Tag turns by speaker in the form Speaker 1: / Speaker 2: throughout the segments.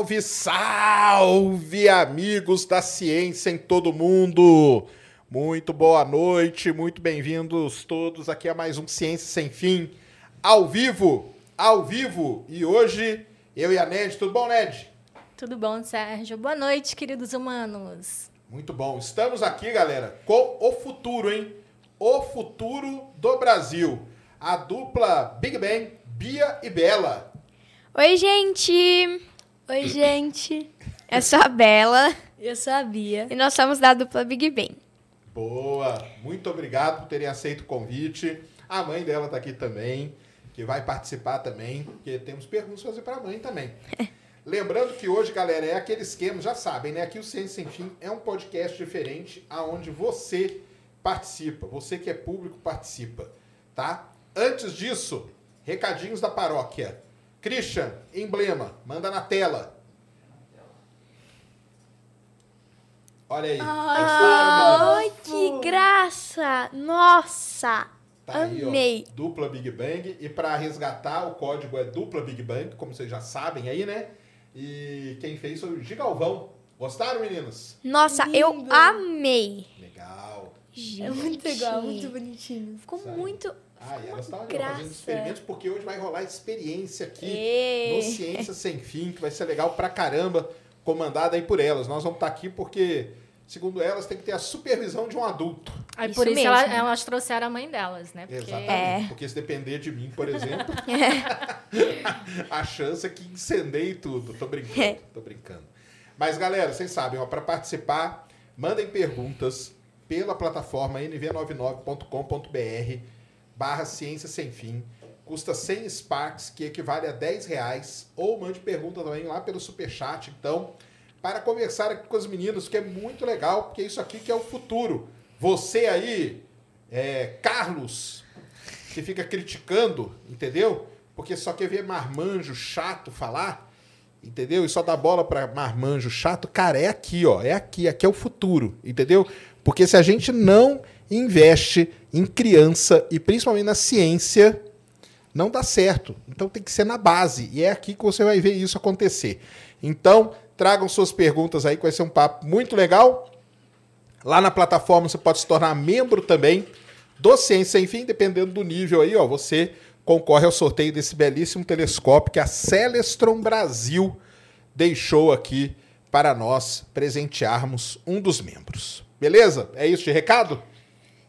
Speaker 1: Salve, salve, amigos da ciência em todo mundo! Muito boa noite, muito bem-vindos todos aqui a mais um Ciência Sem Fim, ao vivo, ao vivo. E hoje, eu e a Ned, tudo bom, Ned?
Speaker 2: Tudo bom, Sérgio? Boa noite, queridos humanos.
Speaker 1: Muito bom. Estamos aqui, galera, com o futuro, hein? O futuro do Brasil. A dupla Big Bang, Bia e Bela.
Speaker 3: Oi, gente!
Speaker 2: Oi, gente.
Speaker 3: Eu sou a Bela
Speaker 2: Eu sou a Bia.
Speaker 3: e nós somos da dupla Big Bang.
Speaker 1: Boa! Muito obrigado por terem aceito o convite. A mãe dela tá aqui também, que vai participar também, porque temos perguntas pra fazer para a mãe também. Lembrando que hoje, galera, é aquele esquema, já sabem, né? Aqui o Ciência Sem Fim é um podcast diferente, aonde você participa, você que é público participa, tá? Antes disso, recadinhos da paróquia. Christian, emblema, manda na tela. Olha aí.
Speaker 2: Ah,
Speaker 3: Ai, que graça! Nossa!
Speaker 1: Tá aí, ó,
Speaker 3: Amei.
Speaker 1: dupla Big Bang. E para resgatar, o código é dupla Big Bang, como vocês já sabem aí, né? E quem fez foi o Gigalvão. Gostaram, meninos?
Speaker 3: Nossa, eu
Speaker 2: Lindo.
Speaker 3: amei!
Speaker 1: Legal.
Speaker 3: Gente,
Speaker 2: É muito legal, muito bonitinho.
Speaker 3: Ficou
Speaker 1: Sabe?
Speaker 3: muito.
Speaker 1: Ah, e elas estavam fazendo experimentos, porque hoje vai rolar experiência aqui no
Speaker 3: Ê.
Speaker 1: Ciência Sem Fim, que vai ser legal pra caramba, comandada aí por elas. Nós vamos estar aqui porque, segundo elas, tem que ter a supervisão de um adulto.
Speaker 2: Aí
Speaker 3: Isso
Speaker 2: por isso ela- elas trouxeram a mãe delas, né? Porque
Speaker 1: Exatamente.
Speaker 3: É.
Speaker 1: Porque se depender de mim, por exemplo, a chance é que incendeie tudo. Tô brincando,
Speaker 3: É.
Speaker 1: tô brincando. Mas, galera, vocês sabem, ó, para participar, mandem perguntas pela plataforma nv99.com.br barra ciência sem fim. Custa 100 Sparks, que equivale a 10 reais. Ou mande pergunta também lá pelo Superchat, então, para conversar aqui com os meninos, que é muito legal, porque isso aqui que é o futuro. Você aí, é, Carlos, que fica criticando, entendeu? Porque só quer ver marmanjo chato falar, entendeu? E só dá bola pra marmanjo chato. Cara, é aqui, ó. É aqui. Aqui é o futuro, entendeu? Porque se a gente não investe em criança e principalmente na ciência, não dá certo. Então tem que ser na base. E é aqui que você vai ver isso acontecer. Então, tragam suas perguntas aí, que vai ser um papo muito legal. Lá na plataforma você pode se tornar membro também do Ciência Sem Fim, dependendo do nível aí, ó. Você concorre ao sorteio desse belíssimo telescópio que a Celestron Brasil deixou aqui para nós presentearmos um dos membros. Beleza? É isso de recado?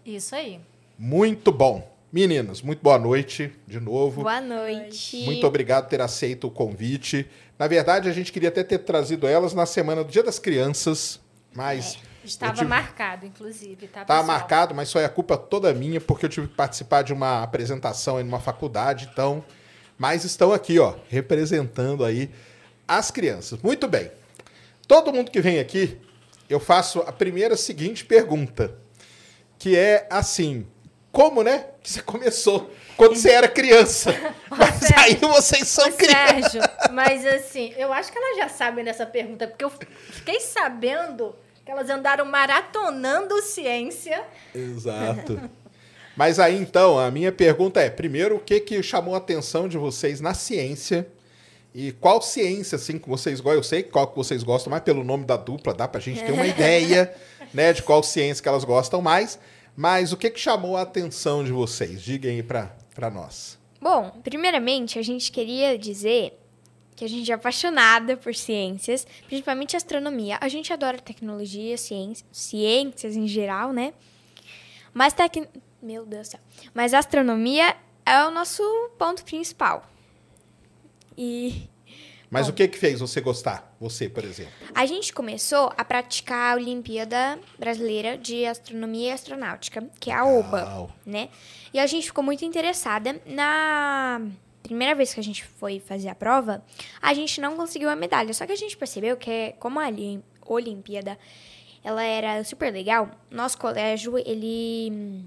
Speaker 2: Isso aí.
Speaker 1: Muito bom. Meninas, muito boa noite de novo.
Speaker 3: Boa noite.
Speaker 1: Muito obrigado por ter aceito o convite. Na verdade, a gente queria até ter trazido elas na semana do Dia das Crianças, mas
Speaker 2: Estava
Speaker 1: Eu tive-
Speaker 2: marcado, inclusive, tá,
Speaker 1: Tava
Speaker 2: pessoal?
Speaker 1: marcado, mas só é a culpa toda minha, porque eu tive que participar de uma apresentação em uma faculdade, então. Mas estão aqui, ó, representando aí as crianças. Muito bem. Todo mundo que vem aqui, eu faço a primeira seguinte pergunta, que é assim: como, né? Que você começou quando você era criança. Mas
Speaker 2: Sérgio,
Speaker 1: aí vocês são crianças.
Speaker 2: Sérgio, mas assim, eu acho que elas já sabem dessa pergunta, porque eu fiquei sabendo que elas andaram maratonando ciência.
Speaker 1: Exato. Mas aí então, a minha pergunta é: primeiro, o que, que chamou a atenção de vocês na ciência? E qual ciência, assim, que vocês gostam? Eu sei qual que vocês gostam mais pelo nome da dupla, dá pra gente ter uma ideia, né, de qual ciência que elas gostam mais. Mas o que, que chamou a atenção de vocês? Digam aí pra, pra nós.
Speaker 3: Bom, primeiramente, a gente queria dizer que a gente é apaixonada por ciências, principalmente astronomia. A gente adora tecnologia, ciência, ciências em geral, né? Mas tec... Meu Deus do céu. Mas astronomia é o nosso ponto principal. E
Speaker 1: Mas
Speaker 3: Bom.
Speaker 1: o que que fez você gostar? Você, por exemplo.
Speaker 3: a gente começou a praticar a Olimpíada Brasileira de Astronomia e Astronáutica, que é a OBA.
Speaker 1: Uau.
Speaker 3: né? E a gente ficou muito interessada. Na primeira vez que a gente foi fazer a prova, a gente não conseguiu a medalha. Só que a gente percebeu que, como a Olim- Olimpíada ela era super legal, nosso colégio, ele,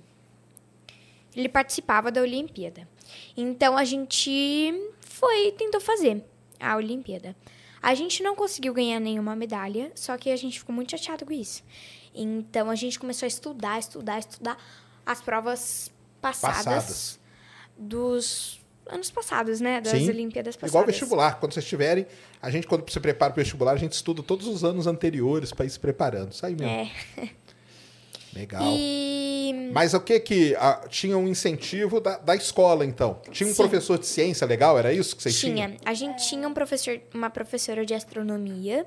Speaker 3: ele participava da Olimpíada. Então, a gente foi, tentou fazer a Olimpíada. A gente não conseguiu ganhar nenhuma medalha, só que a gente ficou muito chateado com isso. Então, a gente começou a estudar, estudar, estudar as provas passadas,
Speaker 1: Passadas.
Speaker 3: dos anos passados, né? Das
Speaker 1: Sim.
Speaker 3: Olimpíadas passadas.
Speaker 1: Igual vestibular. Quando vocês tiverem, a gente, quando se prepara para o vestibular, a gente estuda todos os anos anteriores para ir se preparando. Isso aí mesmo.
Speaker 3: É.
Speaker 1: Legal.
Speaker 3: E
Speaker 1: Mas o que que ah, tinha um incentivo da, da escola, então? Tinha um
Speaker 3: Sim.
Speaker 1: professor de ciência legal? Era isso que vocês tinham?
Speaker 3: tinha. A gente tinha um professor, uma professora de astronomia.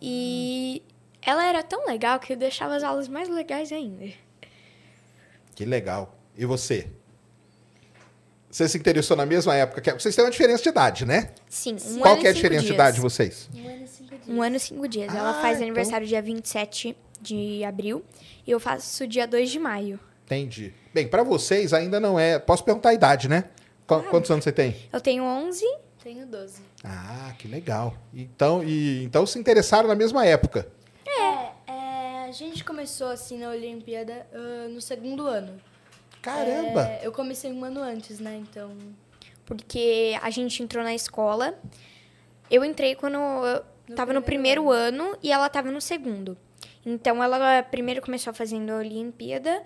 Speaker 3: E ela era tão legal que deixava as aulas mais legais ainda.
Speaker 1: Que legal. E você? Você se interessou na mesma época que Vocês têm uma diferença de idade, né?
Speaker 3: Sim, um
Speaker 1: Qual
Speaker 3: ano
Speaker 1: que é a diferença de
Speaker 3: dias.
Speaker 1: idade de vocês?
Speaker 2: Um ano e cinco dias.
Speaker 3: Um ano e cinco dias.
Speaker 1: Ah,
Speaker 3: ela faz
Speaker 1: então-
Speaker 3: aniversário dia 27 de abril e eu faço dia 2 de maio.
Speaker 1: Entendi. Bem, para vocês ainda não é. Posso perguntar a idade, né? Qu- Quantos anos você tem?
Speaker 3: Eu tenho 11.
Speaker 2: Tenho 12.
Speaker 1: Ah, que legal. Então, e, então se interessaram na mesma época.
Speaker 4: É, é, a gente começou assim na Olimpíada ah, no segundo ano.
Speaker 1: Caramba!
Speaker 4: É, eu comecei um ano antes, né? Então.
Speaker 3: porque a gente entrou na escola. Eu entrei quando eu
Speaker 4: No
Speaker 3: tava no
Speaker 4: primeiro
Speaker 3: primeiro ano. e ela tava no segundo. Então ela primeiro começou fazendo a Olimpíada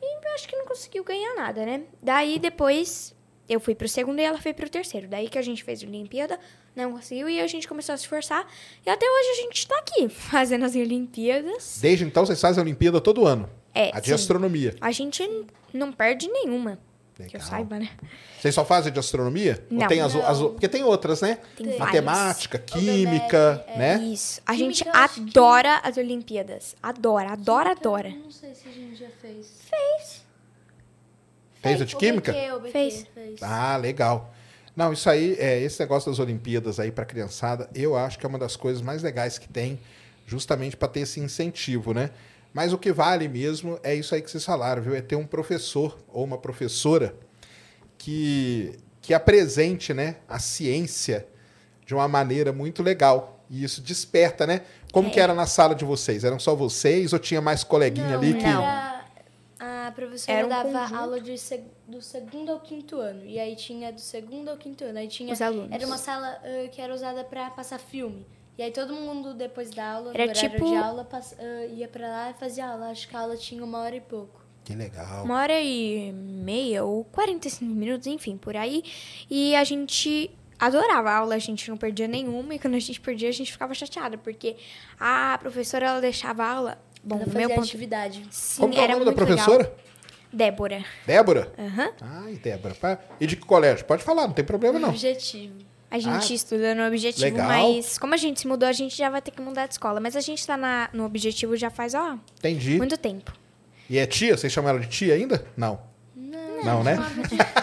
Speaker 3: e eu acho que não conseguiu ganhar nada, né? Daí depois eu fui pro segundo e ela foi pro terceiro. Daí que a gente fez a Olimpíada, não conseguiu e a gente começou a se esforçar. E até hoje a gente tá aqui fazendo as Olimpíadas.
Speaker 1: Desde então vocês fazem a Olimpíada todo ano.
Speaker 3: É,
Speaker 1: A de
Speaker 3: sim.
Speaker 1: astronomia.
Speaker 3: A gente não perde nenhuma. Que eu
Speaker 1: Legal.
Speaker 3: saiba, né?
Speaker 1: Vocês só fazem de astronomia? Ou
Speaker 3: Não.
Speaker 1: tem as, as porque tem outras, né?
Speaker 3: Tem várias.
Speaker 1: Matemática, química,
Speaker 4: é.
Speaker 1: né?
Speaker 3: Isso. A
Speaker 4: Química,
Speaker 3: gente
Speaker 4: acho que-
Speaker 3: adora as Olimpíadas. Adora, adora, adora.
Speaker 4: Não sei se a gente já fez.
Speaker 1: Fez a de
Speaker 4: O
Speaker 1: química?
Speaker 4: BQ, o BQ
Speaker 3: Fez.
Speaker 4: fez.
Speaker 1: Ah, legal. Não, isso aí, é, esse negócio das Olimpíadas aí para criançada, eu acho que é uma das coisas mais legais que tem, justamente para ter esse incentivo, né? Mas o que vale mesmo é isso aí que vocês falaram, viu? É ter um professor ou uma professora que, que apresente né, a ciência de uma maneira muito legal. E isso desperta, né? Como que era na sala de vocês? Eram só vocês ou tinha mais coleguinha ali que.
Speaker 3: não.
Speaker 4: Era- a professora
Speaker 3: Era um
Speaker 4: dava
Speaker 3: conjunto.
Speaker 4: aula de seg- do segundo ao quinto ano. E aí tinha do segundo ao quinto ano. Aí tinha.
Speaker 3: Os alunos.
Speaker 4: Era uma sala ah, que era usada pra passar filme. E aí todo mundo, depois da aula,
Speaker 3: Era tipo-
Speaker 4: de aula, pass- ah, ia pra lá e fazia aula. Acho que a aula tinha uma hora e pouco.
Speaker 1: Que legal.
Speaker 3: Uma hora e meia ou 45 minutos, enfim, por aí. E a gente adorava a aula, a gente não perdia nenhuma. E quando a gente perdia, a gente ficava chateada, porque a professora ela deixava a aula. Bom,
Speaker 4: Ela fazia
Speaker 3: meu ponto
Speaker 4: atividade.
Speaker 3: Sim,
Speaker 1: Como é o
Speaker 3: era
Speaker 1: nome da professora?
Speaker 3: Legal. Débora.
Speaker 1: Débora?
Speaker 3: Aham.
Speaker 1: Ai, Débora. E de que colégio? Pode falar, não tem problema não.
Speaker 4: Objetivo.
Speaker 3: A gente
Speaker 1: Ah,
Speaker 3: estuda no objetivo,
Speaker 1: legal.
Speaker 3: mas como a gente se mudou, a gente já vai ter que mudar de escola. Mas a gente tá na- no objetivo já faz, ó,
Speaker 1: Entendi.
Speaker 3: muito tempo.
Speaker 1: E é tia? Vocês chamam ela de tia ainda? Não. Não, né?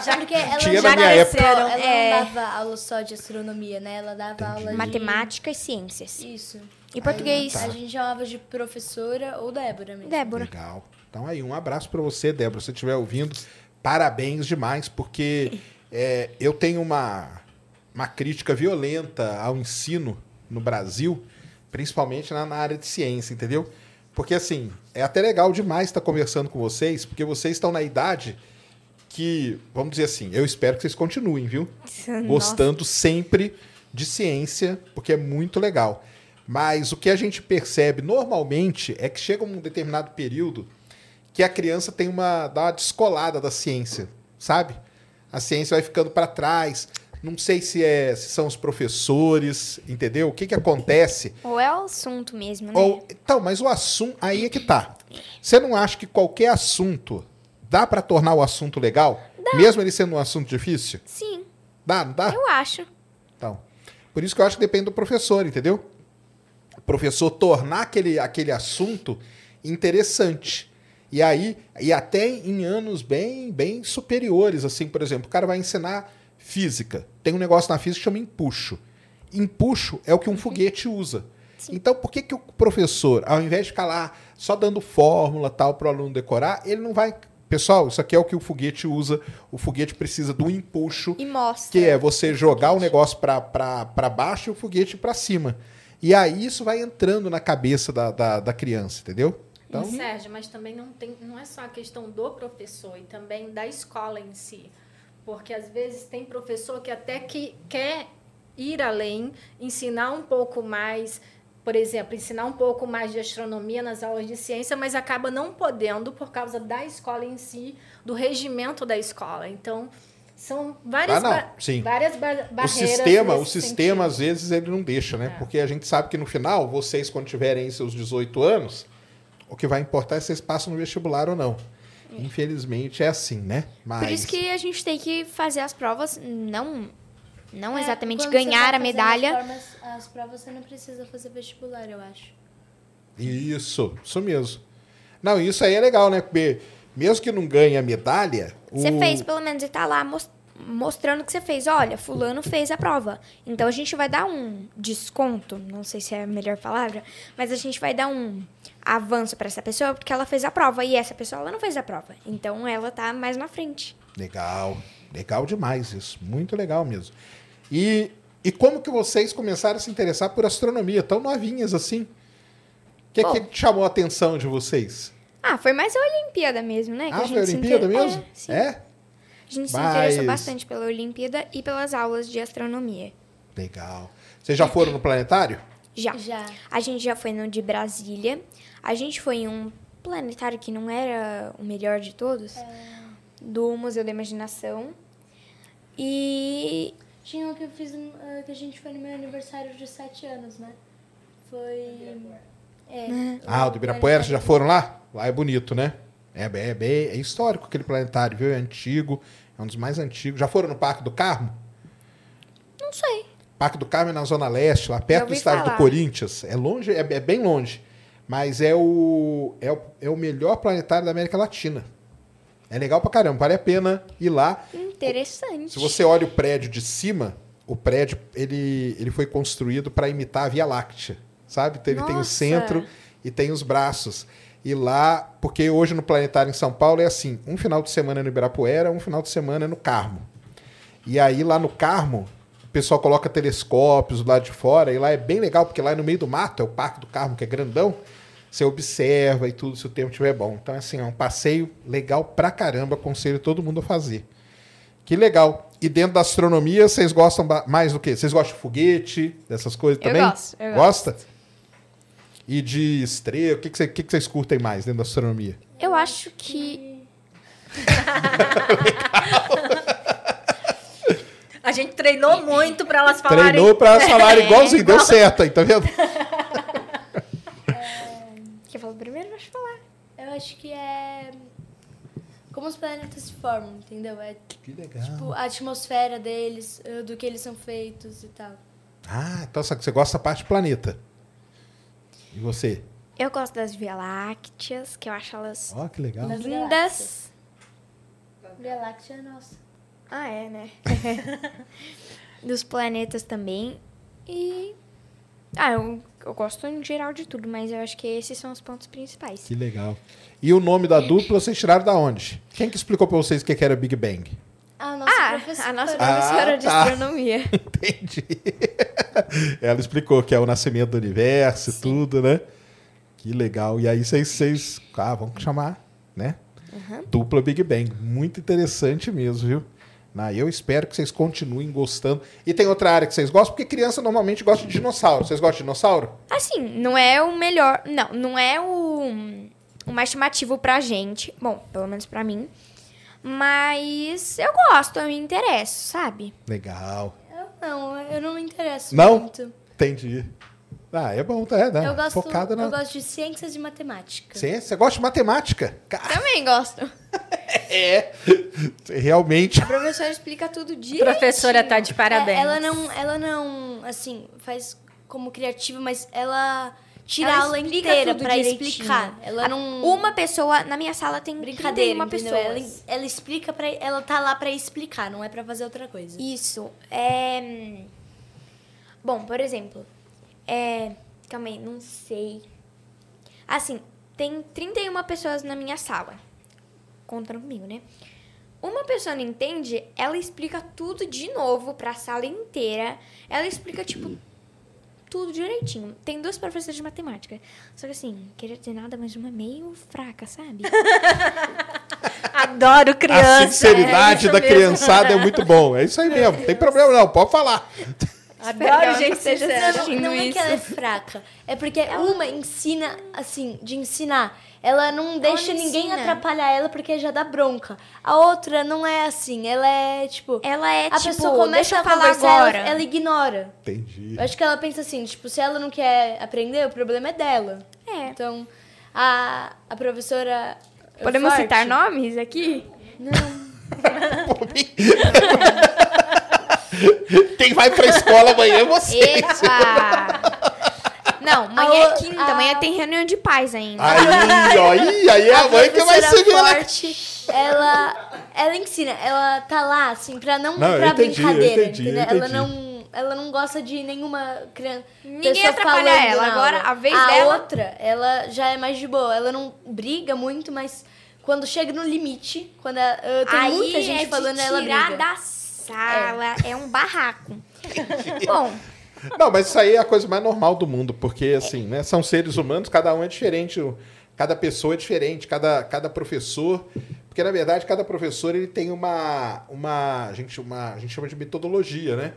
Speaker 4: Já porque ela
Speaker 1: Tinha
Speaker 4: já
Speaker 1: na minha
Speaker 3: época.
Speaker 4: Ela
Speaker 3: É.
Speaker 4: não dava aula só de astronomia, né? Ela dava aula de...
Speaker 3: Matemática e ciências.
Speaker 4: Isso.
Speaker 3: E português,
Speaker 1: tá.
Speaker 4: A gente chamava de professora ou Débora mesmo.
Speaker 3: Débora.
Speaker 1: Legal. Então aí, um abraço pra você, Débora. Se você estiver ouvindo, parabéns demais, porque é, eu tenho uma, uma crítica violenta ao ensino no Brasil, principalmente na, na área de ciência, entendeu? Porque assim, é até legal demais estar conversando com vocês, porque vocês estão na idade que, vamos dizer assim, eu espero que vocês continuem, viu? gostando sempre de ciência, porque é muito legal. Mas o que a gente percebe normalmente é que chega um determinado período que a criança tem uma dá uma descolada da ciência, sabe? A ciência vai ficando para trás. Não sei se é se são os professores, entendeu? O que que acontece?
Speaker 3: Ou é o assunto mesmo, né?
Speaker 1: Ou, então, mas o assunto aí é que tá. Você não acha que qualquer assunto dá para tornar o assunto legal, mesmo ele sendo um assunto difícil?
Speaker 3: Sim,
Speaker 1: Dá, não dá?
Speaker 3: eu acho.
Speaker 1: Então, por isso que eu acho que depende do professor, entendeu? O professor tornar aquele, aquele assunto interessante. E aí, e até em anos bem, bem superiores, assim, por exemplo, o cara vai ensinar física. Tem um negócio na física que chama empuxo. Empuxo é o que um foguete usa. Então, por que, que o professor, ao invés de ficar lá só dando fórmula tal para o aluno decorar, ele não vai. Pessoal, isso aqui é o que o foguete usa. O foguete precisa do empuxo
Speaker 3: E mostra.
Speaker 1: que é você jogar o negócio para baixo e o foguete para cima. E aí isso vai entrando na cabeça da, da, da criança, entendeu? Então,
Speaker 2: Sérgio, mas também não, tem, não é só a questão do professor e também da escola em si. Porque às vezes tem professor que até que quer ir além, ensinar um pouco mais, por exemplo, ensinar um pouco mais de astronomia nas aulas de ciência, mas acaba não podendo por causa da escola em si, do regimento da escola. Então, São várias,
Speaker 1: Ah, não,
Speaker 2: ba-
Speaker 1: sim.
Speaker 2: várias ba
Speaker 1: O
Speaker 2: barreiras.
Speaker 1: sistema, o sistema
Speaker 2: sentido.
Speaker 1: às vezes ele não deixa, né?
Speaker 2: É.
Speaker 1: Porque a gente sabe que no final, vocês quando tiverem seus 18 anos, o que vai importar é se vocês passam no vestibular ou não. Infelizmente é assim, né? Mas
Speaker 3: Por isso que a gente tem que fazer as provas, não, não
Speaker 4: É,
Speaker 3: exatamente ganhar a medalha.
Speaker 4: As, formas- as provas você não precisa fazer vestibular, eu acho.
Speaker 1: Isso, isso mesmo. Não, isso aí é legal, né? Porque mesmo que não ganhe a medalha,
Speaker 3: Você
Speaker 1: o-
Speaker 3: fez pelo menos e tá lá mos- mostrando que você fez. Olha, fulano fez a prova. Então a gente vai dar um desconto, não sei se é a melhor palavra, mas a gente vai dar um avanço para essa pessoa porque ela fez a prova e essa pessoa ela não fez a prova. Então ela tá mais na frente.
Speaker 1: Legal, legal demais isso, muito legal mesmo. E, e como que vocês começaram a se interessar por astronomia, tão novinhas assim? O que,
Speaker 3: Bom.
Speaker 1: que chamou a atenção de vocês?
Speaker 3: Ah, foi mais a Olimpíada mesmo, né? que
Speaker 1: Ah,
Speaker 3: a
Speaker 1: foi a
Speaker 3: se
Speaker 1: Olimpíada
Speaker 3: inter-
Speaker 1: mesmo?
Speaker 3: É, sim.
Speaker 1: É?
Speaker 3: A gente se
Speaker 1: Mas-
Speaker 3: interessou bastante pela Olimpíada e pelas aulas de astronomia.
Speaker 1: Legal. Vocês já foram no planetário?
Speaker 3: Já.
Speaker 4: Já.
Speaker 3: A gente já foi no de Brasília. A gente foi em um planetário que não era o melhor de todos. Do Museu da Imaginação. E.
Speaker 4: Tinha um que eu fiz, ah, que a gente foi no meu aniversário de 7 anos, né? Foi... É.
Speaker 1: Ah, o do Ibirapuera, vocês já foram lá? Lá é bonito, né? É, é, bem, é histórico aquele planetário, viu? É antigo, é um dos mais antigos. Já foram no Parque do Carmo?
Speaker 3: Não sei.
Speaker 1: Parque do Carmo é na Zona Leste, lá perto do estádio do
Speaker 3: falar.
Speaker 1: Corinthians. É longe, é, é bem longe. Mas é o, é, o, é o melhor planetário da América Latina. É legal pra caramba, vale a pena ir lá.
Speaker 3: Interessante.
Speaker 1: Se você olha o prédio de cima, o prédio ele, ele foi construído para imitar a Via Láctea, sabe? Então, ele tem o
Speaker 3: Nossa!
Speaker 1: centro e tem os braços. E lá, porque hoje no Planetário em São Paulo é assim, um final de semana é no Ibirapuera, um final de semana é no Carmo. E aí lá no Carmo, o pessoal coloca telescópios do lado de fora, e lá é bem legal, porque lá é no meio do mato, é o Parque do Carmo, que é grandão, você observa e tudo, se o tempo estiver bom. Então, assim, é um passeio legal pra caramba, aconselho todo mundo a fazer. Que legal. E dentro da astronomia, vocês gostam mais do quê? Vocês gostam de foguete, dessas coisas
Speaker 3: Eu
Speaker 1: também?
Speaker 3: gosto, eu
Speaker 1: Gosta? E de estrela, o que, que, cê- que que vocês curtem mais dentro da astronomia?
Speaker 3: Eu acho que.
Speaker 2: A gente treinou muito para elas falarem.
Speaker 1: Treinou pra elas falarem igualzinho, deu certo aí, tá vendo?
Speaker 3: Quer falar primeiro? Pode falar.
Speaker 4: Eu acho que é... Como os planetas se formam, entendeu? É
Speaker 1: Que legal.
Speaker 4: tipo a atmosfera deles, ah, do que eles são feitos e tal.
Speaker 1: Ah, então só que você gosta da parte do planeta. E você?
Speaker 3: Eu gosto das Via Lácteas, que eu acho elas
Speaker 1: Ó, que legal.
Speaker 4: Das
Speaker 3: lindas.
Speaker 4: Via Láctea é nossa.
Speaker 3: Ah, é, né? Dos planetas também. E. Ah, eu, eu gosto em geral de tudo, mas eu acho que esses são os pontos principais.
Speaker 1: Que legal. E o nome da dupla vocês tiraram da onde? Quem que explicou pra vocês o que era Big Bang?
Speaker 4: A nossa
Speaker 3: ah,
Speaker 4: professora.
Speaker 3: a nossa
Speaker 1: Ah,
Speaker 3: professora de
Speaker 1: tá.
Speaker 3: astronomia.
Speaker 1: Entendi. Ela explicou que é o nascimento do universo e tudo, né? Que legal. E aí vocês, vocês ah, vamos chamar, né? Dupla Big Bang. Muito interessante mesmo, viu? Ah, eu espero que vocês continuem gostando. E tem outra área que vocês gostam? Porque criança normalmente gosta de dinossauro. Vocês gostam de dinossauro?
Speaker 3: Assim, não é o melhor. Não, não é o, o mais chamativo pra gente. Bom, pelo menos pra mim. Mas eu gosto, eu me interesso, sabe?
Speaker 1: Legal.
Speaker 4: Eu não, eu não me interesso
Speaker 1: Não?
Speaker 4: muito.
Speaker 1: Entendi. Ah, é bom, tá? É, né?
Speaker 4: Eu gosto,
Speaker 1: Focada na
Speaker 4: eu gosto de ciências e matemática.
Speaker 1: ciência. Você gosta de matemática? Cara,
Speaker 3: Também gosto.
Speaker 1: é. Realmente.
Speaker 3: A professora explica tudo
Speaker 2: A
Speaker 3: direitinho.
Speaker 2: professora tá de parabéns.
Speaker 4: É, ela não, ela não, assim, faz como criativa, mas ela tira
Speaker 3: Ela
Speaker 4: a aula inteira
Speaker 3: tudo
Speaker 4: pra
Speaker 3: direitinho.
Speaker 4: explicar. Ela não
Speaker 3: Uma pessoa, na minha sala tem
Speaker 4: brincadeira,
Speaker 3: uma pessoa.
Speaker 4: Ela, ela explica para ela tá lá pra explicar, não é pra fazer outra coisa.
Speaker 3: Isso. É... hum, Bom, por exemplo, é... Calma aí, não sei. Assim, tem 31 pessoas na minha sala. Contando comigo, né? Uma pessoa não entende, ela explica tudo de novo pra sala inteira. Ela explica, tipo, tudo direitinho. Tem duas professoras de matemática. Só que assim, queria dizer nada, mas uma meio fraca, sabe?
Speaker 2: Adoro criança.
Speaker 1: a sinceridade
Speaker 2: é
Speaker 1: da
Speaker 2: mesmo.
Speaker 1: criançada é muito bom. É isso aí mesmo. Não tem problema não, pode falar.
Speaker 2: Adoro gente
Speaker 3: que seja assistindo
Speaker 4: Não é que
Speaker 3: isso.
Speaker 4: ela é fraca, é porque uma ensina, assim, de ensinar. ela não deixa
Speaker 3: não
Speaker 4: ninguém
Speaker 3: ensina.
Speaker 4: atrapalhar ela porque já dá bronca. A outra não é assim, ela é tipo.
Speaker 3: Ela é
Speaker 4: a
Speaker 3: tipo,
Speaker 4: pessoa começa a
Speaker 3: falar
Speaker 4: conversar, ela-
Speaker 3: agora.
Speaker 4: Ela, ignora.
Speaker 1: Entendi.
Speaker 4: Eu acho que ela pensa assim, tipo, se ela não quer aprender, o problema é dela.
Speaker 3: É.
Speaker 4: Então, a, a professora.
Speaker 3: Podemos
Speaker 4: forte-
Speaker 3: citar nomes aqui?
Speaker 4: Não.
Speaker 1: Quem vai pra escola amanhã é você.
Speaker 3: Epa! Não, amanhã é
Speaker 4: A
Speaker 3: quinta,
Speaker 4: a-
Speaker 3: amanhã tem reunião de pais ainda.
Speaker 1: Aí, ó, aí, aí é a mãe que vai
Speaker 4: professora
Speaker 1: se ver. né?
Speaker 4: forte, ela, ela ensina, ela tá lá, assim, pra não,
Speaker 1: Não,
Speaker 4: pra
Speaker 1: entendi,
Speaker 4: brincadeira,
Speaker 1: entendi,
Speaker 4: entendeu?
Speaker 1: eu
Speaker 4: Ela
Speaker 1: entendi.
Speaker 4: não, ela não gosta de nenhuma criança.
Speaker 3: Ninguém atrapalha
Speaker 4: falando
Speaker 3: ela.
Speaker 4: na
Speaker 3: Agora, a vez
Speaker 4: a
Speaker 3: dela-
Speaker 4: outra, ela já é mais de boa. Ela não briga muito, mas quando chega no limite, quando ela- ah, tem
Speaker 3: Aí
Speaker 4: muita gente
Speaker 3: é de
Speaker 4: falando, ela briga.
Speaker 3: da sala, é, um barraco. Bom,
Speaker 1: Não, mas isso aí é a coisa mais normal do mundo, porque assim, né, são seres humanos, cada um é diferente, cada pessoa é diferente, cada, cada professor, porque na verdade cada professor ele tem uma, uma, a gente, uma, a gente chama de metodologia, né?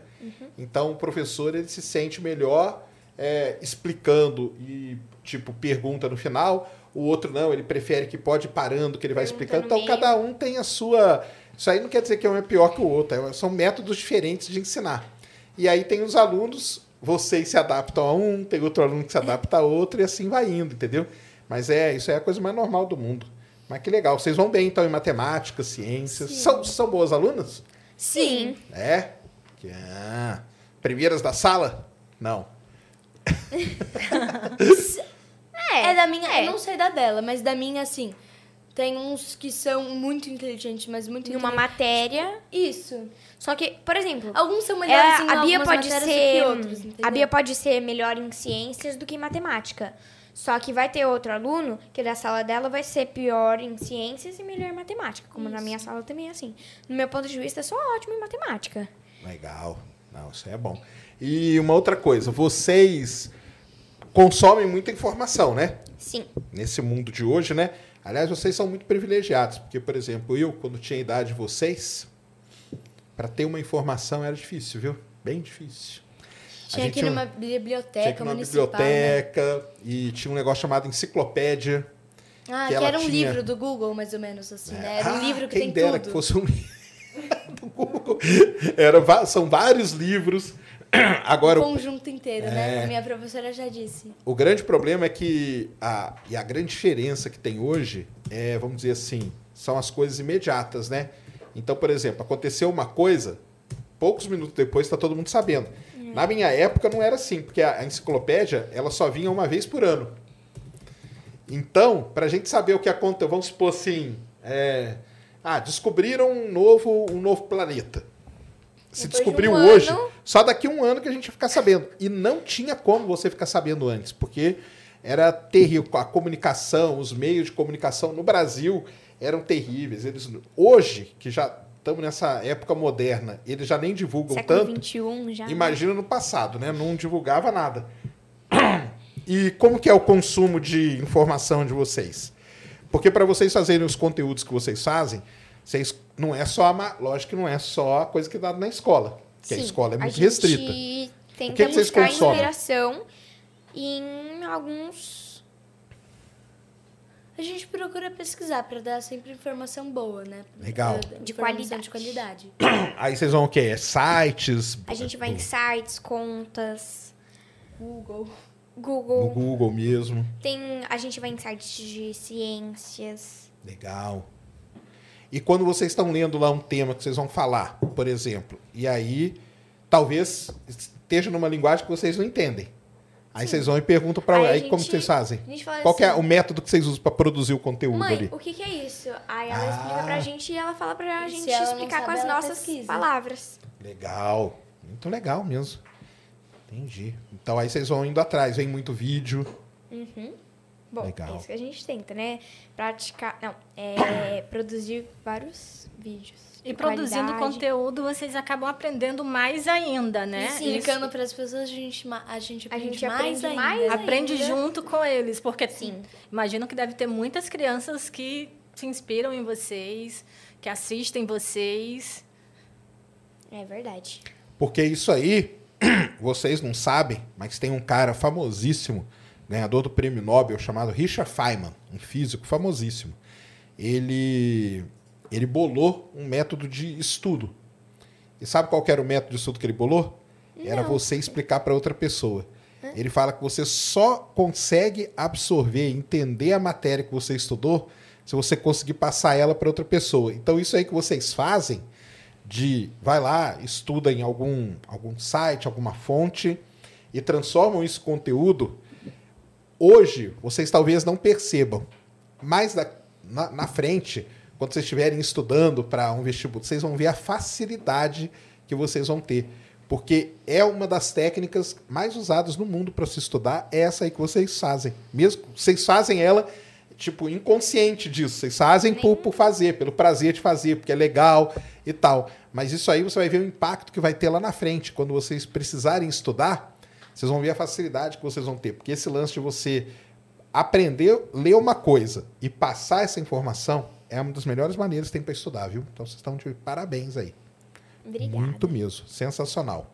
Speaker 1: Então o professor ele se sente melhor é, explicando e tipo pergunta no final, o outro não, ele prefere que pode ir parando, que ele vai explicando. Então
Speaker 3: meio.
Speaker 1: cada um tem a sua. Isso aí não quer dizer que um é pior que o outro, é- são métodos diferentes de ensinar. E aí tem os alunos, vocês se adaptam a um, tem outro aluno que se adapta a outro e assim vai indo, entendeu? Mas é, isso é a coisa mais normal do mundo. Mas que legal, vocês vão bem então em matemática, ciências. São, são boas alunas?
Speaker 3: sim.
Speaker 1: É? Ah, primeiras da sala? Não.
Speaker 4: É, da minha,
Speaker 3: é.
Speaker 4: eu não sei da dela, mas da minha, assim, tem uns que são muito inteligentes, mas muito
Speaker 3: Em uma
Speaker 4: inteligentes.
Speaker 3: matéria.
Speaker 4: Isso.
Speaker 3: Só que, por exemplo,
Speaker 4: Alguns são
Speaker 3: é,
Speaker 4: melhores em
Speaker 3: a Bia
Speaker 4: algumas
Speaker 3: pode
Speaker 4: matérias
Speaker 3: ser.
Speaker 4: do que outros, entendeu?
Speaker 3: a Bia pode ser melhor em ciências do que em matemática. Só que vai ter outro aluno que da sala dela vai ser pior em ciências e melhor em matemática. Como na minha sala também é assim. No meu ponto de vista, eu sou ótimo em matemática.
Speaker 1: Legal. Não, isso é bom. E uma outra coisa, vocês consomem muita informação, né?
Speaker 3: Sim.
Speaker 1: Nesse mundo de hoje, né? Aliás, vocês são muito privilegiados, porque, por exemplo, eu, quando tinha a idade de vocês, para ter uma informação era difícil, viu? Bem difícil.
Speaker 4: Tinha
Speaker 1: gente
Speaker 4: que ir
Speaker 1: tinha-
Speaker 4: numa biblioteca
Speaker 1: tinha que ir numa
Speaker 4: municipal, né?
Speaker 1: biblioteca e tinha um negócio chamado enciclopédia.
Speaker 4: Ah,
Speaker 1: que
Speaker 4: que, era um
Speaker 1: tinha-
Speaker 4: livro do Google, mais ou menos, assim, né? Era um
Speaker 1: Ah,
Speaker 4: livro que
Speaker 1: quem
Speaker 4: tem
Speaker 1: dera
Speaker 4: tudo.
Speaker 1: que fosse um livro do Google. Era, são vários livros. Agora, o
Speaker 4: conjunto inteiro,
Speaker 1: É.
Speaker 4: né? Minha professora já disse.
Speaker 1: O grande problema é que a, e a grande diferença que tem hoje é, vamos dizer assim, são as coisas imediatas, né? Então, por exemplo, aconteceu uma coisa, poucos minutos depois está todo mundo sabendo. Na minha época não era assim, porque a, a enciclopédia ela só vinha uma vez por ano. Então, para a gente saber o que aconteceu, vamos supor assim, é, ah, descobriram um novo, um novo planeta. Se
Speaker 3: Depois de
Speaker 1: descobriu
Speaker 3: um
Speaker 1: hoje,
Speaker 3: ano-
Speaker 1: só daqui a um ano que a gente ia ficar sabendo. E não tinha como você ficar sabendo antes, porque era terrível. A comunicação, os meios de comunicação no Brasil eram terríveis. Eles, hoje, que já estamos nessa época moderna, eles já nem divulgam
Speaker 3: Século
Speaker 1: tanto.
Speaker 3: XXI já.
Speaker 1: Imagina no passado, né? Não divulgava nada. E como que é o consumo de informação de vocês? Porque para vocês fazerem os conteúdos que vocês fazem, vocês não é só a, lógico que não é só a coisa que dá na escola, que a
Speaker 3: Sim,
Speaker 1: escola é muito
Speaker 3: gente
Speaker 1: restrita.
Speaker 3: Tenta
Speaker 1: O que que vocês
Speaker 3: buscar
Speaker 1: consomem?
Speaker 3: inspiração em alguns.
Speaker 4: A gente procura pesquisar pra dar sempre informação boa, né?
Speaker 1: Legal.
Speaker 3: De qualidade.
Speaker 4: De qualidade.
Speaker 1: Aí vocês vão o quê? É sites?
Speaker 3: A gente vai em sites, contas,
Speaker 4: Google.
Speaker 1: no
Speaker 3: Google.
Speaker 1: Google mesmo.
Speaker 3: Tem, a gente vai em sites de ciências.
Speaker 1: Legal. E quando vocês estão lendo lá um tema que vocês vão falar, por exemplo, e aí talvez esteja numa linguagem que vocês não entendem. Aí vocês vão e perguntam para
Speaker 3: Aí a
Speaker 1: aí como
Speaker 3: gente-
Speaker 1: vocês fazem.
Speaker 3: A gente fala
Speaker 1: Qual que é
Speaker 3: assim,
Speaker 1: o método que vocês usam para produzir o conteúdo
Speaker 3: Mãe,
Speaker 1: ali?
Speaker 3: o que, que é isso? Aí ela
Speaker 1: Ah.
Speaker 3: explica pra gente e ela fala pra
Speaker 4: Se
Speaker 3: gente explicar com as nossas
Speaker 4: pesquisa.
Speaker 3: palavras.
Speaker 1: Legal. Muito legal mesmo. Entendi. Então aí vocês vão indo atrás, vem muito vídeo.
Speaker 3: Uhum. Bom,
Speaker 1: Legal.
Speaker 3: é isso que a gente tenta, né? Praticar. Não, é produzir vários vídeos.
Speaker 2: E produzindo
Speaker 3: qualidade.
Speaker 2: conteúdo, vocês acabam aprendendo mais ainda, né?
Speaker 4: Sim, Explicando para as pessoas, a gente, a gente
Speaker 3: A
Speaker 4: aprende
Speaker 3: gente
Speaker 4: mais
Speaker 3: aprende
Speaker 4: ainda.
Speaker 3: mais
Speaker 2: aprende
Speaker 3: ainda.
Speaker 2: junto com eles, porque
Speaker 3: Sim.
Speaker 2: imagino que deve ter muitas crianças que se inspiram em vocês, que assistem vocês.
Speaker 3: É verdade.
Speaker 1: Porque isso aí, vocês não sabem, mas tem um cara famosíssimo ganhador do prêmio Nobel chamado Richard Feynman, um físico famosíssimo. Ele, ele bolou um método de estudo. E sabe qual era o método de estudo que ele bolou? Era você explicar para outra pessoa. Ele fala que você só consegue absorver, entender a matéria que você estudou se você conseguir passar ela para outra pessoa. Então isso aí que vocês fazem de vai lá, estuda em algum algum site, alguma fonte e transformam isso em conteúdo, hoje vocês talvez não percebam, mas na, na frente, quando vocês estiverem estudando para um vestibular, vocês vão ver a facilidade que vocês vão ter. Porque é uma das técnicas mais usadas no mundo para se estudar, é essa aí que vocês fazem. Mesmo vocês fazem ela, tipo, inconsciente disso. Vocês fazem por, por fazer, pelo prazer de fazer, porque é legal e tal. Mas isso aí você vai ver o impacto que vai ter lá na frente. Quando vocês precisarem estudar, vocês vão ver a facilidade que vocês vão ter. Porque esse lance de você aprender, ler uma coisa e passar essa informação é uma das melhores maneiras que tem para estudar, viu? Então vocês estão de parabéns aí.
Speaker 3: Obrigada.
Speaker 1: Muito mesmo. Sensacional.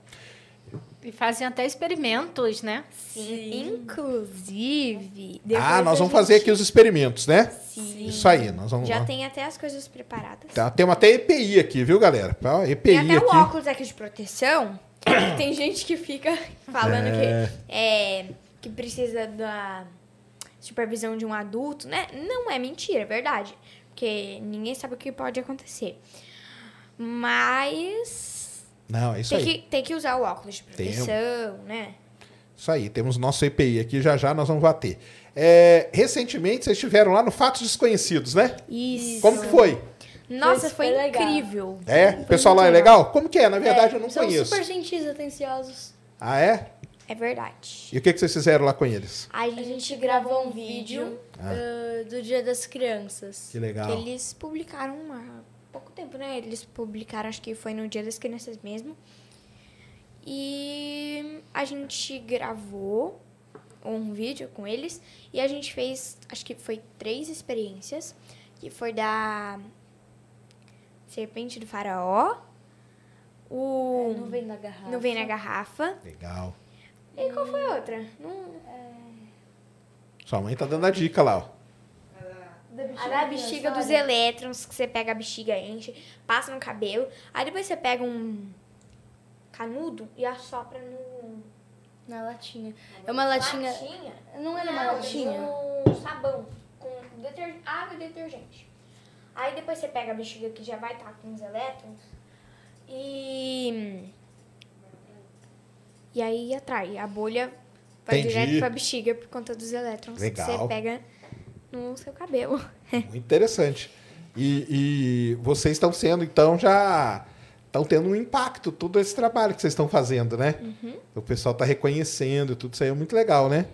Speaker 2: E fazem até experimentos, né?
Speaker 3: Sim. Inclusive.
Speaker 1: ah, nós vamos fazer
Speaker 3: gente-
Speaker 1: aqui os experimentos, né?
Speaker 3: Sim.
Speaker 1: Isso aí, nós vamos.
Speaker 3: Já tem até as coisas preparadas.
Speaker 1: Tá, temos até EPI aqui, viu, galera? EPI
Speaker 3: Tem até o
Speaker 1: aqui.
Speaker 3: óculos aqui de proteção. tem gente que fica falando
Speaker 1: É.
Speaker 3: que, é, que precisa da supervisão de um adulto, né? Não é mentira, é verdade. Porque ninguém sabe o que pode acontecer. Mas
Speaker 1: Não, é isso
Speaker 3: tem
Speaker 1: aí.
Speaker 3: que, tem que usar o óculos de
Speaker 1: Tem.
Speaker 3: proteção, né?
Speaker 1: Isso aí, temos nosso EPI aqui, já já nós vamos bater. É, recentemente vocês estiveram lá no Fatos Desconhecidos, né?
Speaker 3: Isso.
Speaker 1: Como que foi?
Speaker 3: Nossa,
Speaker 4: Foi
Speaker 3: foi,
Speaker 4: legal.
Speaker 3: incrível.
Speaker 1: É? O pessoal lá é legal? Como que é? Na verdade, eu não
Speaker 4: são
Speaker 1: conheço.
Speaker 4: super gentis, atenciosos.
Speaker 1: Ah, é?
Speaker 3: É verdade.
Speaker 1: E o que, que vocês fizeram lá com eles?
Speaker 3: A
Speaker 4: A
Speaker 3: gente,
Speaker 4: gente
Speaker 3: gravou um vídeo
Speaker 4: ah, do Dia das Crianças.
Speaker 1: Que legal.
Speaker 3: que eles publicaram há pouco tempo, né? Eles publicaram, acho que foi no Dia das Crianças mesmo. E a gente gravou um vídeo com eles e a gente fez, acho que foi três experiências, que foi da Serpente do Faraó, o
Speaker 4: Nuvem na garrafa.
Speaker 3: Nuvem na Garrafa.
Speaker 1: Legal.
Speaker 3: E qual foi a outra? Não,
Speaker 1: Sua mãe tá dando a dica lá, ó.
Speaker 3: A da bexiga dos elétrons, que você pega a bexiga, enche, passa no cabelo. Aí depois você pega um canudo e assopra no...
Speaker 4: Na latinha. É uma latinha...
Speaker 3: Latinha?
Speaker 4: Não era uma latinha?
Speaker 3: Um sabão com deter... água e detergente. Aí depois você pega a bexiga que já vai estar com os elétrons e... E aí atrai. A bolha vai
Speaker 1: Entendi.
Speaker 3: direto pra bexiga por conta dos elétrons
Speaker 1: Legal.
Speaker 3: que você pega no seu cabelo.
Speaker 1: Muito interessante. E, e vocês estão sendo, então, já. Estão tendo um impacto, todo esse trabalho que vocês estão fazendo, né?
Speaker 3: Uhum.
Speaker 1: O pessoal está reconhecendo, tudo isso aí é muito legal, né?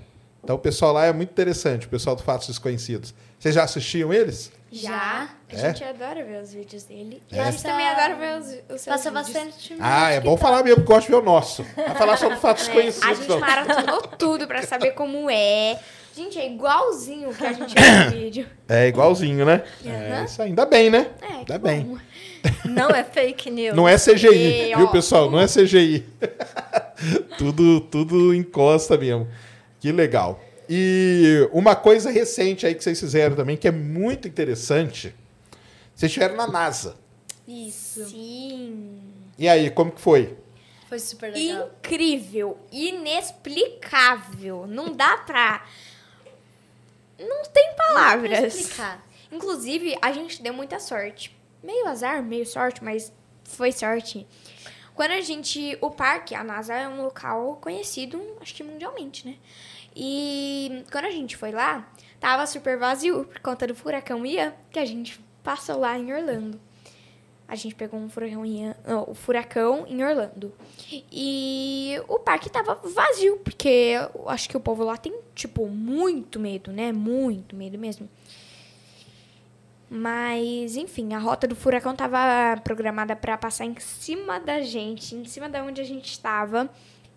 Speaker 1: Então o pessoal lá é muito interessante, o pessoal do Fatos Desconhecidos. Vocês já assistiam eles?
Speaker 3: Já. A
Speaker 1: É?
Speaker 3: gente adora ver os vídeos dele. E
Speaker 1: É?
Speaker 3: a gente também adora ver os, os seus
Speaker 4: Passa
Speaker 3: vídeos.
Speaker 4: bastante
Speaker 1: Ah, é bom falar mesmo, porque eu gosto de ver o nosso. Vai falar sobre Fatos
Speaker 3: É, a
Speaker 1: Desconhecidos.
Speaker 3: gente
Speaker 1: não.
Speaker 3: maratonou tudo pra saber como é. Gente, é igualzinho o que a gente vê no vídeo.
Speaker 1: É igualzinho, né? É
Speaker 3: Aham.
Speaker 1: isso aí. Ainda bem, né?
Speaker 3: É,
Speaker 1: Ainda
Speaker 3: que
Speaker 1: bem.
Speaker 3: bom.
Speaker 2: Não é fake news.
Speaker 1: Não é CGI,
Speaker 3: E,
Speaker 1: viu,
Speaker 3: ó,
Speaker 1: pessoal? Não é CGI. tudo, tudo encosta mesmo. Que legal. E uma coisa recente aí que vocês fizeram também, que é muito interessante. Vocês estiveram na NASA.
Speaker 4: Isso.
Speaker 3: Sim.
Speaker 1: E aí, como que foi?
Speaker 4: Foi super legal.
Speaker 3: Incrível. Inexplicável. Não dá pra... Não tem palavras.
Speaker 4: explicar.
Speaker 3: Inclusive, a gente deu muita sorte. Meio azar, meio sorte, mas foi sorte. Quando a gente. O parque, a NASA é um local conhecido, acho que mundialmente, né? E quando a gente foi lá, tava super vazio por conta do furacão Ian, que a gente passou lá em Orlando. A gente pegou um furacão, Ian, não, o furacão em Orlando. E o parque tava vazio, porque eu acho que o povo lá tem, tipo, muito medo, né? Muito medo mesmo. Mas, enfim, a rota do furacão tava programada para passar em cima da gente, em cima da onde a gente estava.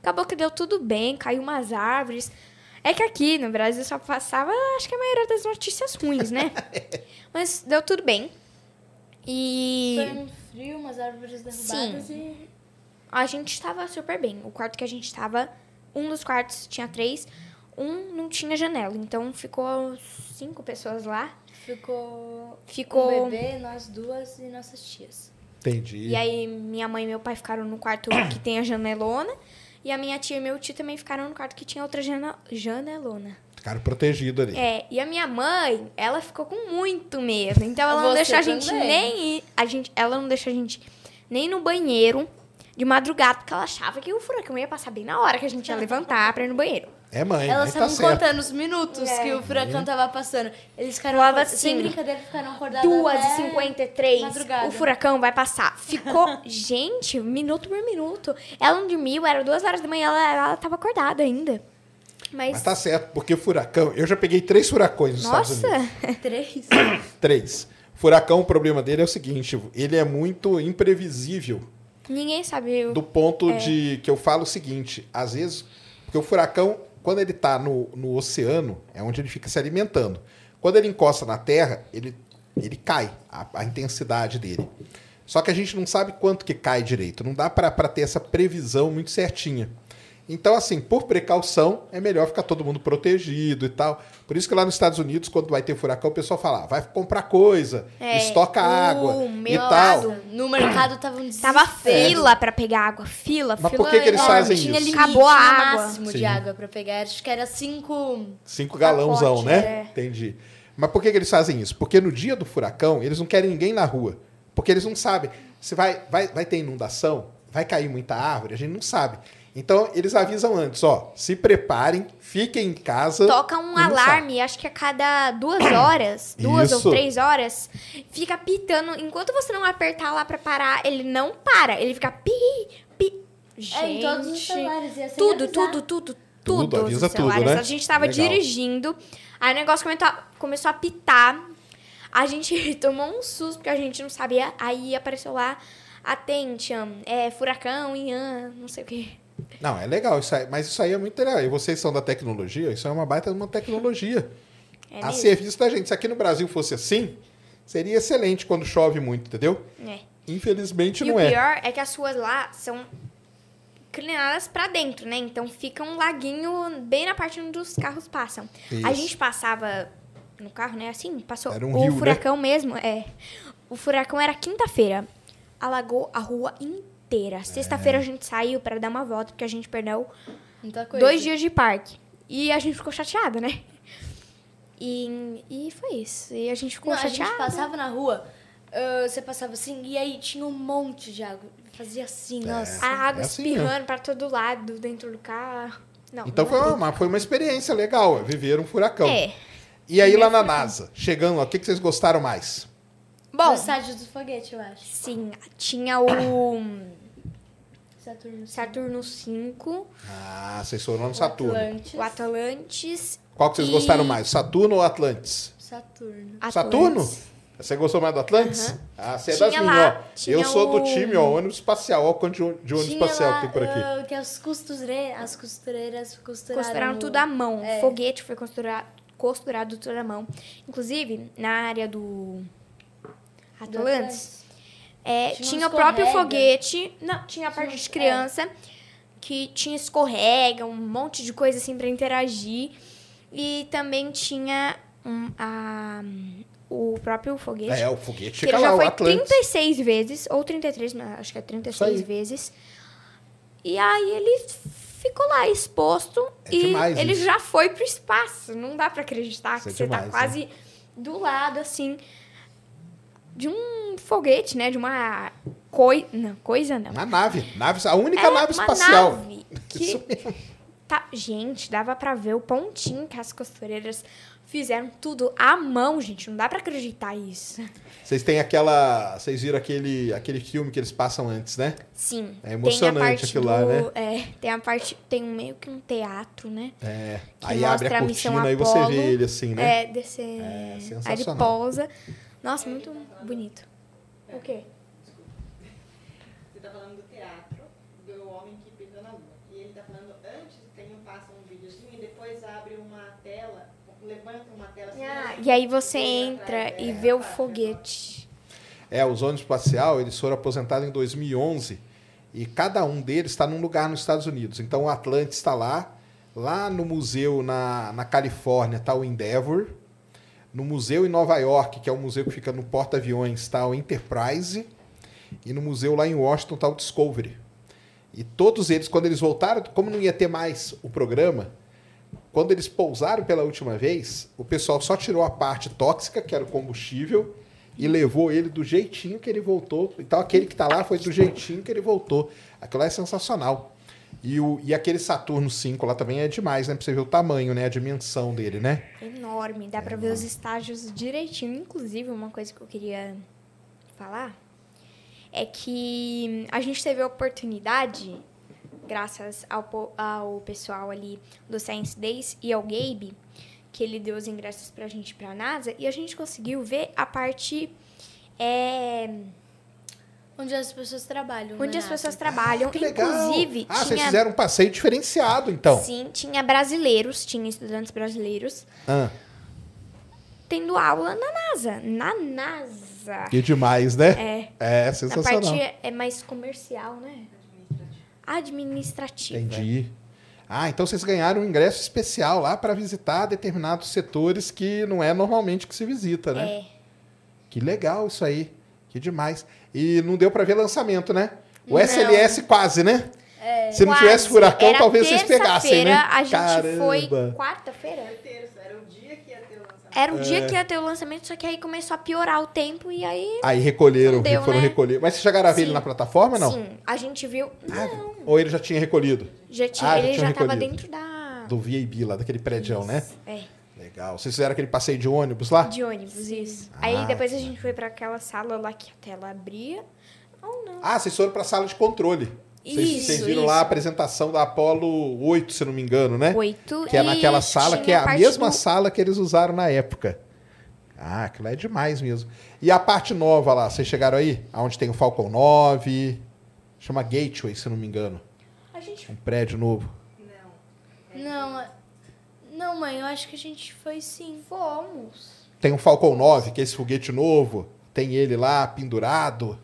Speaker 3: Acabou que deu tudo bem, caiu umas árvores. É que aqui no Brasil só passava, acho que a maioria das notícias ruins, né? Mas deu tudo bem. E
Speaker 4: Foi um frio, umas árvores derrubadas e...
Speaker 3: a gente estava super bem. O quarto que a gente estava, um dos quartos tinha três, um não tinha janela. Então ficou cinco pessoas lá.
Speaker 4: Ficou,
Speaker 3: Ficou-
Speaker 4: um bebê, nós duas e nossas tias.
Speaker 1: Entendi.
Speaker 3: E aí minha mãe e meu pai ficaram no quarto que tem a janelona. E a minha tia e meu tio também ficaram no quarto que tinha outra jana- janelona.
Speaker 1: Ficaram protegidos ali.
Speaker 3: É, e a minha mãe, ela ficou com muito medo. Então ela não deixou a gente
Speaker 4: também.
Speaker 3: nem ir. A gente, ela não deixou a gente nem no banheiro de madrugada, porque ela achava que o furacão ia passar bem na hora que a gente ia levantar pra ir no banheiro.
Speaker 1: É mãe,
Speaker 4: Elas
Speaker 1: tá
Speaker 4: estavam
Speaker 1: certo.
Speaker 4: contando os minutos
Speaker 3: É.
Speaker 4: que o furacão tava passando. Eles ficaram,
Speaker 3: Falava
Speaker 4: acordados- sem
Speaker 3: assim,
Speaker 4: brincadeira, ficaram acordados até
Speaker 3: 2h53,
Speaker 4: madrugada.
Speaker 3: o furacão vai passar. Ficou, gente, minuto por minuto. Ela não dormiu, era duas horas da manhã, ela, ela tava acordada ainda. Mas,
Speaker 1: Mas tá certo, porque furacão. Eu já peguei três furacões nos Estados
Speaker 3: nossa,
Speaker 1: Unidos.
Speaker 4: Três.
Speaker 1: Três. Furacão, o problema dele é o seguinte: ele é muito imprevisível.
Speaker 3: ninguém sabe.
Speaker 1: Do ponto de que eu falo o seguinte: às vezes, porque o furacão, quando ele tá no, no oceano, é onde ele fica se alimentando. Quando ele encosta na terra, ele, ele cai, a, a intensidade dele. Só que a gente não sabe quanto que cai direito. Não dá para ter essa previsão muito certinha. Então, assim, por precaução, é melhor ficar todo mundo protegido e tal. Por isso que lá nos Estados Unidos, quando vai ter furacão, o pessoal fala, ah, vai comprar coisa,
Speaker 3: É,
Speaker 1: estoca
Speaker 3: o
Speaker 1: água e tal.
Speaker 3: lado-
Speaker 4: No mercado tava um
Speaker 3: Tava fila pra pegar água, fila,
Speaker 1: Mas
Speaker 3: fila.
Speaker 1: por que que eles fazem
Speaker 4: Tinha
Speaker 1: isso?
Speaker 4: limite,
Speaker 3: Acabou a
Speaker 4: tinha
Speaker 3: água.
Speaker 4: máximo
Speaker 1: Sim.
Speaker 4: de água pra pegar. Acho que era cinco...
Speaker 1: Cinco galãozão,
Speaker 3: pacote,
Speaker 1: né?
Speaker 3: é.
Speaker 1: Entendi. Mas por que, que eles fazem isso? Porque no dia do furacão, eles não querem ninguém na rua. Porque eles não sabem se vai, vai, vai ter inundação, vai cair muita árvore, a gente não sabe. Então, eles avisam antes, ó, se preparem, fiquem em casa.
Speaker 3: Toca um alarme, acho que a cada duas horas, duas
Speaker 1: Isso.
Speaker 3: ou três horas, fica pitando. Enquanto você não apertar lá pra parar, ele não para. Ele fica pi, pi. Gente,
Speaker 4: É, em todos os celulares. Ia sem
Speaker 3: tudo, tudo, tudo,
Speaker 1: Tudo,
Speaker 3: tudo.
Speaker 1: avisa
Speaker 3: os celulares.
Speaker 1: tudo, né?
Speaker 3: A gente tava
Speaker 1: Legal.
Speaker 3: dirigindo, aí o negócio começou a, começou a pitar. A gente tomou um susto, porque a gente não sabia. Aí apareceu lá, attention, é, furacão, Ian, não sei o quê.
Speaker 1: Não, é legal, isso aí, mas isso aí é muito legal. E vocês são da tecnologia, isso é uma baita de uma tecnologia.
Speaker 3: É
Speaker 1: a
Speaker 3: mesmo?
Speaker 1: serviço da gente. Se aqui no Brasil fosse assim, seria excelente quando chove muito, entendeu?
Speaker 3: É.
Speaker 1: Infelizmente
Speaker 3: E
Speaker 1: não
Speaker 3: o
Speaker 1: é.
Speaker 3: pior é que as ruas lá são inclinadas pra dentro, né? Então fica um laguinho bem na parte onde os carros passam. A
Speaker 1: Isso.
Speaker 3: gente passava no carro, né? Assim, passou
Speaker 1: Era um
Speaker 3: o
Speaker 1: rio, né?
Speaker 3: furacão mesmo, é. O furacão era quinta-feira. Alagou a rua inteira.
Speaker 1: É.
Speaker 3: Sexta-feira a gente saiu pra dar uma volta porque a gente perdeu
Speaker 4: Muita coisa.
Speaker 3: dois dias de parque. E a gente ficou chateada, né? E, e foi isso. E a gente ficou
Speaker 4: Não, a gente
Speaker 3: chateada.
Speaker 4: passava na rua, ah, você passava assim, e aí tinha um monte de água. Fazia assim, nossa.
Speaker 3: A água
Speaker 1: É assim
Speaker 3: espirrando pra todo lado dentro do carro. Não,
Speaker 1: Então
Speaker 3: não
Speaker 1: foi
Speaker 3: é
Speaker 1: uma, foi uma experiência legal, viver um furacão.
Speaker 3: É.
Speaker 1: E aí lá na NASA, chegando lá, o que, que vocês gostaram mais?
Speaker 3: Bom,
Speaker 4: No estádio do foguete, eu acho.
Speaker 3: sim, tinha o
Speaker 4: Saturno.
Speaker 3: Saturno 5,
Speaker 1: Ah, vocês foram no Saturno.
Speaker 4: Atlantis.
Speaker 3: o Atlantis.
Speaker 1: Qual que vocês
Speaker 3: E-
Speaker 1: gostaram mais, Saturno ou Atlantis?
Speaker 4: Saturno.
Speaker 1: Saturno?
Speaker 3: Atlantis.
Speaker 1: Você gostou mais do Atlantis? Ah, você é das minhas, Eu sou do
Speaker 3: o-
Speaker 1: time, ó, ônibus espacial. Ó, o quanto de ônibus de ônibus
Speaker 4: Tinha
Speaker 1: espacial
Speaker 4: lá,
Speaker 1: que tem por aqui.
Speaker 4: ah, que as costureiras, as costureiras costuraram.
Speaker 3: Costuraram tudo à mão.
Speaker 4: É.
Speaker 3: O foguete foi costurado, costurado tudo à mão. Inclusive, na área do
Speaker 4: do
Speaker 3: Atlantis, é,
Speaker 4: Tinha
Speaker 3: tinha, o próprio foguete. Não, tinha a parte
Speaker 4: Tinha-
Speaker 3: de criança, que tinha escorrega, um monte de coisa assim pra interagir. E também tinha um, a, o próprio foguete.
Speaker 1: É, o foguete
Speaker 3: que ele já
Speaker 1: lá,
Speaker 3: foi
Speaker 1: Atlantis.
Speaker 3: 36 vezes, ou 33, mas acho que é
Speaker 1: Isso
Speaker 3: 36
Speaker 1: aí.
Speaker 3: vezes. E aí ele ficou lá exposto
Speaker 1: É
Speaker 3: e ele
Speaker 1: isso.
Speaker 3: já foi pro espaço. Não dá pra acreditar
Speaker 1: Isso é
Speaker 3: que você
Speaker 1: demais,
Speaker 3: tá
Speaker 1: né?
Speaker 3: quase do lado, assim, de um foguete, né? De uma coi... não, coisa, não.
Speaker 1: Uma nave. nave. A única
Speaker 3: É,
Speaker 1: nave espacial.
Speaker 3: nave que. Tá, gente, dava pra ver o pontinho que as costureiras fizeram tudo à mão, gente. Não dá pra acreditar isso.
Speaker 1: Vocês têm aquela. Vocês viram aquele, aquele filme que eles passam antes, né?
Speaker 3: Sim.
Speaker 1: É emocionante aquilo lá,
Speaker 3: do- É, tem a parte. Tem um meio que um teatro, né?
Speaker 1: É.
Speaker 3: Que
Speaker 1: Aí abre a cortina e você vê ele assim, né?
Speaker 3: É, descer.
Speaker 1: É,
Speaker 3: aí ele
Speaker 1: sensacional.
Speaker 3: pousa. Nossa, muito bonito. O quê?
Speaker 5: Você tá falando do teatro, do homem que pisou na lua. E ele tá falando, antes tem um, passa um videozinho e depois abre uma tela, levanta uma tela assim.
Speaker 3: Ah,
Speaker 5: né?
Speaker 3: e aí você entra e vê o foguete.
Speaker 1: É, os ônibus espacial, eles foram aposentados em 2011 e cada um deles está num lugar nos Estados Unidos. Então o Atlantis está lá, Lá no museu na, na Califórnia está o Endeavor. No museu em Nova York, que é o museu que fica no porta-aviões, está o Enterprise. E no museu lá em Washington está o Discovery. E todos eles, quando eles voltaram, como não ia ter mais o programa, quando eles pousaram pela última vez, o pessoal só tirou a parte tóxica, que era o combustível, e levou ele do jeitinho que ele voltou. Então aquele que está lá foi do jeitinho que ele voltou. Aquilo lá é sensacional. E, o, e aquele Saturno 5 lá também é demais, né? Pra você ver o tamanho, né? A dimensão dele, né?
Speaker 3: Enorme, dá pra ver os estágios direitinho. Inclusive, uma coisa que eu queria falar é que a gente teve a oportunidade, graças ao, ao pessoal ali do Science Days e ao Gabe, que ele deu os ingressos pra gente pra NASA, e a gente conseguiu ver a parte é,
Speaker 4: Onde as pessoas trabalham.
Speaker 3: onde
Speaker 4: né,
Speaker 3: as pessoas trabalham.
Speaker 1: Que legal.
Speaker 3: Inclusive,
Speaker 1: Ah, vocês
Speaker 3: tinha,
Speaker 1: fizeram um passeio diferenciado, então.
Speaker 3: sim, tinha brasileiros, tinha estudantes brasileiros
Speaker 1: Ah,
Speaker 3: tendo aula na NASA. Na NASA.
Speaker 1: que demais, né?
Speaker 3: É.
Speaker 1: É,
Speaker 3: A
Speaker 1: sensacional.
Speaker 3: parte é mais comercial, né? Administrativa.
Speaker 1: Entendi. Ah, então vocês ganharam um ingresso especial lá para visitar determinados setores que não é normalmente que se visita, né?
Speaker 3: É.
Speaker 1: Que legal isso aí. Que demais. E não deu para ver lançamento, né? O
Speaker 3: Não.
Speaker 1: SLS quase, né? Se não
Speaker 3: Quase.
Speaker 1: tivesse furacão,
Speaker 3: Era
Speaker 1: talvez vocês pegassem, né?
Speaker 3: A gente foi
Speaker 1: Caramba.
Speaker 3: quarta-feira.
Speaker 5: Terça, era o dia que ia ter o lançamento.
Speaker 3: Era o
Speaker 1: É.
Speaker 3: dia que ia ter o lançamento, só que aí começou a piorar o tempo e aí.
Speaker 1: Aí recolheram,
Speaker 3: deu,
Speaker 1: foram
Speaker 3: né?
Speaker 1: recolher. Mas vocês chegaram a ver ele
Speaker 3: Sim.
Speaker 1: na plataforma, não?
Speaker 3: Sim, a gente viu. Não,
Speaker 1: Ou ele já tinha recolhido?
Speaker 3: já tinha,
Speaker 1: Ah, já
Speaker 3: ele
Speaker 1: tinha
Speaker 3: já tava
Speaker 1: recolhido.
Speaker 3: dentro da.
Speaker 1: Do VAB lá, daquele prédio, né?
Speaker 3: É,
Speaker 1: Legal. Vocês fizeram aquele passeio de ônibus lá?
Speaker 3: de ônibus, isso.
Speaker 1: Ah.
Speaker 3: Aí depois a gente foi pra aquela sala lá que a tela abria. Ou não.
Speaker 1: Ah, vocês foram pra sala de controle. Vocês,
Speaker 3: Isso,
Speaker 1: vocês viram
Speaker 3: isso.
Speaker 1: lá a apresentação da Apollo 8, se não me engano, né?
Speaker 3: Oito.
Speaker 1: Que é naquela sala que é a mesma
Speaker 3: do-
Speaker 1: sala que eles usaram na época. Ah, aquilo é demais mesmo. E a parte nova lá, vocês chegaram aí? Onde tem o Falcon 9, chama Gateway, se não me engano.
Speaker 3: A gente
Speaker 1: Um prédio novo.
Speaker 5: Não.
Speaker 4: Não, não, mãe, eu acho que a gente foi sim.
Speaker 3: fomos.
Speaker 1: Tem o Falcon 9, que é esse foguete novo. Tem ele lá pendurado.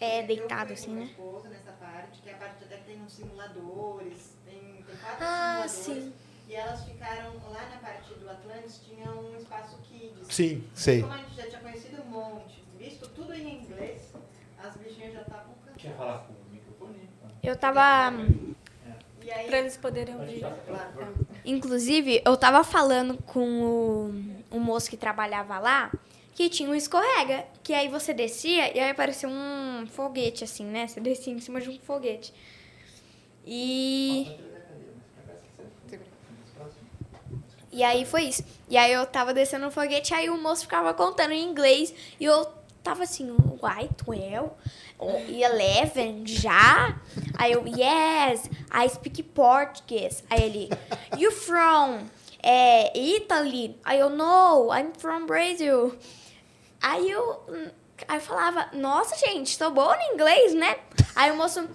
Speaker 3: É, deitado assim, né?
Speaker 5: nessa parte, que a parte até tem uns simuladores, tem, tem quatro
Speaker 4: Ah,
Speaker 5: simuladores.
Speaker 4: sim.
Speaker 5: E elas ficaram lá na parte do Atlantis, tinha um espaço kids.
Speaker 1: Sim, sei.
Speaker 5: Como a gente já tinha conhecido um monte, visto tudo em inglês, as bichinhas já estavam
Speaker 6: Quer
Speaker 5: cansadas.
Speaker 6: falar com o microfone?
Speaker 3: Eu tava.
Speaker 5: Aí,
Speaker 2: Pra eles poderem ouvir.
Speaker 5: Claro.
Speaker 3: Inclusive, eu tava falando com o, o moço que trabalhava lá que tinha um escorrega. Que aí você descia e aí aparecia um foguete, assim, né? Você descia em cima de um foguete. E. E aí foi isso. E aí eu tava descendo no foguete, aí o moço ficava contando em inglês. E eu tava assim, uai, 12? Oh, e 11? Já? Aí eu, yes, I speak Portuguese. Aí ele, you from é, Italy? Aí eu, no, I'm from Brazil. Aí eu, aí eu falava, nossa, gente, tô boa no inglês, né? Aí o moço,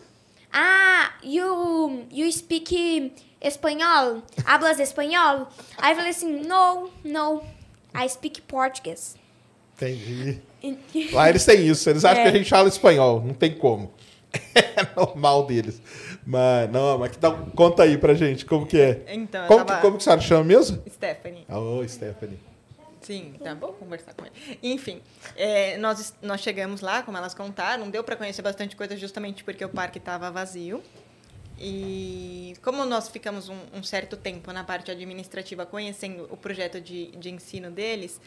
Speaker 3: ah, you, you speak espanhol? Hablas espanhol? Aí eu falei assim, no, no, I speak Portuguese.
Speaker 1: Entendi. Lá eles têm isso. Eles acham
Speaker 3: É.
Speaker 1: que a gente fala espanhol. Não tem como. É normal deles. Mas, não, mas que dá, conta aí pra gente como que é.
Speaker 5: Então,
Speaker 1: Como, que,
Speaker 5: tava...
Speaker 1: como que a senhora chama mesmo?
Speaker 5: Stephanie.
Speaker 1: Ô, Stephanie.
Speaker 5: Sim, tá bom conversar com ele. Enfim, é, nós, nós chegamos lá, como elas contaram, deu para conhecer bastante coisa justamente porque o parque estava vazio. E como nós ficamos um, um certo tempo na parte administrativa conhecendo o projeto de, de ensino deles,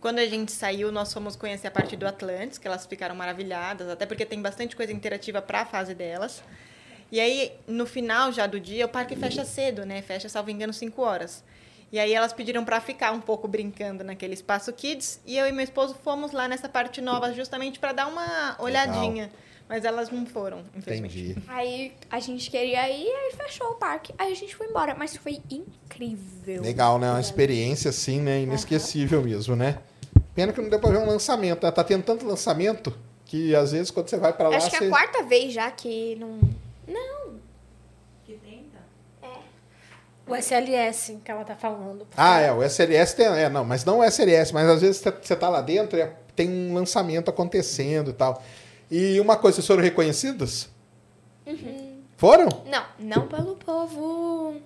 Speaker 5: quando a gente saiu, nós fomos conhecer a parte do Atlantis, que elas ficaram maravilhadas, até porque tem bastante coisa interativa para a fase delas. E aí, no final já do dia, o parque fecha cedo, né? Fecha, salvo engano, 5 horas. E aí elas pediram para ficar um pouco brincando naquele espaço kids, e eu e meu esposo fomos lá nessa parte nova justamente para dar uma olhadinha. Mas elas não foram, infelizmente.
Speaker 1: Entendi.
Speaker 3: Aí a gente queria ir, aí fechou o parque. Aí a gente foi embora, mas foi incrível.
Speaker 1: Legal, né? Uma experiência assim, né? Inesquecível mesmo, né? Pena que não deu pra ver um lançamento. Né? Tá tendo tanto lançamento que às vezes quando você vai pra lá.
Speaker 3: Acho que é
Speaker 1: você...
Speaker 3: a quarta vez já que não.
Speaker 5: Que tenta?
Speaker 2: O SLS que ela tá falando.
Speaker 1: Ah, é, o SLS tem. É, não, mas não o SLS, mas às vezes você- tá lá dentro e é- tem um lançamento acontecendo e tal. E uma coisa, vocês foram reconhecidos?
Speaker 3: Uhum.
Speaker 1: Foram?
Speaker 3: Não, não pelo povo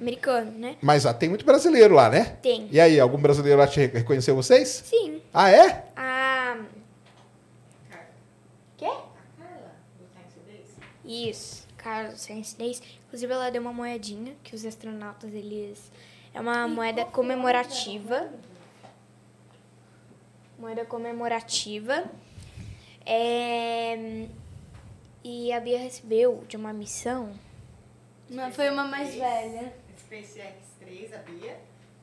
Speaker 3: americano, né?
Speaker 1: Mas ah, tem muito brasileiro lá, né?
Speaker 3: Tem.
Speaker 1: E aí, algum brasileiro lá te reconheceu vocês?
Speaker 3: Sim.
Speaker 1: Ah, é?
Speaker 3: A. Quê?
Speaker 5: Carla, do Science Days.
Speaker 3: Isso, Carla Science Days. Inclusive, ela deu uma moedinha que os astronautas, eles. É uma moeda comemorativa. Moeda comemorativa. É... E a Bia recebeu de uma missão.
Speaker 4: Mas foi uma mais velha.
Speaker 5: SpaceX 3, a Bia.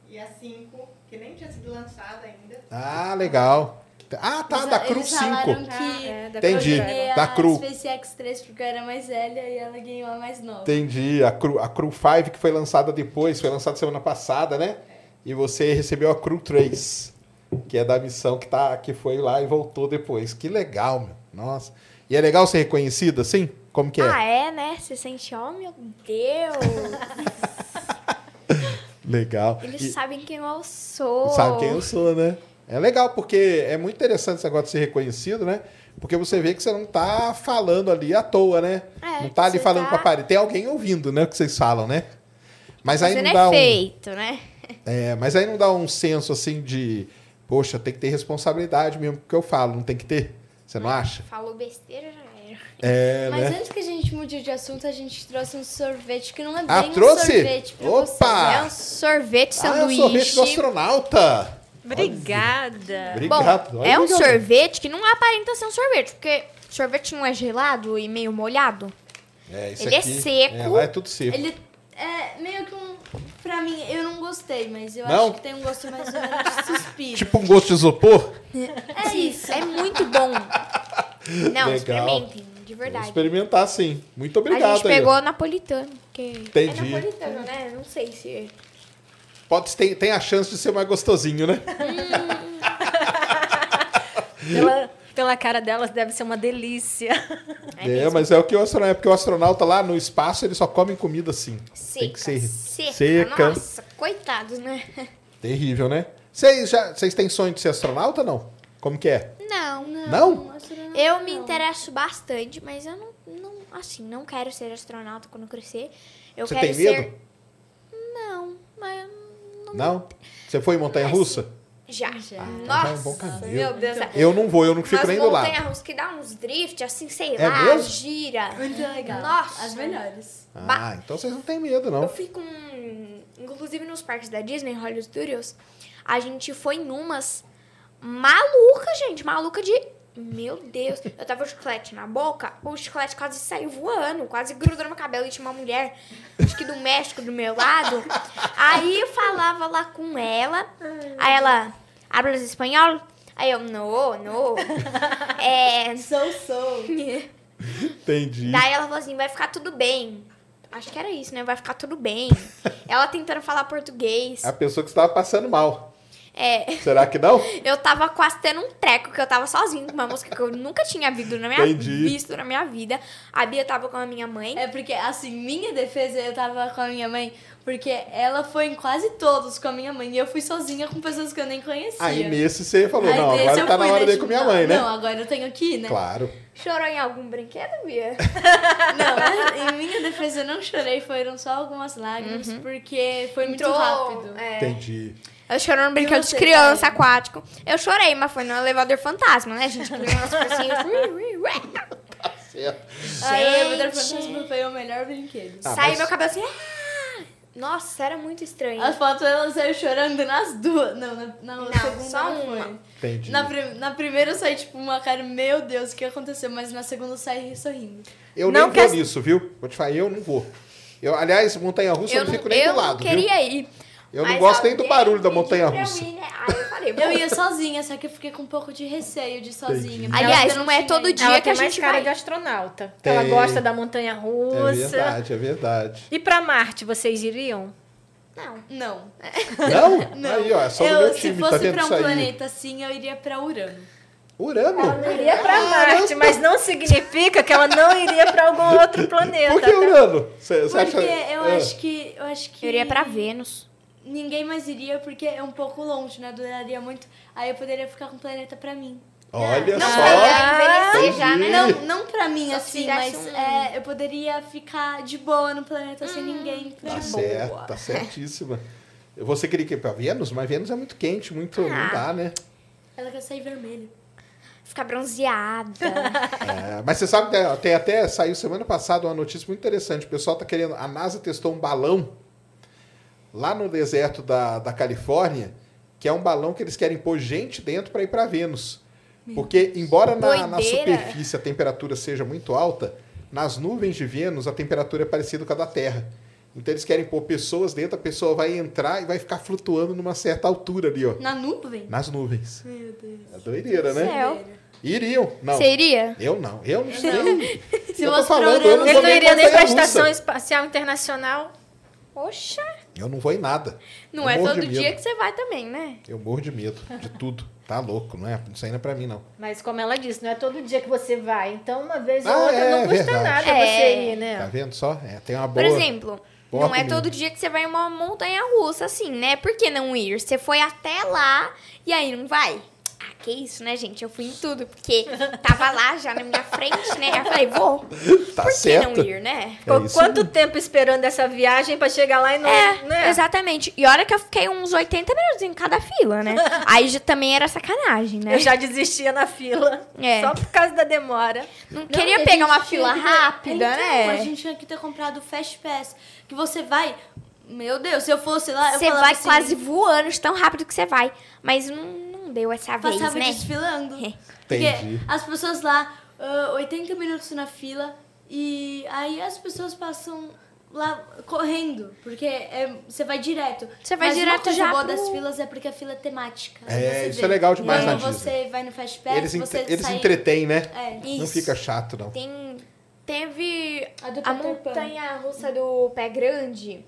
Speaker 5: E a 5, que nem tinha sido lançada ainda.
Speaker 1: Ah, legal. Ah, tá,
Speaker 4: Eles-
Speaker 1: da Cru
Speaker 4: eles falaram
Speaker 1: 5.
Speaker 4: que
Speaker 2: É, da
Speaker 1: Entendi. Da
Speaker 4: a
Speaker 1: Cru.
Speaker 4: SpaceX 3 porque eu era mais velha e ela ganhou a mais nova.
Speaker 1: Entendi. A Cru, a Cru 5 que foi lançada depois, foi lançada semana passada, né? E você recebeu a Cru 3, que é da missão que, tá, que foi lá e voltou depois. Que legal, meu. Nossa. E é legal ser reconhecida assim? Como que é?
Speaker 3: Ah, é, né? Você sente, oh meu Deus!
Speaker 1: Legal.
Speaker 3: Eles
Speaker 1: E-
Speaker 3: sabem quem eu sou.
Speaker 1: Sabe quem eu sou, né? É legal, porque é muito interessante esse negócio de ser reconhecido, né? Porque você vê que você não tá falando ali à toa, né?
Speaker 3: É,
Speaker 1: não tá ali falando
Speaker 3: tá-
Speaker 1: com a parede. Tem alguém ouvindo, né? O que vocês falam, né? Mas aí não dá um.
Speaker 3: efeito, né?
Speaker 1: É, mas aí não dá um senso assim de. Poxa, tem que ter responsabilidade mesmo com o que eu falo, não tem que ter? Você não acha?
Speaker 3: Falou besteira, já era.
Speaker 1: É,
Speaker 4: Mas
Speaker 1: né?
Speaker 4: antes que a gente mude de assunto, a gente trouxe um sorvete que não é bem
Speaker 1: Ah,
Speaker 4: um
Speaker 1: trouxe?
Speaker 4: sorvete pra
Speaker 1: Opa!
Speaker 4: vocês.
Speaker 3: É um sorvete
Speaker 1: Ah, é
Speaker 3: sanduíche.
Speaker 1: sorvete do astronauta!
Speaker 2: Obrigada.
Speaker 1: Obrigado.
Speaker 3: Bom,
Speaker 1: Olha,
Speaker 3: é um
Speaker 1: obrigado.
Speaker 3: sorvete que não aparenta ser um sorvete, porque sorvete não é gelado e meio molhado.
Speaker 1: É, esse
Speaker 3: Ele é
Speaker 1: aqui-
Speaker 3: seco.
Speaker 1: É, lá é tudo seco.
Speaker 4: Ele é meio que um. Pra mim, eu não gostei, mas eu
Speaker 1: Não?
Speaker 4: acho que tem um gosto mais ou menos de suspiro.
Speaker 1: Tipo um gosto de isopor?
Speaker 4: é isso.
Speaker 3: É muito bom. Não,
Speaker 1: Legal.
Speaker 3: experimentem, de
Speaker 1: Vou
Speaker 3: verdade.
Speaker 1: experimentar sim. Muito
Speaker 3: A
Speaker 1: obrigado.
Speaker 3: gente
Speaker 1: aí, ó.
Speaker 3: pegou napolitano, que
Speaker 1: Entendi.
Speaker 3: é napolitano, né? Não sei se...
Speaker 1: Pode, tem, tem a chance de ser mais gostosinho, né?
Speaker 2: Pela, pela cara delas deve ser uma delícia.
Speaker 1: É,
Speaker 3: mesmo.
Speaker 1: mas é o que o astronauta, é porque o astronauta lá no espaço ele só come comida assim. Tem que ser
Speaker 3: seca.
Speaker 1: seca.
Speaker 3: Nossa, coitados, né?
Speaker 1: Terrível, né? Vocês já vocês têm sonho de ser astronauta ou não? Como que é?
Speaker 3: Não.
Speaker 1: Não?
Speaker 4: astronauta
Speaker 3: Eu me
Speaker 4: não.
Speaker 3: interesso bastante, mas eu não, não assim, não quero ser astronauta quando crescer. Eu
Speaker 1: Você
Speaker 3: quero
Speaker 1: tem medo?
Speaker 3: ser... Não, mas eu não...
Speaker 1: Não? Você foi em montanha russa?
Speaker 3: Já.
Speaker 4: Já.
Speaker 3: Nossa,
Speaker 1: já é um bom caminho.
Speaker 3: meu Deus.
Speaker 1: Eu não vou, eu não fico
Speaker 3: As
Speaker 1: nem do lado.
Speaker 3: montanhas que dá uns drift, assim, sei
Speaker 1: É
Speaker 3: lá,
Speaker 1: mesmo?
Speaker 3: gira.
Speaker 4: Muito legal.
Speaker 3: Nossa.
Speaker 4: As melhores.
Speaker 1: Ah, então vocês não têm medo,
Speaker 3: Eu
Speaker 1: não.
Speaker 3: fui com. Inclusive nos parques da Disney, Hollywood Studios, a gente foi numas maluca, gente. Maluca de. Meu Deus. Eu tava com o chiclete na boca, o chiclete quase saiu voando, quase grudou no meu cabelo. E tinha uma mulher, acho que do México, do meu lado. Aí eu falava lá com ela. Aí ela. Hablas espanhol? Aí eu, no, no. É.
Speaker 4: Sou, sou.
Speaker 1: Entendi.
Speaker 3: Daí ela falou assim, vai ficar tudo bem. Acho que era isso, né? Vai ficar tudo bem. ela tentando falar português.
Speaker 1: A pessoa que estava passando mal.
Speaker 3: É,
Speaker 1: Será que não?
Speaker 3: eu tava quase tendo um treco, que eu tava sozinha com uma música que eu nunca tinha visto na minha, visto na minha vida. A Bia tava com a minha mãe.
Speaker 4: É porque, assim, minha defesa, eu tava com a minha mãe, porque ela foi em quase todos com a minha mãe. E eu fui sozinha com pessoas que eu nem conhecia.
Speaker 1: Aí nesse você falou,
Speaker 4: Aí
Speaker 1: não, agora
Speaker 4: eu
Speaker 1: tá na hora de ir com minha mãe, né?
Speaker 4: Não, agora eu tenho que ir, né?
Speaker 1: Claro.
Speaker 3: Chorou em algum brinquedo, Bia?
Speaker 4: Não, em minha defesa eu não chorei, foram só algumas lágrimas, porque foi muito
Speaker 3: Entrou,
Speaker 4: rápido.
Speaker 3: É.
Speaker 1: Entendi.
Speaker 3: Eu chorei no brinquedo de criança aquático. Eu chorei, mas foi no elevador fantasma, né, gente? Criança assim.
Speaker 1: Tá certo.
Speaker 4: Aí o elevador fantasma foi o melhor brinquedo.
Speaker 1: Ah,
Speaker 3: Saiu
Speaker 1: mas-
Speaker 3: meu cabelo assim. "Ah!" Nossa, era muito estranho.
Speaker 4: As fotos ela saiu chorando nas duas. Não, na, na
Speaker 3: Não,
Speaker 4: segunda
Speaker 3: só uma.
Speaker 1: Entendi.
Speaker 4: Na, na primeira eu saí, tipo, uma cara, meu Deus, o que aconteceu? Mas na segunda eu saí sorrindo.
Speaker 1: Eu
Speaker 2: Não
Speaker 1: nem vou
Speaker 2: quer-
Speaker 1: nisso, viu? Vou te falar, eu não vou. Eu, aliás, montanha-russa eu,
Speaker 3: eu
Speaker 1: não fico nem
Speaker 3: eu
Speaker 1: do lado,
Speaker 3: não queria
Speaker 1: viu?
Speaker 3: ir.
Speaker 1: Eu não gosto nem do barulho da
Speaker 3: eu
Speaker 1: montanha-russa.
Speaker 3: ir, né? Aí eu falei,
Speaker 4: Eu ia sozinha, só que eu fiquei com um pouco de receio de ir sozinha.
Speaker 3: Aliás, não é todo dia
Speaker 2: Ela
Speaker 3: que a
Speaker 2: tem mais
Speaker 3: gente
Speaker 2: cara
Speaker 3: vai.
Speaker 2: de astronauta.
Speaker 1: Tem.
Speaker 2: Ela gosta da montanha
Speaker 1: É
Speaker 2: russa.
Speaker 1: verdade, é verdade.
Speaker 2: e pra Marte, vocês iriam?
Speaker 3: Não.
Speaker 4: Não.
Speaker 1: Não?
Speaker 4: Não.
Speaker 1: Aí, ó, é só do
Speaker 4: eu,
Speaker 1: meu
Speaker 4: se
Speaker 1: time, tá
Speaker 4: fosse
Speaker 1: vendo
Speaker 4: pra um planeta assim, eu iria pra Urano.
Speaker 1: Urano?
Speaker 2: Ela iria pra Marte, mas não significa que ela não iria pra algum outro planeta.
Speaker 1: Por que Urano? Você
Speaker 4: Porque
Speaker 1: acha...
Speaker 4: eu
Speaker 1: Ah,
Speaker 4: acho que. Eu acho que.
Speaker 3: Eu iria pra Vênus.
Speaker 4: Ninguém mais iria porque é um pouco longe, né? Duraria muito. Aí eu poderia ficar com o planeta pra mim.
Speaker 1: Olha
Speaker 3: Não,
Speaker 1: só.
Speaker 3: pra envelhecer já, né?
Speaker 4: Não, não pra mim,
Speaker 3: Só
Speaker 4: assim, mas
Speaker 3: um-
Speaker 4: é, eu poderia ficar de boa no planeta sem ninguém.
Speaker 1: Tá certo, tá certíssima. Você queria que ir pra Vênus? Mas Vênus é muito quente, muito. Não
Speaker 3: Ah.
Speaker 1: dá, né?
Speaker 4: Ela quer sair vermelho.
Speaker 3: Ficar bronzeada.
Speaker 1: É, mas você sabe, que tem até saiu semana passada uma notícia muito interessante. O pessoal tá querendo. A NASA testou um balão lá no deserto da, da Califórnia, que é um balão que eles querem pôr gente dentro para ir para Vênus. Porque, embora na, na superfície a temperatura seja muito alta, nas nuvens de Vênus a temperatura é parecida com a da Terra. Então eles querem pôr pessoas dentro, a pessoa vai entrar e vai ficar flutuando numa certa altura ali, ó.
Speaker 4: Na nuvem?
Speaker 1: Nas nuvens.
Speaker 4: Meu Deus.
Speaker 1: É doideira, né?
Speaker 3: Céu.
Speaker 1: Iriam. Não.
Speaker 3: Você iria?
Speaker 1: Eu não. Eu não sei.
Speaker 4: Se
Speaker 1: eu
Speaker 4: fosse
Speaker 1: falando, eu não vou
Speaker 2: não iria nem pra
Speaker 1: russa.
Speaker 2: Estação Espacial Internacional.
Speaker 3: Poxa.
Speaker 1: Eu não vou em nada.
Speaker 3: Não
Speaker 1: Eu
Speaker 3: é todo dia que você vai também, né?
Speaker 1: Eu morro de medo de tudo. Tá louco, não é? Isso aí não é pra mim, não.
Speaker 2: Mas como ela disse, não é todo dia que você vai. Então, uma vez ou
Speaker 1: Ah,
Speaker 2: outra
Speaker 1: é,
Speaker 2: não custa
Speaker 1: verdade.
Speaker 2: nada
Speaker 3: É.
Speaker 2: você ir,
Speaker 1: Tá
Speaker 2: né?
Speaker 1: vendo só? É, tem uma
Speaker 3: Por
Speaker 1: boa.
Speaker 3: exemplo,
Speaker 1: boa
Speaker 3: não é
Speaker 1: comida.
Speaker 3: todo dia que você vai em uma montanha russa, assim, né? Por que não ir? Você foi até lá e aí não vai? Ah, que isso, né, gente? Eu fui em tudo, porque tava lá já na minha frente, né? Eu falei, vou.
Speaker 1: Tá
Speaker 3: Por que
Speaker 1: certo.
Speaker 3: não ir, né?
Speaker 2: Ficou
Speaker 1: isso
Speaker 2: quanto
Speaker 1: mesmo.
Speaker 2: tempo esperando essa viagem pra chegar lá e não.
Speaker 3: É,
Speaker 2: né?
Speaker 3: exatamente. E olha que eu fiquei uns 80 minutos em cada fila, né? Aí já também era sacanagem, né?
Speaker 2: Eu já desistia na fila.
Speaker 3: É.
Speaker 2: Só por causa da demora.
Speaker 3: Não queria
Speaker 4: a
Speaker 3: pegar uma fila
Speaker 4: que ter-
Speaker 3: rápida,
Speaker 4: então,
Speaker 3: né?
Speaker 4: A gente tinha que ter comprado o Fast Pass. Que você vai. Meu Deus, se eu fosse lá, eu
Speaker 3: Você vai
Speaker 4: assim,
Speaker 3: quase voando de tão rápido que você vai. Mas não, não deu essa vez,
Speaker 4: Passava
Speaker 3: né?
Speaker 4: desfilando.
Speaker 3: É.
Speaker 4: Porque
Speaker 1: Entendi.
Speaker 4: as pessoas lá, ah, 80 minutos na fila, e aí as pessoas passam lá correndo, porque é, você vai direto.
Speaker 3: Você vai
Speaker 4: Mas
Speaker 3: direto
Speaker 4: uma coisa
Speaker 3: já
Speaker 4: boa
Speaker 3: pro-
Speaker 4: das filas é porque a fila é temática.
Speaker 1: É, isso
Speaker 4: vê.
Speaker 1: é legal demais
Speaker 4: e
Speaker 1: na
Speaker 4: aí
Speaker 1: Disney.
Speaker 4: você vai no Fast Pass,
Speaker 1: Eles,
Speaker 4: você
Speaker 1: eles
Speaker 4: sai...
Speaker 1: entretêm, né?
Speaker 4: É.
Speaker 1: Não
Speaker 3: Isso.
Speaker 1: fica chato, não.
Speaker 3: Tem. Teve
Speaker 4: A do
Speaker 3: a montanha russa do Pé Grande.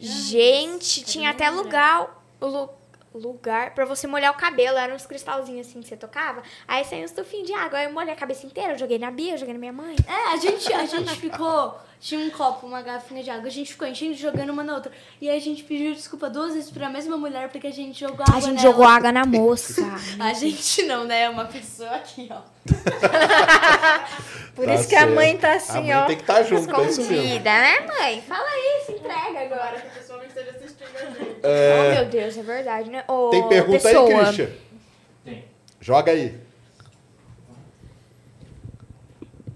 Speaker 3: Gente, tinha até lugar, lu- lugar pra você molhar o cabelo. Eram uns cristalzinhos assim que você tocava. Aí saiu um estufinho de água. Aí eu molhei a cabeça inteira. Eu joguei na Bia, eu joguei na minha mãe.
Speaker 4: É, a gente, a gente ficou. Tinha um copo, uma garrafinha de água. A gente ficou enchendo e jogando uma na outra. E aí a gente pediu desculpa duas vezes pra mesma mulher porque a gente jogou água
Speaker 3: A gente
Speaker 4: nela.
Speaker 3: jogou água na moça.
Speaker 4: A gente não, né? Uma pessoa aqui, ó.
Speaker 2: Por
Speaker 1: Tá
Speaker 2: isso que a
Speaker 1: certo.
Speaker 2: mãe tá
Speaker 1: A
Speaker 2: assim,
Speaker 1: mãe
Speaker 2: ó.
Speaker 1: tem que estar junto, é isso mesmo.
Speaker 3: Escondida, né, mãe? Fala isso, entrega agora.
Speaker 5: que a pessoa não esteja assistindo a gente.
Speaker 3: Oh, meu Deus, é verdade, né? Ô,
Speaker 1: Tem pergunta
Speaker 3: pessoa,
Speaker 1: aí, Christian?
Speaker 6: Tem.
Speaker 1: Joga aí.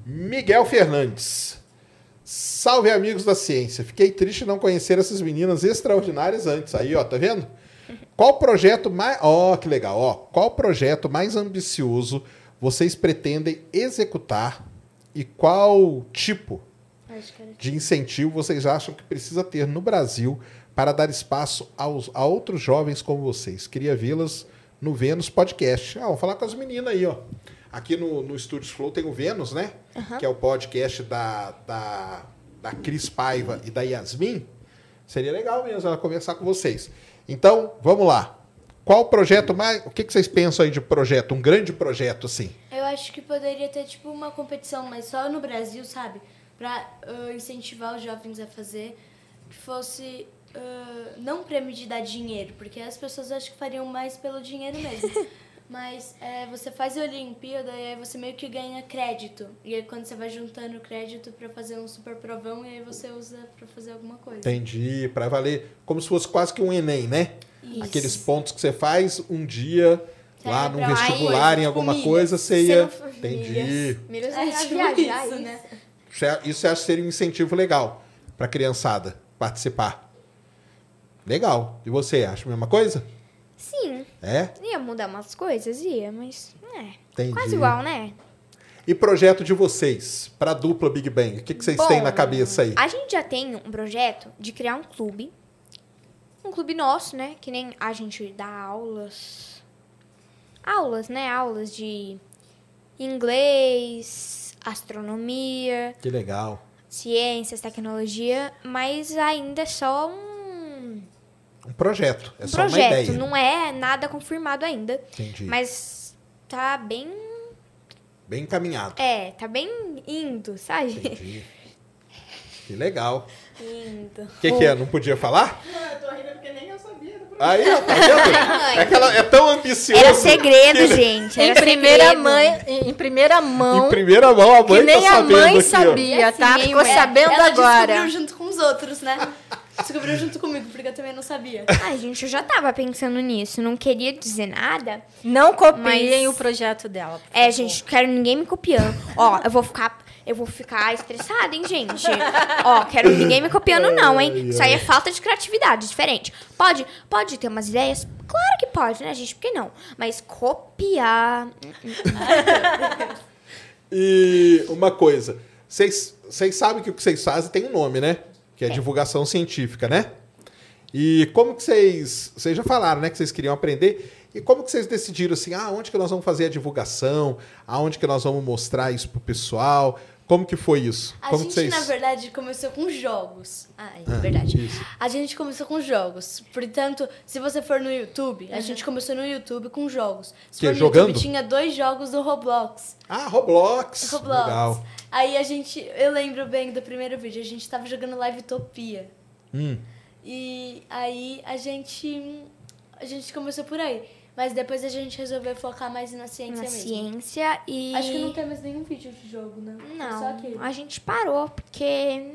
Speaker 1: Miguel Fernandes. Salve, amigos da ciência. Fiquei triste não conhecer essas meninas extraordinárias antes. Aí, ó, tá vendo? Qual projeto mais. Ó, que legal, ó. Qual projeto mais ambicioso vocês pretendem executar e qual tipo de incentivo vocês acham que precisa ter no Brasil para dar espaço aos, a outros jovens como vocês? Queria vê-las no Vênus Podcast. Ah, vamos falar com as meninas aí, ó. Aqui no, no Estúdios Flow tem o Vênus, né? Que é o podcast da, da, da Cris Paiva e da Yasmin. Seria legal mesmo ela conversar com vocês. Então, vamos lá. Qual o projeto mais. O que, que vocês pensam aí de projeto? Um grande projeto, assim?
Speaker 4: Eu acho que poderia ter, tipo, uma competição, mas só no Brasil, sabe? Pra ah, incentivar os jovens a fazer. Que fosse. ah, não prêmio de dar dinheiro, porque as pessoas acho que fariam mais pelo dinheiro mesmo. Mas é, você faz a Olimpíada e aí você meio que ganha crédito. E aí quando você vai juntando crédito pra fazer um super provão, e aí você usa pra fazer alguma coisa.
Speaker 1: Entendi. Para valer como se fosse quase que um Enem, né?
Speaker 4: Isso.
Speaker 1: Aqueles pontos que você faz um dia lá
Speaker 4: Serve
Speaker 1: num vestibular,
Speaker 4: coisa,
Speaker 1: em alguma
Speaker 4: tipo
Speaker 1: coisa,
Speaker 3: Você
Speaker 1: você ia.
Speaker 3: não foi-
Speaker 1: Entendi.
Speaker 3: Milhas. Milhas
Speaker 4: É
Speaker 3: é,
Speaker 4: tipo
Speaker 3: viajar,
Speaker 4: isso, né?
Speaker 1: Isso é- Isso acho que seria um incentivo legal para criançada participar. Legal. E você, acha a mesma coisa?
Speaker 3: Sim,
Speaker 1: É?
Speaker 3: ia mudar umas coisas, ia, mas é
Speaker 1: Entendi.
Speaker 3: quase igual, né?
Speaker 1: E projeto de vocês para a dupla Big Bang? O que, que vocês
Speaker 3: Bom,
Speaker 1: têm na cabeça aí?
Speaker 3: A gente já tem um projeto de criar um clube. Um clube nosso, né? Que nem a gente dá aulas. Aulas, né? Aulas de inglês, astronomia,
Speaker 1: Que legal.
Speaker 3: ciências, tecnologia, mas ainda é só um,
Speaker 1: Um projeto. É
Speaker 3: um
Speaker 1: só uma
Speaker 3: projeto.
Speaker 1: ideia.
Speaker 3: Não é nada confirmado ainda.
Speaker 1: Entendi.
Speaker 3: Mas tá bem.
Speaker 1: Bem encaminhado.
Speaker 3: É, tá bem indo, sabe?
Speaker 1: Entendi. Que legal.
Speaker 3: Indo.
Speaker 1: O que, que é? Não podia falar?
Speaker 5: Não, eu tô rindo porque nem eu sabia do
Speaker 1: Aí, ó, tá vendo? É, que ela é tão ambiciosa.
Speaker 3: Era segredo,
Speaker 1: que-
Speaker 3: gente.
Speaker 2: Em
Speaker 3: Era
Speaker 2: primeira,
Speaker 3: segredo.
Speaker 2: mãe, em em primeira mão,
Speaker 1: Em primeira mão, a mãe
Speaker 2: que nem
Speaker 1: tá
Speaker 2: a
Speaker 1: sabendo
Speaker 2: mãe
Speaker 1: aqui, ó.
Speaker 2: sabia, tá?
Speaker 3: Assim,
Speaker 2: Ficou
Speaker 3: ué.
Speaker 2: sabendo
Speaker 4: Ela
Speaker 2: agora.
Speaker 4: descobriu junto com os outros, né? Descobriu junto comigo, porque eu também não sabia.
Speaker 3: Ai, gente, eu já tava pensando nisso. Não queria dizer nada.
Speaker 2: Não copiem
Speaker 3: Mas-
Speaker 2: o projeto dela.
Speaker 3: É,
Speaker 2: favor.
Speaker 3: gente, quero ninguém me copiando. Ó, eu vou ficar. Eu vou ficar estressada, hein, gente? Ó, quero ninguém me copiando, não, hein? Isso aí é falta de criatividade, diferente. Pode, pode ter umas ideias? Claro que pode, né, gente? Por que não? Mas copiar.
Speaker 1: E uma coisa, vocês vocês sabem que o que vocês fazem tem um nome, né? Que é divulgação científica, né? E como que vocês... Vocês já falaram, né? Que vocês queriam aprender. E como que vocês decidiram assim, ah, onde que nós vamos fazer a divulgação? Aonde que nós vamos mostrar isso pro pessoal? Como que foi isso?
Speaker 4: A
Speaker 1: como
Speaker 4: gente,
Speaker 1: que vocês...
Speaker 4: na verdade, começou com jogos. Ah, é
Speaker 1: Ah,
Speaker 4: verdade.
Speaker 1: isso.
Speaker 4: A gente começou com jogos. Portanto, se você for no YouTube, a gente começou no YouTube com jogos. Se
Speaker 1: Que,
Speaker 4: for no
Speaker 1: jogando?
Speaker 4: YouTube, tinha dois jogos do Roblox.
Speaker 1: Ah, Roblox.
Speaker 4: Roblox.
Speaker 1: Legal.
Speaker 4: Aí a gente, eu lembro bem do primeiro vídeo, a gente tava jogando Live Utopia.
Speaker 1: Hum.
Speaker 4: E aí a gente a gente começou por aí, mas depois a gente resolveu focar mais na ciência
Speaker 3: Na
Speaker 4: mesmo.
Speaker 3: ciência e.
Speaker 4: Acho que não tem mais nenhum vídeo de jogo, né?
Speaker 3: Não,
Speaker 4: Só aquele.
Speaker 3: a gente parou, porque.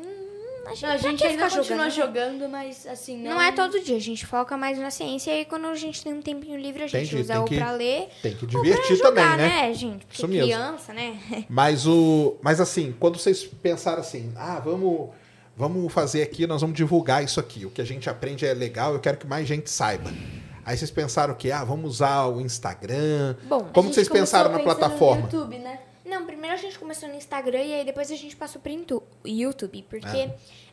Speaker 3: A gente,
Speaker 4: Não, a gente ainda continua
Speaker 3: jogando,
Speaker 4: jogando, mas assim, não...
Speaker 3: Não é todo dia, a gente foca mais na ciência e aí quando a gente tem um tempinho livre, a gente
Speaker 1: Entendi,
Speaker 3: usa
Speaker 1: tem
Speaker 3: ou
Speaker 1: que
Speaker 3: pra ler
Speaker 1: Tem que
Speaker 3: ou pra
Speaker 1: divertir
Speaker 3: jogar,
Speaker 1: também, né?
Speaker 3: né, gente? Porque
Speaker 1: Isso mesmo.
Speaker 3: criança, né?
Speaker 1: Mas o, mas assim, quando vocês pensaram assim, ah, vamos, vamos fazer aqui, nós vamos divulgar isso aqui. O que a gente aprende é legal, eu quero que mais gente saiba. Aí vocês pensaram que, ah, vamos usar o Instagram.
Speaker 3: Bom,
Speaker 1: Como
Speaker 4: A
Speaker 1: que
Speaker 4: gente
Speaker 1: vocês pensaram na plataforma?
Speaker 4: No YouTube, né?
Speaker 3: Não, primeiro a gente começou no Instagram e aí depois a gente passou pro YouTube, porque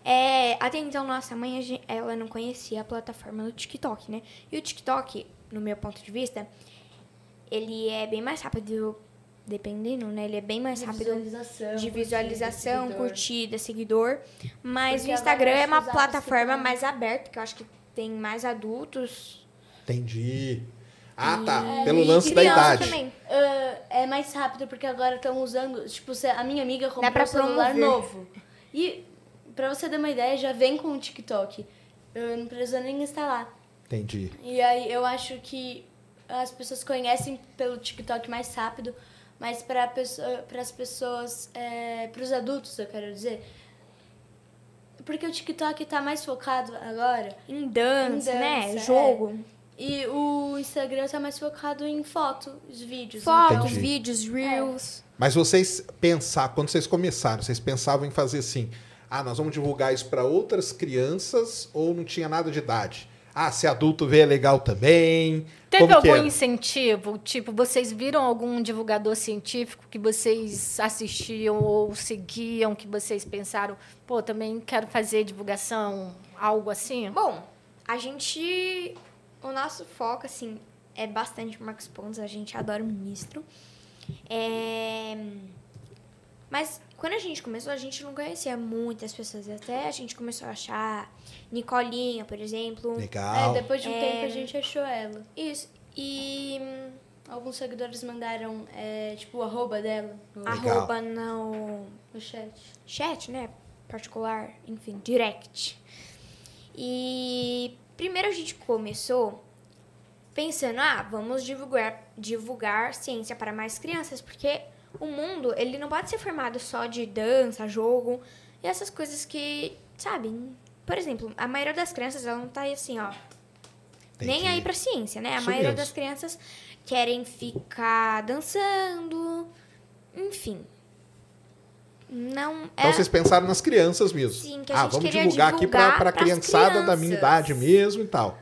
Speaker 1: Ah.
Speaker 3: é, até então nossa mãe, a gen- ela não conhecia a plataforma do TikTok, né? E o TikTok, no meu ponto de vista, ele é bem mais rápido, dependendo, né? Ele é bem mais
Speaker 4: De
Speaker 3: rápido
Speaker 4: visualização.
Speaker 3: de visualização,
Speaker 4: curtida,
Speaker 3: curtida, seguidor. Mas
Speaker 4: Porque
Speaker 3: o Instagram é uma plataforma mais aberta, que eu acho que tem mais adultos.
Speaker 1: Entendi. Ah, tá.
Speaker 3: e-
Speaker 1: Pelo lance da idade.
Speaker 3: Também.
Speaker 4: Ah, é mais rápido porque agora estão usando. Tipo, a minha amiga comprou
Speaker 3: pra
Speaker 4: um celular
Speaker 3: promover.
Speaker 4: novo. E pra você ter uma ideia, já vem com o TikTok. Eu não precisa nem instalar.
Speaker 1: Entendi.
Speaker 4: E aí eu acho que as pessoas conhecem pelo TikTok mais rápido, mas para as pessoas, para os adultos, eu quero dizer. Porque o TikTok tá mais focado agora
Speaker 3: Em dança,
Speaker 4: Em
Speaker 3: né?
Speaker 4: dança,
Speaker 3: Jogo.
Speaker 4: E o Instagram tá mais focado em foto, os vídeos.
Speaker 3: Fotos,
Speaker 1: Entendi.
Speaker 3: vídeos, reels.
Speaker 1: Mas vocês pensar, quando vocês começaram, vocês pensavam em fazer assim, ah, nós vamos divulgar isso para outras crianças ou não tinha nada de idade? Ah, se adulto vê é legal também.
Speaker 2: Teve
Speaker 1: Como
Speaker 2: algum incentivo? Tipo, vocês viram algum divulgador científico que vocês assistiam ou seguiam, que vocês pensaram, pô, também quero fazer divulgação, algo assim?
Speaker 3: Bom, a gente. O nosso foco, assim, é bastante Marcos Pontes, a gente adora o ministro. É, Mas quando a gente começou, a gente não conhecia muitas pessoas. Até a gente começou a achar Nicolinha, por exemplo.
Speaker 4: É,
Speaker 1: Legal.
Speaker 4: depois de um
Speaker 3: É.
Speaker 4: tempo a gente achou ela.
Speaker 3: Isso. E
Speaker 4: Alguns seguidores mandaram, é, tipo, o arroba dela no,
Speaker 3: arroba no
Speaker 4: no chat.
Speaker 3: chat, né? Particular, enfim, direct. E primeiro a gente começou pensando, ah, vamos divulgar, divulgar ciência para mais crianças, porque o mundo, ele não pode ser formado só de dança, jogo e essas coisas que, sabe? Por exemplo, a maioria das crianças, ela não tá aí assim, ó, nem
Speaker 1: Entendi.
Speaker 3: aí pra ciência, né? A
Speaker 1: Isso
Speaker 3: maioria
Speaker 1: mesmo.
Speaker 3: das crianças querem ficar dançando, enfim. Não
Speaker 1: Então
Speaker 3: é
Speaker 1: vocês pensaram nas crianças mesmo.
Speaker 3: Sim, que a
Speaker 1: ah,
Speaker 3: gente
Speaker 1: vamos
Speaker 3: queria
Speaker 1: divulgar aqui para
Speaker 3: divulgar
Speaker 1: a criançada da minha
Speaker 3: crianças.
Speaker 1: idade mesmo e tal.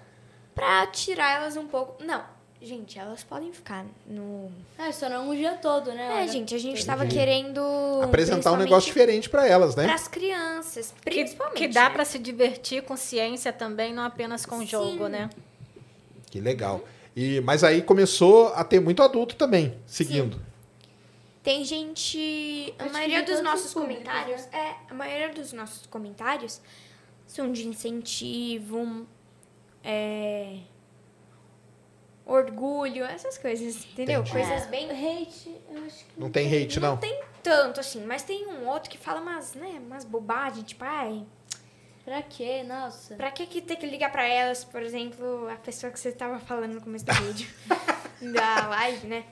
Speaker 3: pra tirar elas um pouco. Não, gente, elas podem ficar no.
Speaker 4: É, só não o dia todo, né?
Speaker 3: É,
Speaker 4: Olha,
Speaker 3: gente, a gente
Speaker 4: Entendi.
Speaker 3: tava querendo.
Speaker 1: Apresentar um negócio diferente para elas, né?
Speaker 3: Para as crianças,
Speaker 2: Que,
Speaker 3: principalmente.
Speaker 2: que dá
Speaker 3: né?
Speaker 2: para se divertir com ciência também, não apenas com
Speaker 3: Sim.
Speaker 2: jogo, né?
Speaker 1: Que legal. E, mas aí começou a ter muito adulto também, seguindo.
Speaker 3: Tem gente. A maioria dos nossos
Speaker 4: públicos,
Speaker 3: comentários. É, a maioria dos nossos comentários são de incentivo, é, orgulho, essas coisas, entendeu?
Speaker 1: Entendi.
Speaker 3: Coisas bem.
Speaker 4: Hate, eu acho que
Speaker 1: Não tem hate, não.
Speaker 3: Não tem tanto, assim, mas tem um outro que fala umas, né, umas bobagens, tipo, ai.
Speaker 4: Pra quê? Nossa.
Speaker 3: Pra que, que ter que ligar pra elas, por exemplo, a pessoa que você tava falando no começo do vídeo? da live, né?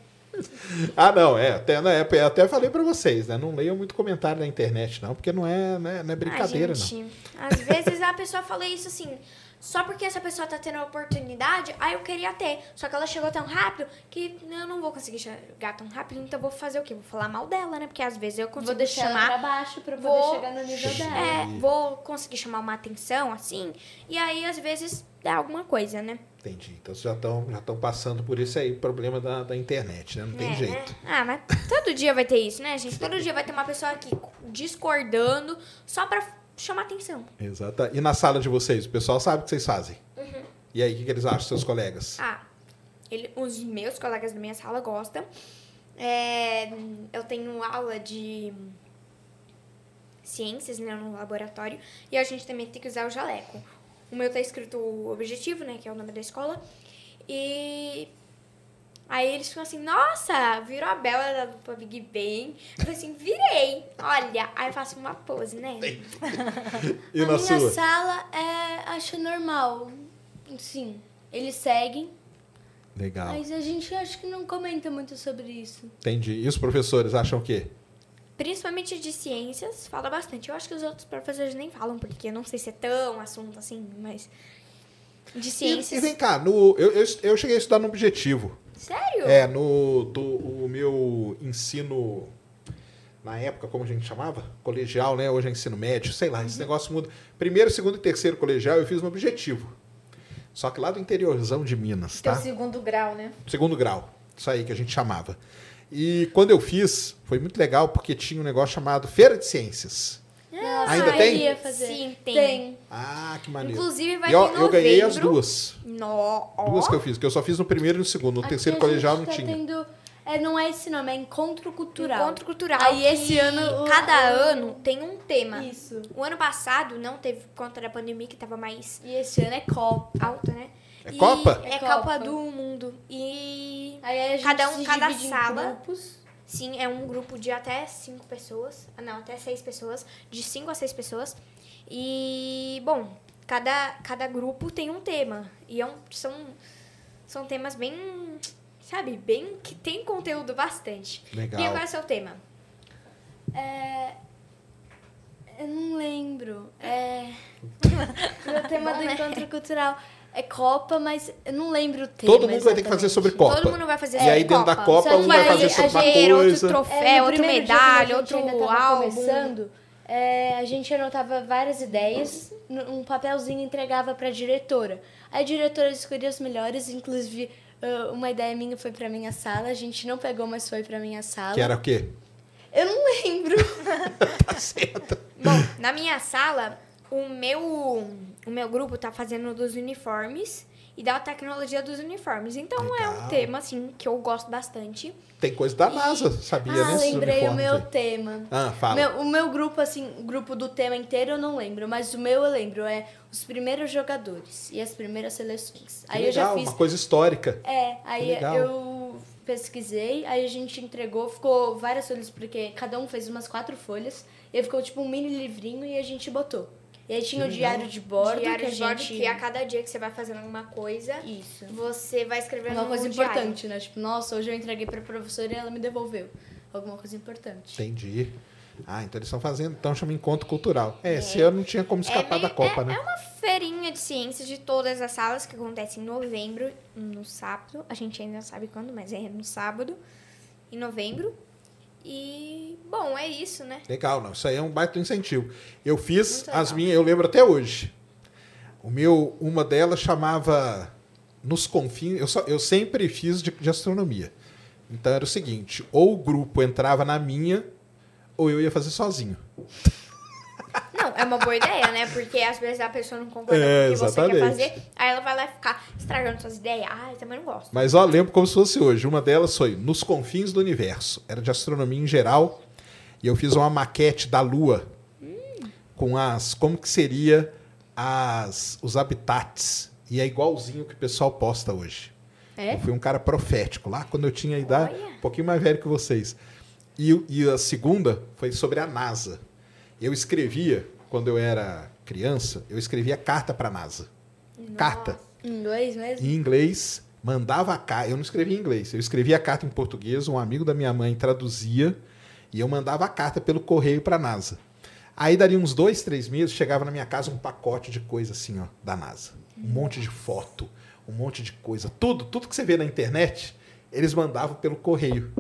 Speaker 1: Ah, não, é. Até, né, eu até falei pra vocês, né? Não leiam muito comentário na internet, não, porque não é, né, não é brincadeira,
Speaker 3: ah,
Speaker 1: não.
Speaker 3: gente, Às vezes a pessoa fala isso assim, só porque essa pessoa tá tendo a oportunidade, aí eu queria ter. Só que ela chegou tão rápido que eu não vou conseguir chegar tão rápido, então eu vou fazer o quê? Vou falar mal dela, né? Porque às vezes eu consigo
Speaker 4: Vou deixar
Speaker 3: chamar.
Speaker 4: ela pra baixo pra poder
Speaker 3: vou-
Speaker 4: chegar no nível dela.
Speaker 3: É, vou conseguir chamar uma atenção, assim, e aí às vezes dá alguma coisa, né?
Speaker 1: Entendi. Então vocês já estão já passando por isso aí, problema da, da internet, né? Não tem
Speaker 3: É,
Speaker 1: jeito.
Speaker 3: né? Ah, mas todo dia vai ter isso, né, gente? Todo dia vai ter uma pessoa aqui discordando só pra chamar atenção.
Speaker 1: Exato. E na sala de vocês, o pessoal sabe o que vocês fazem.
Speaker 3: Uhum.
Speaker 1: E aí, o que, que eles acham, seus colegas?
Speaker 3: Ah, ele, os meus colegas da minha sala gostam. É, eu tenho aula de ciências, né, no laboratório, e a gente também tem que usar o jaleco. O meu tá escrito o objetivo, né, que é o nome da escola, e aí eles ficam assim, nossa, virou a Bela da dupla Big Bang. Eu falei assim, virei, olha, aí eu faço uma pose, né?
Speaker 1: E
Speaker 4: a
Speaker 1: na
Speaker 4: minha
Speaker 1: sua?
Speaker 4: sala é, acho normal. Sim, eles seguem,
Speaker 1: Legal.
Speaker 4: mas a gente acho que não comenta muito sobre isso.
Speaker 1: Entendi. E os professores acham o quê?
Speaker 3: Principalmente de ciências, fala bastante. Eu acho que os outros professores nem falam, porque eu não sei se é tão assunto assim, mas. De
Speaker 1: E,
Speaker 3: ciências.
Speaker 1: e vem cá, no, eu, eu, eu cheguei a estudar no Objetivo.
Speaker 3: Sério?
Speaker 1: É, no do, o meu ensino, na época, como a gente chamava? Colegial, né? Hoje é ensino médio, sei lá, esse negócio muda. Primeiro, segundo e terceiro colegial eu fiz no Objetivo. Só que lá do interiorzão de Minas,
Speaker 2: Teu
Speaker 1: tá?
Speaker 2: segundo grau, né?
Speaker 1: Segundo grau. Isso aí que a gente chamava. E quando eu fiz, foi muito legal porque tinha um negócio chamado Feira de Ciências.
Speaker 4: Nossa,
Speaker 1: Ainda
Speaker 4: eu
Speaker 1: tem?
Speaker 3: Sim, tem.
Speaker 4: Tem.
Speaker 1: Ah, que maneiro.
Speaker 3: Inclusive, vai
Speaker 1: e ó, eu ganhei as duas.
Speaker 3: No.
Speaker 1: Duas que eu fiz, que eu só fiz no primeiro e no segundo. No
Speaker 4: Aqui
Speaker 1: terceiro colegial não
Speaker 4: tá
Speaker 1: tinha.
Speaker 4: Tendo, é, não é esse nome, é Encontro Cultural.
Speaker 3: Encontro cultural.
Speaker 4: Aí esse ano o-
Speaker 3: Cada
Speaker 4: o-
Speaker 3: ano tem um tema.
Speaker 4: Isso.
Speaker 3: O ano passado não teve por conta da pandemia, que tava mais
Speaker 4: E esse ano é Copa.
Speaker 3: alta, né?
Speaker 1: É
Speaker 3: E
Speaker 1: Copa?
Speaker 3: É,
Speaker 4: É
Speaker 3: Copa
Speaker 4: Copa.
Speaker 3: do Mundo. E
Speaker 4: Aí a gente
Speaker 3: Cada um-
Speaker 4: se
Speaker 3: cada
Speaker 4: divide em
Speaker 3: sala.
Speaker 4: grupos.
Speaker 3: Sim, é um grupo de até cinco pessoas. Ah, Não, até seis pessoas. De cinco a seis pessoas. E, bom, cada, cada grupo tem um tema. E é um- são, são temas bem, sabe, bem que tem conteúdo bastante.
Speaker 1: Legal.
Speaker 3: E qual é o seu tema?
Speaker 4: É... Eu não lembro. É... o tema
Speaker 3: Bom,
Speaker 4: do
Speaker 3: né?
Speaker 4: Encontro Cultural é Copa, mas eu não lembro o tema
Speaker 1: Todo mundo vai ter que fazer
Speaker 4: exatamente.
Speaker 1: sobre Copa.
Speaker 3: Todo mundo vai fazer
Speaker 1: E aí dentro da Copa,
Speaker 4: Só
Speaker 1: um
Speaker 4: que
Speaker 1: vai
Speaker 4: aí
Speaker 1: fazer
Speaker 4: a
Speaker 1: sobre uma
Speaker 3: gente- outro
Speaker 1: coisa.
Speaker 3: troféu.
Speaker 4: É,
Speaker 3: outro
Speaker 4: dia,
Speaker 3: medalha,
Speaker 4: a
Speaker 3: outro álbum.
Speaker 4: começando, é, a gente anotava várias ideias, um papelzinho entregava pra diretora. Aí a diretora escolhia os melhores, inclusive ah, uma ideia minha foi pra minha sala, a gente não pegou, mas foi pra minha sala.
Speaker 1: Que era o quê?
Speaker 4: Eu não lembro.
Speaker 1: Tá certo.
Speaker 3: Bom, na minha sala, o meu, o meu grupo tá fazendo dos uniformes e da tecnologia dos uniformes. Então é
Speaker 1: Legal.
Speaker 3: um tema, assim, que eu gosto bastante.
Speaker 1: Tem coisa da NASA, sabia,
Speaker 4: ah,
Speaker 1: né?
Speaker 4: lembrei o meu
Speaker 1: aí.
Speaker 4: tema.
Speaker 1: Ah, fala.
Speaker 4: Meu- o meu grupo, assim, o grupo do tema inteiro eu não lembro, mas o meu eu lembro, é os primeiros jogadores e as primeiras seleções. Aí eu já
Speaker 1: legal,
Speaker 4: fiz
Speaker 1: uma coisa histórica.
Speaker 4: É, aí
Speaker 1: legal.
Speaker 4: eu pesquisei, aí a gente entregou, ficou várias folhas, porque cada um fez umas quatro folhas, e aí ficou tipo um mini livrinho e a gente botou. E aí tinha
Speaker 1: Que
Speaker 4: o diário de bordo,
Speaker 3: Diário
Speaker 4: que a
Speaker 3: de bordo,
Speaker 4: gente...
Speaker 3: que a cada dia que você vai fazendo alguma coisa,
Speaker 4: Isso.
Speaker 3: você vai escrevendo
Speaker 4: Uma coisa
Speaker 3: no diário.
Speaker 4: importante, né? Tipo, nossa, hoje eu entreguei pra professora e ela me devolveu. Alguma coisa importante.
Speaker 1: Entendi. Ah, então eles estão fazendo, então chama encontro cultural. É, esse ano não tinha como escapar
Speaker 3: meio-
Speaker 1: da Copa,
Speaker 3: é,
Speaker 1: né?
Speaker 3: É uma feirinha de ciências de todas as salas que acontece em novembro, no sábado. A gente ainda não sabe quando, mas é no sábado, em novembro. E, bom, é isso, né?
Speaker 1: Legal, não. Isso aí é um baita incentivo. Eu fiz
Speaker 3: Muito
Speaker 1: as
Speaker 3: legal.
Speaker 1: minhas, eu lembro até hoje. O meu, uma delas chamava Nos Confins. Eu, só, eu sempre fiz de, de astronomia. Então era o seguinte: ou o grupo entrava na minha, ou eu ia fazer sozinho.
Speaker 3: Não, é uma boa ideia, né? Porque às vezes a pessoa não concorda
Speaker 1: É,
Speaker 3: com o que você quer
Speaker 1: exatamente.
Speaker 3: fazer, aí ela vai lá ficar estragando suas ideias. Ah, eu também não gosto.
Speaker 1: Mas ó, lembro como se fosse hoje. Uma delas foi Nos Confins do Universo. Era de astronomia em geral. E eu fiz uma maquete da Lua com as. como que seria as, os habitats. E é igualzinho que o pessoal posta hoje.
Speaker 4: É?
Speaker 1: Eu fui um cara profético lá quando eu tinha idade,
Speaker 3: Olha.
Speaker 1: um pouquinho mais velho que vocês. E, e a segunda foi sobre a NASA. Eu escrevia, quando eu era criança, eu escrevia carta para a NASA. Carta.
Speaker 4: Em inglês mesmo?
Speaker 1: Em inglês, mandava a carta. Eu não escrevia em inglês, eu escrevia a carta em português, um amigo da minha mãe traduzia e eu mandava a carta pelo correio para a NASA. Aí, daria uns dois, três meses, chegava na minha casa um pacote de coisa assim, ó, da NASA. Um monte de foto, um monte de coisa. Tudo, tudo que você vê na internet, eles mandavam pelo correio.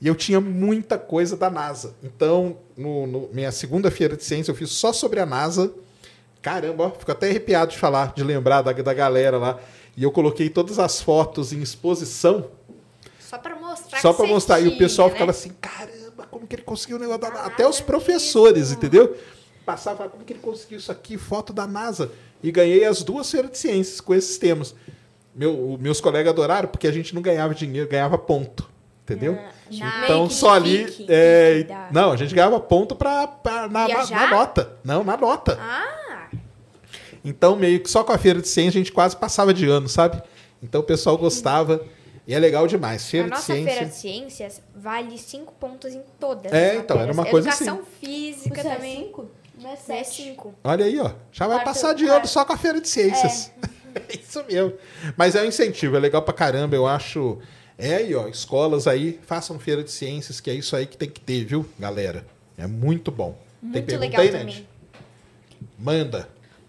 Speaker 1: E eu tinha muita coisa da NASA. Então, no, no minha segunda feira de ciência, eu fiz só sobre a NASA. Caramba, ó, fico até arrepiado de falar, de lembrar da, da galera lá. E eu coloquei todas as fotos em exposição
Speaker 3: Só pra mostrar
Speaker 1: só para mostrar. E o
Speaker 3: tinha,
Speaker 1: pessoal
Speaker 3: né?
Speaker 1: ficava assim, caramba, como que ele conseguiu o negócio da NASA? Até os professores, entendeu? Passava, como que ele conseguiu isso aqui? Foto da NASA. E ganhei as duas feiras de ciências com esses temas. Meu, meus colegas adoraram porque a gente não ganhava dinheiro, ganhava ponto. Entendeu?
Speaker 3: Na-
Speaker 1: Então
Speaker 4: que
Speaker 1: só
Speaker 4: de
Speaker 1: ali. é,
Speaker 3: Da-
Speaker 1: não, a gente ganhava ponto pra, pra- na, na, na nota. Não, na nota.
Speaker 3: Ah,
Speaker 1: Então, meio que só com a feira de ciência a gente quase passava de ano, sabe? Então o pessoal gostava. E é legal demais.
Speaker 3: a
Speaker 1: Feira de
Speaker 3: nossa
Speaker 1: ciência.
Speaker 3: feira de ciências vale cinco pontos em todas.
Speaker 1: É,
Speaker 3: as
Speaker 1: então, era uma coisa assim.
Speaker 3: Educação física
Speaker 4: Você é
Speaker 3: também.
Speaker 4: cinco? Não é
Speaker 3: É.
Speaker 1: Olha aí, ó. Já vai
Speaker 4: Quarto-
Speaker 1: passar de ano só com a feira de ciências. É. Isso mesmo. Mas é um incentivo, é legal pra caramba, eu acho. É aí, ó, escolas aí, façam feira de ciências, que é isso aí que tem que ter, viu, galera? É muito bom. tem
Speaker 3: Muito
Speaker 1: pergunta
Speaker 3: legal
Speaker 1: aí. Ned? Manda.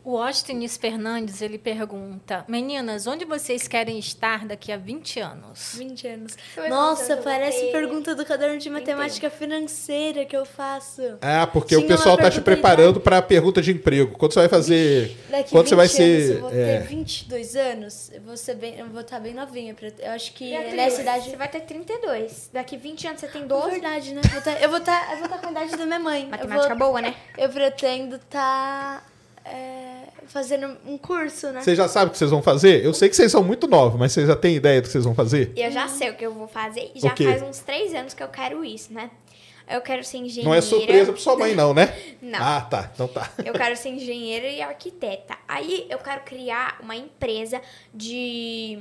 Speaker 2: O Ostenis Fernandes, ele pergunta: Meninas, onde vocês querem estar daqui a 20 anos?
Speaker 4: 20 anos. Nossa, parece
Speaker 3: ter
Speaker 4: pergunta do caderno de matemática financeira que eu faço.
Speaker 1: Ah, porque
Speaker 4: Tinha
Speaker 1: o pessoal tá te
Speaker 4: pergunta aí,
Speaker 1: preparando pra pergunta de emprego. Quando você vai fazer.
Speaker 4: Daqui
Speaker 1: Quando você
Speaker 4: 20
Speaker 1: vai
Speaker 4: anos,
Speaker 1: ser.
Speaker 4: eu vou
Speaker 1: é,
Speaker 4: ter 22 anos, eu vou, ser bem, eu vou estar bem novinha. pra- Eu acho que
Speaker 3: Beatriz,
Speaker 4: nessa idade...
Speaker 3: Você vai ter 32. Daqui 20 anos você tem
Speaker 4: É
Speaker 3: 12.
Speaker 4: verdade, né? Vou tá- eu vou estar eu vou tá com a idade da minha mãe.
Speaker 3: Matemática
Speaker 4: vou,
Speaker 3: boa, né?
Speaker 4: eu pretendo estar fazendo um curso, né?
Speaker 1: Vocês já sabem o que vocês vão fazer? Eu sei que vocês são muito novos, mas vocês já têm ideia do que vocês vão fazer?
Speaker 3: Eu já sei o que eu vou fazer. E já faz uns 3 anos que eu quero isso, né? Eu quero ser engenheira.
Speaker 1: Não é surpresa pra sua mãe, não, né?
Speaker 3: Não.
Speaker 1: Ah, tá. Então tá.
Speaker 3: Eu quero ser engenheira e arquiteta. Aí eu quero criar uma empresa de.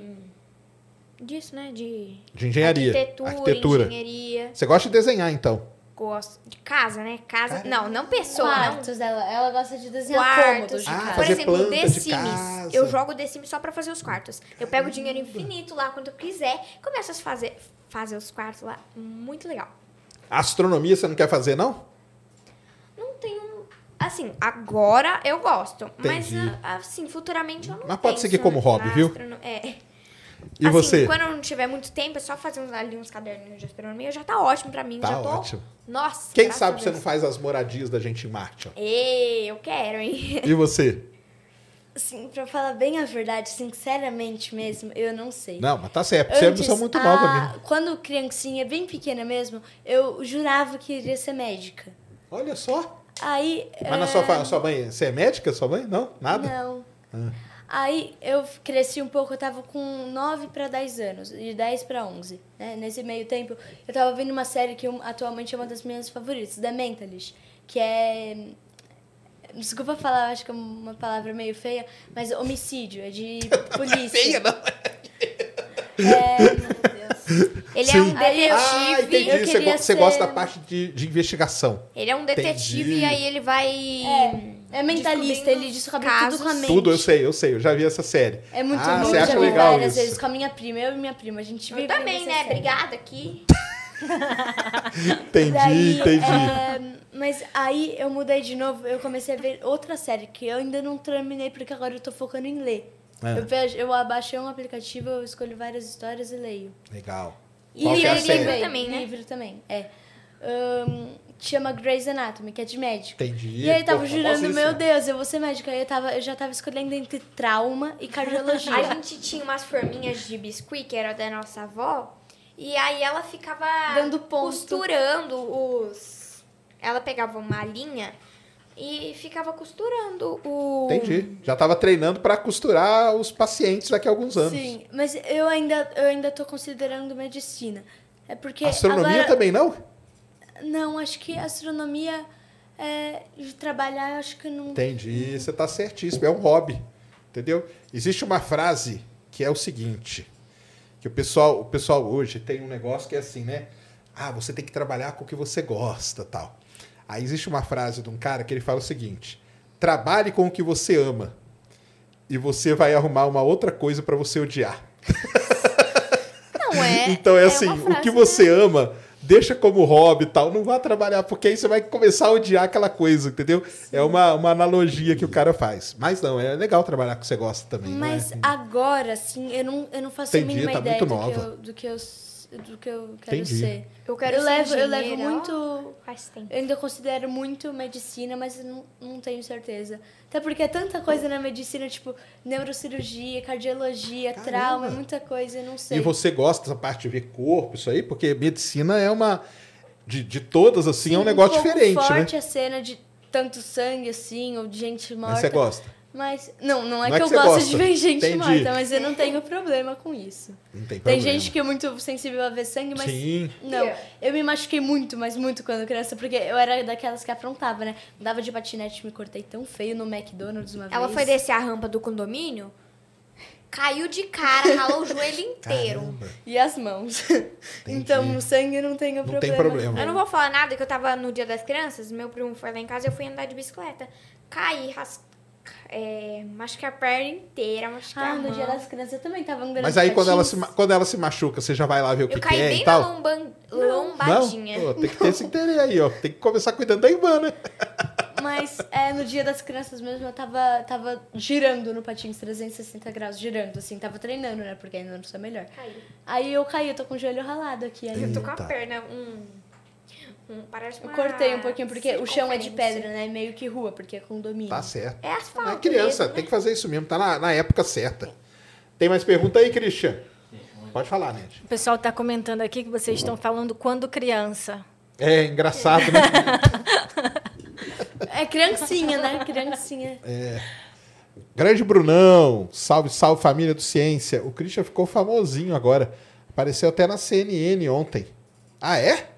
Speaker 3: Disso, né? De.
Speaker 1: De engenharia.
Speaker 3: Arquitetura,
Speaker 1: Arquitetura.
Speaker 3: engenharia.
Speaker 1: Você gosta de desenhar, então?
Speaker 3: Gosto. De casa, né? Casa.
Speaker 1: Caramba.
Speaker 3: Não, não pessoa, não.
Speaker 4: Quartos dela. Ela gosta de desenhar
Speaker 3: Quartos.
Speaker 4: cômodos de
Speaker 1: Ah,
Speaker 4: casa.
Speaker 3: Por exemplo, The Sims. Eu jogo The Sims só pra fazer os quartos. Eu pego dinheiro infinito lá quando eu quiser. Começo a fazer, fazer os quartos lá. Muito legal.
Speaker 1: Astronomia você não quer fazer, não?
Speaker 3: Não tenho. Assim, agora eu gosto. Mas,
Speaker 1: Entendi.
Speaker 3: ah, assim, futuramente eu não
Speaker 1: Mas pode seguir como
Speaker 3: na
Speaker 1: hobby, viu?
Speaker 3: astrono- É.
Speaker 1: E
Speaker 3: assim,
Speaker 1: você?
Speaker 3: quando eu não tiver muito tempo, é só fazer uns, ali uns caderninhos de astronomia, já tá ótimo pra mim.
Speaker 1: Tá
Speaker 3: já tô...
Speaker 1: ótimo.
Speaker 3: Nossa.
Speaker 1: Quem sabe você não faz as moradias da gente em Marte, ó.
Speaker 3: Ê, eu quero, hein?
Speaker 1: E você?
Speaker 4: Assim, pra falar bem a verdade, sinceramente mesmo, eu não sei.
Speaker 1: Não, mas tá certo. Você é
Speaker 4: Antes,
Speaker 1: são muito
Speaker 4: a-
Speaker 1: nova mesmo.
Speaker 4: Quando criancinha, bem pequena mesmo, eu jurava que iria ser médica.
Speaker 1: Olha só.
Speaker 4: Aí.
Speaker 1: Mas na sua, fa- sua mãe, você é médica, sua mãe? Não? Nada?
Speaker 4: Não.
Speaker 1: Ah.
Speaker 4: Aí eu cresci um pouco, eu tava com 9 para 10 anos, de 10 para 11. Né? Nesse meio tempo, eu tava vendo uma série que eu- atualmente é uma das minhas favoritas, The Mentalist, que é. Desculpa falar, acho que é uma palavra meio feia, mas homicídio, é de polícia.
Speaker 1: Feia, não.
Speaker 4: É, meu Deus.
Speaker 3: Ele é
Speaker 1: Sim.
Speaker 3: um detetive.
Speaker 1: Ah, entendi.
Speaker 4: Eu
Speaker 1: Você, go- você gosta
Speaker 4: ser-
Speaker 1: da parte de, de investigação.
Speaker 3: Ele é um detetive
Speaker 1: Entendi.
Speaker 3: e aí ele vai.
Speaker 4: É mentalista, ele descobre tudo
Speaker 3: casos.
Speaker 4: com a mente.
Speaker 1: Tudo eu sei, eu sei. Eu já vi essa série.
Speaker 4: É muito
Speaker 1: ah,
Speaker 4: bom,
Speaker 1: você
Speaker 4: eu
Speaker 1: acha
Speaker 4: já vi
Speaker 1: legal
Speaker 4: várias
Speaker 1: isso?
Speaker 4: vezes com a minha prima, eu e minha prima. A gente vive
Speaker 3: Eu também, né?
Speaker 4: série.
Speaker 3: Obrigada aqui.
Speaker 1: Entendi,
Speaker 4: Daí,
Speaker 1: entendi.
Speaker 4: é, mas aí eu mudei de novo, eu comecei a ver outra série que eu ainda não terminei porque agora eu tô focando em ler.
Speaker 1: É.
Speaker 4: Eu, vejo, eu abaixei um aplicativo, eu escolho várias histórias e leio.
Speaker 1: Legal.
Speaker 4: E
Speaker 1: Qual é
Speaker 4: livro
Speaker 1: série?
Speaker 3: Livro também, né?
Speaker 4: Livro também, é. Ahn, chama Grey's Anatomy, que é de médico.
Speaker 1: Entendi.
Speaker 4: E aí eu tava
Speaker 1: Pô,
Speaker 4: jurando, meu Deus, eu vou ser médica. Aí eu, tava, eu já tava escolhendo entre trauma e cardiologia.
Speaker 3: A gente tinha umas forminhas de biscuit, que era da nossa avó, e aí ela ficava
Speaker 4: Dando ponto.
Speaker 3: costurando os. Ela pegava uma linha e ficava costurando o.
Speaker 1: Entendi. Já tava treinando pra costurar os pacientes daqui a alguns anos.
Speaker 4: Sim, mas eu ainda, eu ainda tô considerando medicina. É porque
Speaker 1: Astronomia
Speaker 4: agora...
Speaker 1: também não?
Speaker 4: Não, acho que astronomia é, de trabalhar, acho que não.
Speaker 1: Entendi. Você tá certíssimo. É um hobby. Entendeu? Existe uma frase que é o seguinte: que o pessoal, o pessoal hoje tem um negócio que é assim, né? Ah, você tem que trabalhar com o que você gosta, tal. Aí existe uma frase de um cara que ele fala o seguinte: Trabalhe com o que você ama. E você vai arrumar uma outra coisa para você odiar.
Speaker 3: Não é.
Speaker 1: então é,
Speaker 3: é
Speaker 1: assim, o que
Speaker 3: né?
Speaker 1: você ama, deixa como hobby e tal. Não vá trabalhar, porque aí você vai começar a odiar aquela coisa, entendeu? É uma, uma analogia que o cara faz. Mas não, é legal trabalhar com o que você gosta também. não
Speaker 4: Mas
Speaker 1: é?
Speaker 4: agora, assim, eu não, eu não faço
Speaker 1: Entendi,
Speaker 4: a mínima
Speaker 1: tá
Speaker 4: ideia do que, eu, do, que eu, do que eu quero
Speaker 1: Entendi.
Speaker 4: ser.
Speaker 3: Eu quero
Speaker 4: eu
Speaker 3: ser
Speaker 4: levo, eu levo muito.
Speaker 3: Faz tempo.
Speaker 4: Eu ainda considero muito medicina, mas não, não tenho certeza. Até porque é tanta coisa na medicina, tipo neurocirurgia, cardiologia,
Speaker 1: Caramba.
Speaker 4: trauma, é muita coisa, eu não sei.
Speaker 1: E você gosta dessa parte de ver corpo, isso aí? Porque medicina é uma. De, de todas, assim, é um negócio
Speaker 4: pouco
Speaker 1: diferente, né?
Speaker 4: forte a cena de tanto sangue, assim, ou de gente morta.
Speaker 1: Mas você gosta.
Speaker 4: Mas, não, não é
Speaker 1: Não é
Speaker 4: que,
Speaker 1: que
Speaker 4: eu gosto
Speaker 1: gosta.
Speaker 4: de ver gente
Speaker 1: Entendi.
Speaker 4: morta, mas eu não tenho problema com isso.
Speaker 1: Não tem
Speaker 4: Tem
Speaker 1: problema.
Speaker 4: gente que é muito sensível a ver sangue, mas
Speaker 1: Sim.
Speaker 4: não. Eu me machuquei muito, mas muito quando criança, porque eu era daquelas que aprontava, né? Andava de patinete, me cortei tão feio no McDonald's uma
Speaker 3: Ela
Speaker 4: vez.
Speaker 3: foi descer a rampa do condomínio, caiu de cara, ralou o joelho inteiro.
Speaker 1: Caramba.
Speaker 4: E as mãos. então, no sangue não tenho
Speaker 1: Não
Speaker 4: problema.
Speaker 1: tem problema.
Speaker 3: Eu não vou falar nada, que eu tava no dia das crianças, meu primo foi lá em casa e eu fui andar de bicicleta. Caí, ras... é, machuquei a perna inteira, machuquei
Speaker 4: Ah,
Speaker 3: a
Speaker 4: no dia das crianças eu também tava andando
Speaker 1: Mas
Speaker 4: de
Speaker 1: aí quando ela, se, quando ela se machuca, você já vai lá ver o que,
Speaker 3: Eu
Speaker 1: que
Speaker 3: caí
Speaker 1: é
Speaker 3: bem
Speaker 1: e
Speaker 3: na
Speaker 1: tal?
Speaker 3: lomba... lombadinha.
Speaker 1: Não? Pô, tem que ter esse interesse aí, ó. Tem que começar cuidando da Ivana. né?
Speaker 4: Mas é, no dia das crianças mesmo, eu tava, tava girando no patins 360 graus, girando, assim, tava treinando, né? Porque ainda não sou melhor.
Speaker 3: Caiu.
Speaker 4: Aí eu caí, eu tô com o joelho ralado aqui ainda.
Speaker 3: Eu tô com a perna, um... um parece
Speaker 4: Eu
Speaker 3: uma
Speaker 4: cortei um pouquinho, porque o chão é de pedra, né? Meio que rua, porque é condomínio.
Speaker 1: Tá certo.
Speaker 3: É asfalto
Speaker 1: é criança,
Speaker 3: mesmo,
Speaker 1: tem
Speaker 3: né?
Speaker 1: que fazer isso mesmo. Tá na, na época certa. Tem mais pergunta aí, Christian? Pode falar, Ned.
Speaker 2: O pessoal está comentando aqui que vocês estão falando quando criança.
Speaker 1: É engraçado, né?
Speaker 4: É criancinha, né? Criancinha.
Speaker 1: Grande Brunão, salve, salve família do Ciência. O Christian ficou famosinho agora. Apareceu até na CNN ontem. Ah, é?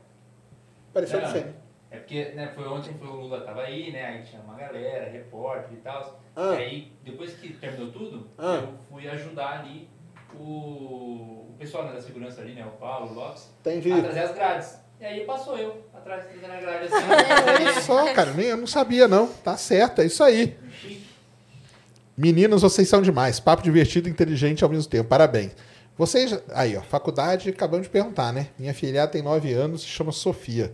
Speaker 1: Apareceu na
Speaker 6: Não,
Speaker 1: CNN.
Speaker 6: É porque né, foi ontem foi o Lula tava aí, né? Aí tinha uma galera, repórter e tal.
Speaker 1: Ah.
Speaker 6: E aí, depois que terminou tudo,
Speaker 1: Ah.
Speaker 6: eu fui ajudar ali o, o pessoal né, da segurança ali, né? O Paulo, o Lopes,
Speaker 1: Entendi.
Speaker 6: a trazer as grades. E aí passou eu atrás trazendo a grade
Speaker 1: Olha
Speaker 6: assim.
Speaker 1: só, cara, nem eu não sabia, não. Tá certo, é isso aí.
Speaker 6: Chique.
Speaker 1: Meninos, vocês são demais. Papo divertido e inteligente ao mesmo tempo. Parabéns. Vocês. Aí, ó, faculdade, acabamos de perguntar, né? Minha filha tem 9 anos, se chama Sofia.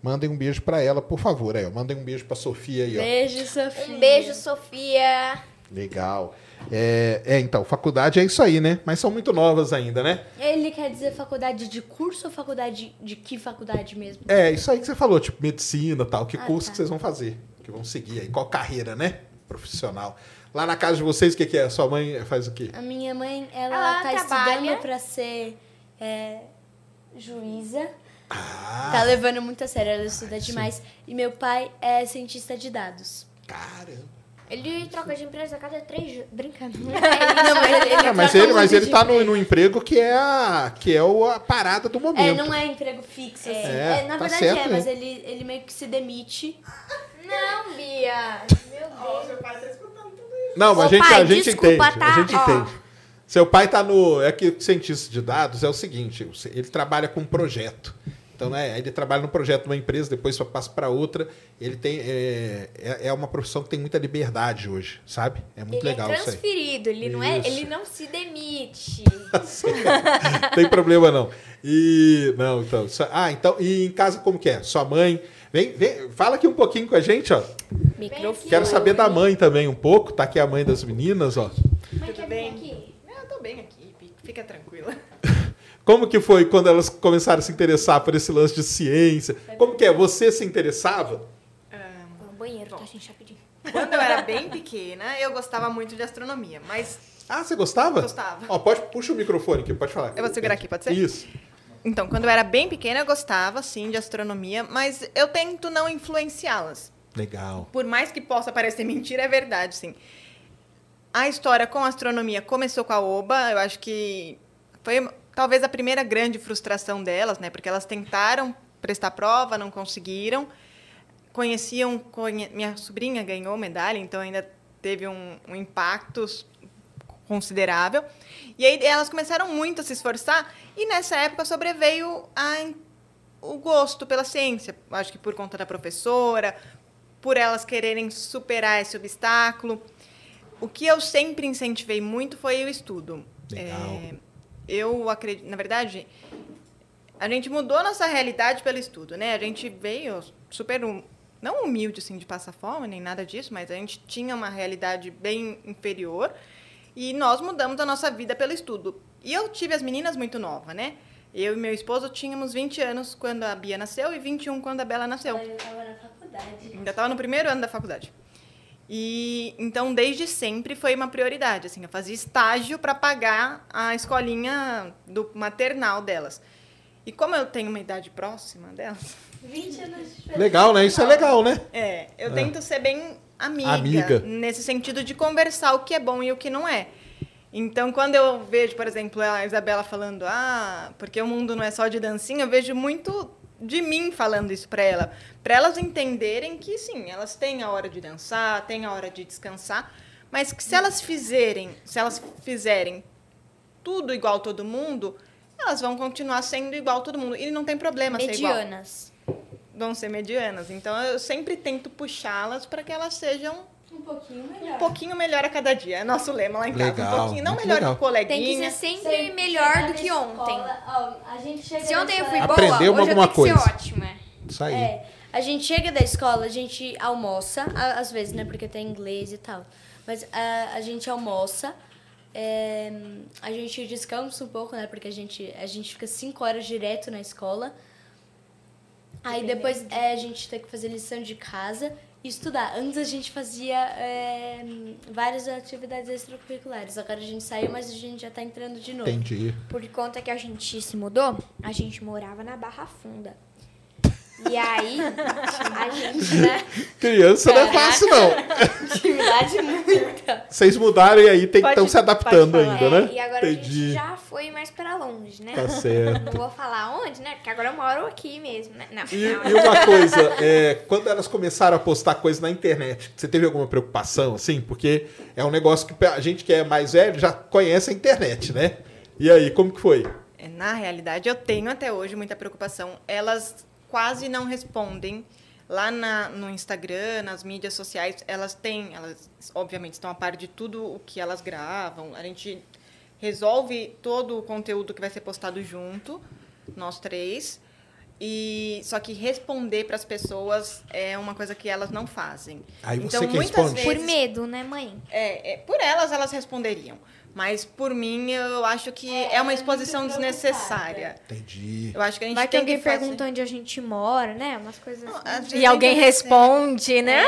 Speaker 1: Mandem um beijo pra ela, por favor. Aí, ó. Mandem um beijo pra Sofia aí, ó.
Speaker 4: Beijo, Sofia.
Speaker 3: Um beijo, Sofia.
Speaker 1: Legal. É, é, então, faculdade é isso aí, né? Mas são muito novas ainda, né?
Speaker 4: Ele quer dizer faculdade de curso ou faculdade de que faculdade mesmo?
Speaker 1: É, isso aí que você falou, tipo, medicina e tal. Que
Speaker 4: Ah,
Speaker 1: curso
Speaker 4: tá.
Speaker 1: que vocês vão fazer? Que vão seguir aí? Qual carreira, né? Profissional. Lá na casa de vocês, o que, que é? Sua mãe faz o quê?
Speaker 4: A minha mãe, ela,
Speaker 3: Ela
Speaker 4: tá
Speaker 3: trabalha.
Speaker 4: estudando pra ser é, juíza.
Speaker 1: Ah,
Speaker 4: Tá levando muito a sério, ela estuda demais. E meu pai é cientista de dados.
Speaker 1: caramba.
Speaker 3: Ele troca de empresa a cada três... Brincando.
Speaker 4: Não, mas ele, ele
Speaker 1: Ah, mas ele, mas ele tá no,
Speaker 4: emprego.
Speaker 1: no emprego que é a, que é o- a parada do
Speaker 4: É,
Speaker 1: momento.
Speaker 4: não é emprego fixo, assim.
Speaker 1: É,
Speaker 4: É, na
Speaker 1: tá
Speaker 4: verdade
Speaker 1: certo,
Speaker 4: é,
Speaker 1: né?
Speaker 4: mas ele, ele meio que se demite.
Speaker 3: Não, Bia. Meu Deus.
Speaker 1: Não, mas a
Speaker 3: Ô,
Speaker 1: gente,
Speaker 3: pai,
Speaker 1: a gente
Speaker 3: desculpa,
Speaker 1: entende.
Speaker 3: tá?
Speaker 1: A gente
Speaker 3: Ó.
Speaker 1: entende. Seu pai tá no. É que o cientista de dados é o seguinte: ele trabalha com um projeto. Então, né, ele trabalha no projeto de uma empresa, depois passa para outra. Ele tem. É, é é uma profissão que tem muita liberdade hoje, sabe? É muito
Speaker 3: ele
Speaker 1: legal
Speaker 3: é
Speaker 1: isso aí.
Speaker 3: transferido, ele não é, ele não se demite.
Speaker 1: Não tem problema não. E não, então, só- ah, então e em casa como que é? Sua mãe, vem, vem, fala aqui um pouquinho com a gente, ó.
Speaker 4: Microfone.
Speaker 1: Quero saber da mãe também um pouco, tá aqui a mãe das meninas, ó.
Speaker 5: Tudo bem? Eu tô bem aqui, fica tranquila.
Speaker 1: Como que foi quando elas começaram a se interessar por esse lance de ciência? Como que é? Você se interessava?
Speaker 3: No banheiro, tá, gente, rapidinho.
Speaker 5: Quando eu era bem pequena, eu gostava muito de astronomia, mas
Speaker 1: Ah, você gostava?
Speaker 5: Gostava.
Speaker 1: Ó, pode puxa o microfone aqui, pode falar.
Speaker 5: Eu vou segurar aqui, pode ser?
Speaker 1: Isso.
Speaker 5: Então, quando eu era bem pequena, eu gostava, sim, de astronomia, mas eu tento não influenciá-las.
Speaker 1: Legal.
Speaker 5: Por mais que possa parecer mentira, é verdade, sim. A história com a astronomia começou com a Oba, eu acho que foi talvez a primeira grande frustração delas, né? Porque elas tentaram prestar prova, não conseguiram. Conheciam, conhe- minha sobrinha ganhou medalha, então ainda teve um, um impacto considerável. E aí elas começaram muito a se esforçar e nessa época sobreveio a, o gosto pela ciência. Acho que por conta da professora, por elas quererem superar esse obstáculo. O que eu sempre incentivei muito foi o estudo.
Speaker 1: Legal.
Speaker 5: É, eu acredito, na verdade, a gente mudou nossa realidade pelo estudo, né? A gente veio super hum- não humilde assim de passar fome nem nada disso, mas a gente tinha uma realidade bem inferior e nós mudamos a nossa vida pelo estudo. E eu tive as meninas muito nova, né? Eu e meu esposo tínhamos 20 anos quando a Bia nasceu e 21 quando a Bela nasceu.
Speaker 4: Eu tava na faculdade.
Speaker 5: Ainda estava no primeiro ano da faculdade. E então desde sempre foi uma prioridade, assim, eu fazia estágio para pagar a escolinha do maternal delas. E como eu tenho uma idade próxima delas,
Speaker 4: 20 anos de.
Speaker 1: Legal, né? Isso é legal, né?
Speaker 5: é, eu tento ser bem amiga,
Speaker 1: Amiga.
Speaker 5: nesse sentido de conversar o que é bom e o que não é. Então, quando eu vejo, por exemplo, a Isabela falando, ah, porque o mundo não é só de dancinha, eu vejo muito de mim falando isso para ela, para elas entenderem que sim, elas têm a hora de dançar, têm a hora de descansar, mas que se elas fizerem, se elas fizerem tudo igual todo mundo, elas vão continuar sendo igual todo mundo e não tem problema ser igual
Speaker 3: Medianas.
Speaker 5: Vão ser medianas. Então eu sempre tento puxá-las para que elas sejam
Speaker 4: Um pouquinho melhor.
Speaker 5: um pouquinho melhor a cada dia. É nosso lema lá em casa.
Speaker 1: Legal,
Speaker 5: um pouquinho, não melhor
Speaker 1: legal.
Speaker 5: que o
Speaker 3: Tem que
Speaker 5: coleguinha.
Speaker 3: ser sempre
Speaker 4: Sempre
Speaker 3: melhor do que ontem.
Speaker 4: escola, ó, a gente chega
Speaker 3: Se ontem eu fui boa,
Speaker 1: Aprendeu
Speaker 3: hoje
Speaker 1: alguma
Speaker 3: eu tenho que
Speaker 1: coisa.
Speaker 3: ser ótima.
Speaker 1: Isso aí.
Speaker 4: É, a gente chega da escola, a gente almoça, às vezes, né? Porque tem inglês e tal. Mas a, a gente almoça, é, a gente descansa um pouco, né? Porque a gente, a gente fica cinco horas direto na escola. Aí depois é, a gente tem que fazer lição de casa e estudar. Antes a gente fazia é, várias atividades extracurriculares. Agora a gente saiu, mas a gente já tá entrando de novo.
Speaker 1: Entendi.
Speaker 3: Por conta que a gente se mudou, a gente morava na Barra Funda. E aí, a gente, né?
Speaker 1: Criança não é fácil, não.
Speaker 4: Atividade muita.
Speaker 1: Vocês mudaram e aí tem que
Speaker 5: Pode-
Speaker 1: estão se adaptando ainda,
Speaker 3: É,
Speaker 1: né?
Speaker 3: e agora a
Speaker 1: Entendi.
Speaker 3: gente já foi mais pra longe, né?
Speaker 1: Tá certo.
Speaker 3: Não vou falar onde, né? Porque agora eu moro aqui mesmo, né? Não,
Speaker 1: E,
Speaker 3: não.
Speaker 1: e uma coisa, é, quando elas começaram a postar coisas na internet, você teve alguma preocupação, assim? Porque é um negócio que a gente que é mais velho já conhece a internet, né? E aí, como que foi?
Speaker 5: É, Na realidade, eu tenho até hoje muita preocupação. Elas quase não respondem. Lá na, no Instagram, nas mídias sociais, elas têm, elas obviamente estão a par de tudo o que elas gravam. A gente resolve todo o conteúdo que vai ser postado junto, nós três. E só que responder para as pessoas é uma coisa que elas não fazem.
Speaker 1: Aí você
Speaker 5: então,
Speaker 1: que
Speaker 5: muitas
Speaker 1: responde.
Speaker 5: vezes
Speaker 3: Por medo, né, mãe?
Speaker 5: é, é, por elas, elas responderiam. Mas por mim, eu acho que é,
Speaker 4: É,
Speaker 5: uma
Speaker 4: é
Speaker 5: exposição desnecessária.
Speaker 1: Entendi.
Speaker 5: Eu acho que a gente
Speaker 3: Vai que
Speaker 5: tem
Speaker 3: alguém
Speaker 5: que fazer...
Speaker 3: pergunta onde a gente mora, né? Umas coisas
Speaker 5: Não,
Speaker 3: assim.
Speaker 2: E alguém responde, né?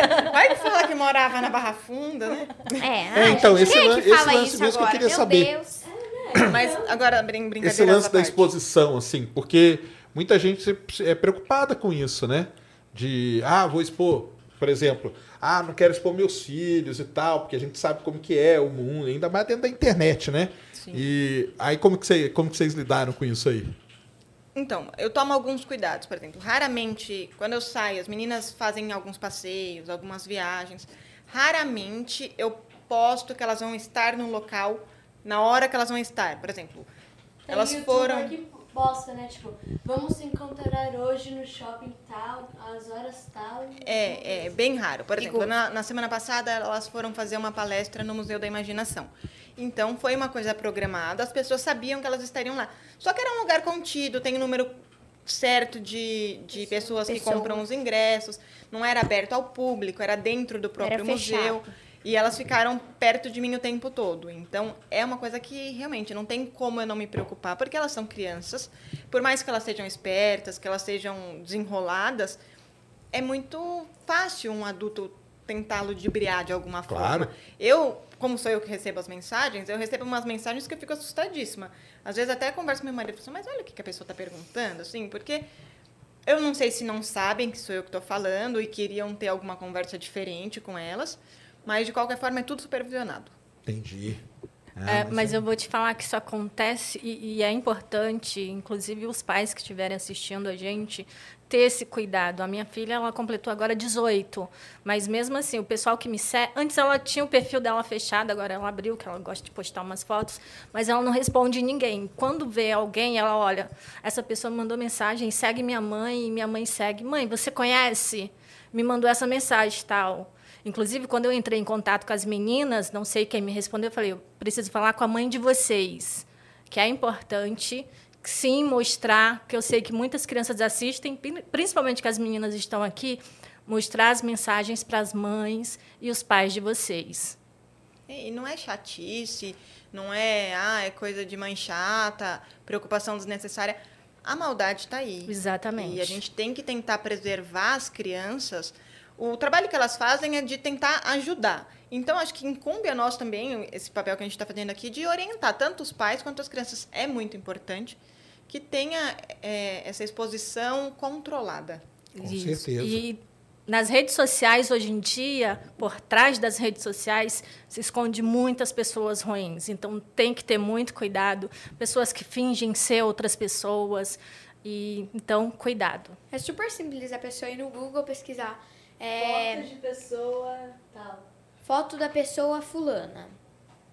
Speaker 5: É, vai que fala que morava na Barra Funda, né?
Speaker 3: É,
Speaker 1: É, então, esse
Speaker 3: quem é
Speaker 1: lan-
Speaker 3: que
Speaker 1: esse lance
Speaker 3: isso
Speaker 1: mesmo que eu
Speaker 3: agora?
Speaker 1: queria
Speaker 3: Meu
Speaker 1: saber.
Speaker 3: Deus.
Speaker 5: Mas agora, brin brincadeiras
Speaker 1: Esse lance da
Speaker 5: parte.
Speaker 1: exposição, assim, porque muita gente é preocupada com isso, né? De, ah, vou expor, por exemplo, ah, não quero expor meus filhos e tal, porque a gente sabe como que é o mundo, ainda mais dentro da internet, né?
Speaker 5: Sim.
Speaker 1: E aí como que, você, como que vocês lidaram com isso aí?
Speaker 5: Então, eu tomo alguns cuidados, por exemplo. Raramente, quando eu saio, as meninas fazem alguns passeios, algumas viagens. Raramente eu posto que elas vão estar no local na hora que elas vão estar. Por exemplo,
Speaker 4: Tem
Speaker 5: elas foram.
Speaker 4: que posta, né? Tipo, vamos se encontrar hoje no shopping tal, às horas tal.
Speaker 5: É, é bem raro. Por exemplo, na, na semana passada elas foram fazer uma palestra no Museu da Imaginação. Então foi uma coisa programada, as pessoas sabiam que elas estariam lá. Só que era um lugar contido, tem um número certo de, de pessoas que
Speaker 3: Pessoas.
Speaker 5: compram os ingressos, não era aberto ao público, era dentro do próprio museu. E elas ficaram perto de mim o tempo todo. Então, é uma coisa que realmente não tem como eu não me preocupar, porque elas são crianças. Por mais que elas sejam espertas, que elas sejam desenroladas, é muito fácil um adulto tentar ludibriar de alguma
Speaker 1: Claro.
Speaker 5: forma. Eu, como sou eu que recebo as mensagens, eu recebo umas mensagens que eu fico assustadíssima. Às vezes até converso com meu marido e falo assim, mas olha o que a pessoa está perguntando, assim, porque eu não sei se não sabem que sou eu que estou falando e queriam ter alguma conversa diferente com elas, mas de qualquer forma é tudo supervisionado.
Speaker 1: Entendi. Ah,
Speaker 2: É, mas eu vou te falar que isso acontece e, e é importante, inclusive os pais que estiverem assistindo a gente, ter esse cuidado. A minha filha, ela completou agora 18, mas mesmo assim, o pessoal que me segue, antes ela tinha o perfil dela fechado, agora ela abriu, que ela gosta de postar umas fotos, mas ela não responde ninguém. Quando vê alguém, ela olha, essa pessoa me mandou mensagem, segue minha mãe, e minha mãe segue, mãe, você conhece? Me mandou essa mensagem tal. Inclusive, quando eu entrei em contato com as meninas, não sei quem me respondeu, eu falei, eu preciso falar com a mãe de vocês, que é importante sim mostrar, que eu sei que muitas crianças assistem, principalmente que as meninas estão aqui, mostrar as mensagens para as mães e os pais de vocês.
Speaker 5: E não é chatice, não é, ah, é coisa de mãe chata, preocupação desnecessária. A maldade está aí.
Speaker 2: Exatamente.
Speaker 5: E a gente tem que tentar preservar as crianças. O trabalho que elas fazem é de tentar ajudar. Então, acho que incumbe a nós também, esse papel que a gente está fazendo aqui, de orientar tanto os pais quanto as crianças. É muito importante que tenha é, essa exposição controlada.
Speaker 1: Com Isso. certeza.
Speaker 2: E nas redes sociais, hoje em dia, por trás das redes sociais, se esconde muitas pessoas ruins. Então, tem que ter muito cuidado. Pessoas que fingem ser outras pessoas. E, então, cuidado.
Speaker 3: É super simples a pessoa ir no Google pesquisar. É...
Speaker 4: Foto de pessoa tal.
Speaker 3: Foto da pessoa fulana.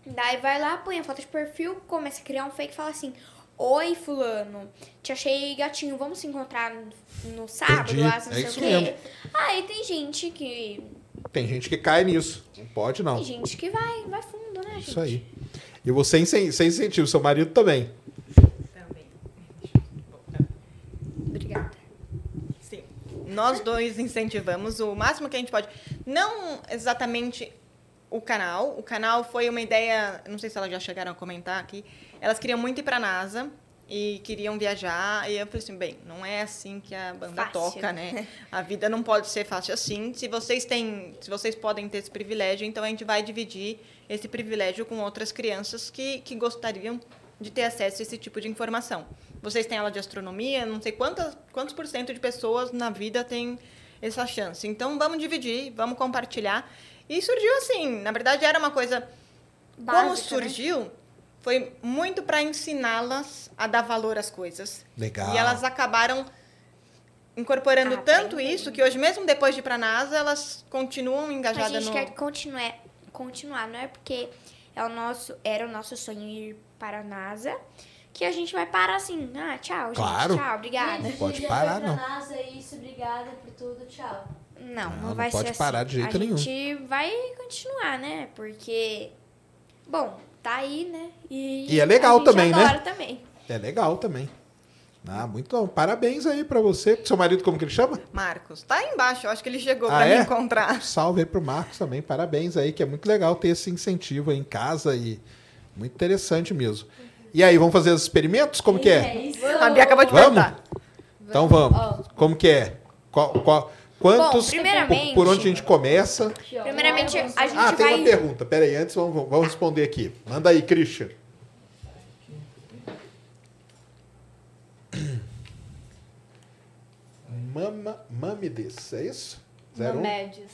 Speaker 3: Daí vai lá, põe a foto de perfil, começa a criar um fake e fala assim: Oi, fulano, te achei gatinho, vamos se encontrar no, sábado,
Speaker 1: Entendi.
Speaker 3: lá, não
Speaker 1: é
Speaker 3: sei
Speaker 1: isso
Speaker 3: o quê.
Speaker 1: mesmo.
Speaker 3: Aí tem gente que.
Speaker 1: Tem gente que cai nisso. Não pode, não.
Speaker 3: Tem gente que vai, vai fundo, né, gente?
Speaker 1: Isso aí. E você sem, sem incentivo, seu marido. Também.
Speaker 3: Obrigada.
Speaker 5: Sim. Nós dois incentivamos o máximo que a gente pode. Não exatamente o canal. O canal foi uma ideia, não sei se elas já chegaram a comentar aqui. Elas queriam muito ir para a NASA e queriam viajar. E eu falei assim, bem, não é assim que a banda
Speaker 3: Fácil.
Speaker 5: toca, né? A vida não pode ser fácil assim. Se vocês têm, se vocês podem ter esse privilégio, então a gente vai dividir esse privilégio com outras crianças que, que gostariam de ter acesso a esse tipo de informação. Vocês têm aula de astronomia, não sei quantas, quantos por cento de pessoas na vida têm essa chance. Então vamos dividir, vamos compartilhar. E surgiu assim, na verdade era uma coisa. como
Speaker 3: Básica, né?
Speaker 5: surgiu, foi muito para ensiná-las a dar valor às coisas.
Speaker 1: Legal.
Speaker 5: E elas acabaram incorporando
Speaker 3: Aprendendo.
Speaker 5: tanto isso que hoje, mesmo depois de ir para a NASA, elas continuam
Speaker 3: A
Speaker 5: engajadas
Speaker 3: gente
Speaker 5: no.
Speaker 3: quer continuar, continuar, não é porque é o nosso, era o nosso sonho ir para a NASA que a gente vai parar assim. Ah, tchau, gente.
Speaker 1: Claro.
Speaker 3: Tchau, obrigada.
Speaker 4: Gente,
Speaker 1: pode parar, não.
Speaker 4: NASA, isso, obrigada por tudo, tchau.
Speaker 3: Não, não,
Speaker 1: não
Speaker 3: vai
Speaker 1: pode
Speaker 3: ser
Speaker 1: parar
Speaker 3: assim.
Speaker 1: de jeito
Speaker 3: a
Speaker 1: nenhum.
Speaker 3: gente vai continuar, né? Porque, bom, tá aí, né? E,
Speaker 1: E é legal
Speaker 3: a gente
Speaker 1: também, né?
Speaker 3: também.
Speaker 1: É legal também. Ah, muito bom. Parabéns aí pra você. Seu marido, como que ele chama?
Speaker 5: Marcos. Tá aí embaixo, eu acho que ele chegou
Speaker 1: Ah,
Speaker 5: para
Speaker 1: é?
Speaker 5: me encontrar.
Speaker 1: Salve aí pro Marcos também. Parabéns aí, que é muito legal ter esse incentivo aí em casa e muito interessante mesmo. E aí, vamos fazer os experimentos? Como que é?
Speaker 4: isso.
Speaker 5: A Bia acabou de
Speaker 1: Vamos?
Speaker 5: perguntar.
Speaker 1: Então vamos. Como que é? Qual, qual- quantos?
Speaker 3: Bom, primeiramente-
Speaker 1: por, por onde a gente começa?
Speaker 3: Primeiramente, a gente
Speaker 1: Ah, tem
Speaker 3: vai...
Speaker 1: uma pergunta. Pera aí, antes vamos, vamos responder aqui. Manda aí, Christian. Mama, Mamides, é isso? Zero um?
Speaker 2: Mamedes.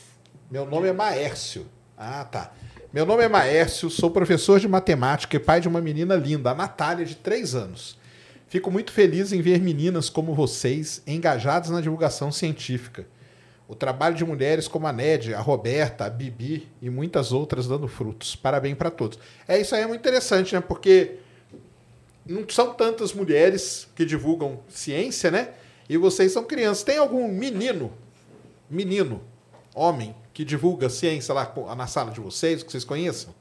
Speaker 1: Meu nome é Maércio. Ah, tá. Meu nome é Maércio, sou professor de matemática e pai de uma menina linda, a Natália, de 3 anos. Fico muito feliz em ver meninas como vocês engajadas na divulgação científica. O trabalho de mulheres como a Ned, a Roberta, a Bibi e muitas outras dando frutos. Parabéns para todos. É isso aí, é muito interessante, né? Porque não são tantas mulheres que divulgam ciência, né? E vocês são crianças. Tem algum menino, menino, homem, que divulga ciência lá na sala de vocês, que vocês conheçam?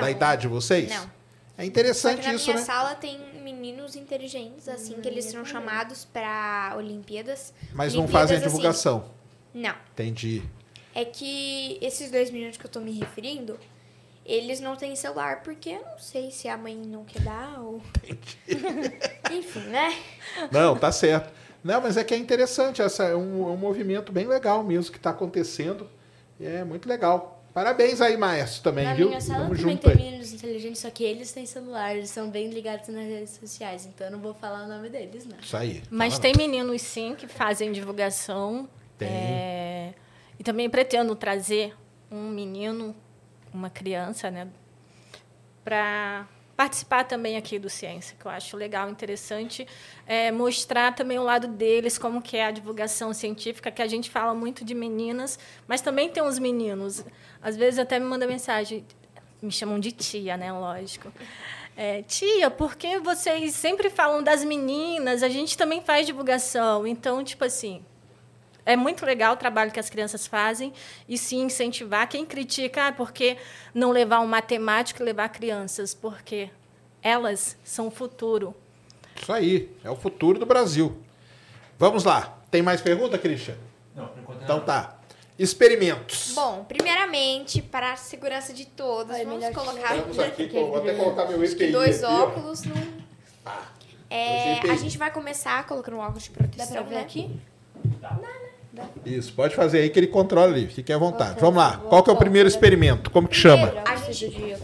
Speaker 1: Da idade de vocês?
Speaker 3: Não.
Speaker 1: É interessante
Speaker 3: que na
Speaker 1: isso,
Speaker 3: minha
Speaker 1: né?
Speaker 3: sala tem meninos inteligentes, assim, que eles serão chamados para Olimpíadas.
Speaker 1: Mas não
Speaker 3: Olimpíadas,
Speaker 1: fazem a
Speaker 3: assim,
Speaker 1: divulgação.
Speaker 3: Não.
Speaker 1: Entendi.
Speaker 3: É que esses dois meninos que eu tô me referindo, eles não têm celular porque eu não sei se a mãe não quer dar ou. Enfim, né?
Speaker 1: Não, tá certo. Não, mas é que é interessante. Essa é um, é um movimento bem legal mesmo que está acontecendo. É muito legal. Parabéns aí, Maestro, também,
Speaker 4: Na
Speaker 1: viu?
Speaker 4: minha sala
Speaker 1: Tamo
Speaker 4: também
Speaker 1: junto
Speaker 4: tem
Speaker 1: aí.
Speaker 4: meninos inteligentes, só que eles têm celular, eles são bem ligados nas redes sociais, então eu não vou falar o nome deles, não.
Speaker 1: Isso aí.
Speaker 2: Mas
Speaker 1: Fala
Speaker 2: tem meninos, sim, que fazem divulgação.
Speaker 1: Tem.
Speaker 2: É, e também pretendo trazer um menino, uma criança, né? Para participar também aqui do Ciência, que eu acho legal, interessante, é, mostrar também o lado deles, como que é a divulgação científica, que a gente fala muito de meninas, mas também tem os meninos. Às vezes até me manda mensagem, me chamam de tia, né? Lógico. É, tia, por que vocês sempre falam das meninas? A gente também faz divulgação. Então, tipo assim, é muito legal o trabalho que as crianças fazem e sim incentivar. Quem critica, ah, por que não levar um matemático e levar crianças? Porque elas são o futuro.
Speaker 1: Isso aí, é o futuro do Brasil. Vamos lá. Tem mais pergunta, Christian?
Speaker 6: Não, por enquanto
Speaker 1: Então
Speaker 6: não.
Speaker 1: tá. Experimentos.
Speaker 3: Bom, primeiramente, para a segurança de todos,
Speaker 4: Ai,
Speaker 3: vamos colocar
Speaker 1: Estamos aqui, vou até colocar meu EPI
Speaker 3: dois
Speaker 1: aqui,
Speaker 3: óculos. Não...
Speaker 1: Ah,
Speaker 3: É, a gente vai começar colocando um óculos de
Speaker 4: Dá
Speaker 3: proteção,
Speaker 4: pra ver
Speaker 3: né?
Speaker 4: aqui?
Speaker 1: Isso, pode fazer aí que ele controla ali. Fique à vontade. Vamos lá.
Speaker 4: vou-
Speaker 1: Qual que é o primeiro experimento? Como que chama?
Speaker 3: A gente-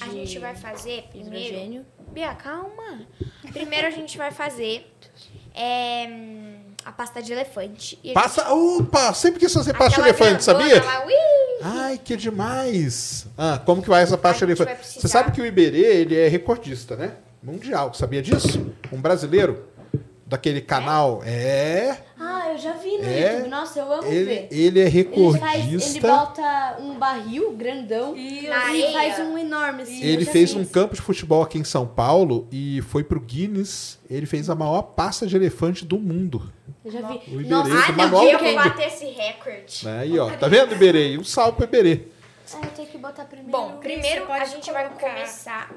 Speaker 3: A gente vai fazer primeiro. Bia, calma. Primeiro a gente vai fazer é, a pasta de elefante. E a
Speaker 1: Passa. Opa! Sempre quis fazer
Speaker 3: gente-
Speaker 1: pasta de elefante, sabia?
Speaker 3: lá!
Speaker 1: Ai, que demais! Ah, como que vai essa pasta
Speaker 3: A
Speaker 1: de
Speaker 3: gente
Speaker 1: elefante?
Speaker 3: vai
Speaker 1: Você
Speaker 3: precisar-
Speaker 1: sabe que o Iberê, ele é recordista, né? Mundial. Sabia disso? Um brasileiro daquele canal. É.
Speaker 4: Ah, eu já vi no
Speaker 1: É.
Speaker 4: YouTube. Nossa, eu amo
Speaker 1: Ele,
Speaker 4: ver.
Speaker 1: ele é
Speaker 4: Ele, faz, ele
Speaker 1: recordista.
Speaker 4: bota um barril grandão
Speaker 2: E
Speaker 4: e faz um enorme assim.
Speaker 1: Ele fez
Speaker 4: vi
Speaker 1: um campo de futebol aqui em São Paulo e foi pro Guinness. Ele fez a maior pasta de elefante do mundo.
Speaker 4: Eu já vi.
Speaker 1: O Iberê,
Speaker 4: Nossa,
Speaker 3: Deus, eu vou bater esse recorde.
Speaker 1: Aí, ó. Tá vendo, Iberê? Um salve pro Iberê.
Speaker 4: ah, eu tenho que botar primeiro.
Speaker 3: Bom, primeiro a gente vai
Speaker 2: colocar.
Speaker 3: começar.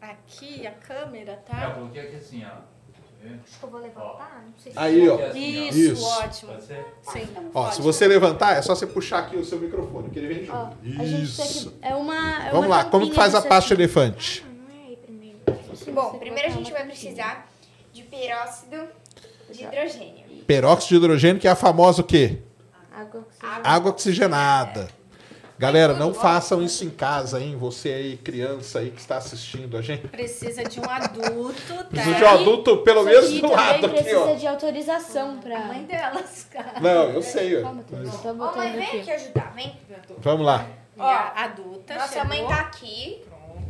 Speaker 2: aqui a câmera,
Speaker 6: É, eu
Speaker 2: tá?
Speaker 6: coloquei aqui assim, ó. Vendo?
Speaker 3: Acho que eu vou levantar, não sei se.
Speaker 1: Aí, ó.
Speaker 2: Isso,
Speaker 1: Isso.
Speaker 2: ótimo.
Speaker 6: Pode ser?
Speaker 2: Sim.
Speaker 1: Ó, se você levantar, é só você puxar aqui o seu microfone, que ele vem
Speaker 4: Ó,
Speaker 1: junto.
Speaker 4: a gente
Speaker 1: Isso.
Speaker 4: que. É uma. é
Speaker 1: Vamos
Speaker 4: uma
Speaker 1: lá, como que
Speaker 4: tampinha
Speaker 1: faz a
Speaker 4: disso
Speaker 1: pasta elefante?
Speaker 3: Ah, não é aí primeiro. Bom, primeiro a gente vai precisar de peróxido de hidrogênio.
Speaker 1: Peróxido de hidrogênio, que é a famosa o quê?
Speaker 4: Água oxigenada.
Speaker 1: Água oxigenada. Galera, não façam isso em casa, hein? Você aí, criança aí que está assistindo a gente.
Speaker 2: Precisa de um adulto, tá?
Speaker 1: Precisa de um adulto, pelo menos do lado aqui,
Speaker 4: precisa
Speaker 1: ó.
Speaker 4: de autorização pra.
Speaker 2: A mãe delas, cara.
Speaker 1: Não, eu sei,
Speaker 4: eu tô
Speaker 3: Ó, mãe, vem
Speaker 4: aqui.
Speaker 3: ajudar, vem.
Speaker 1: Vamos lá.
Speaker 2: Ó, adulta.
Speaker 3: Nossa
Speaker 2: chegou.
Speaker 3: mãe tá aqui.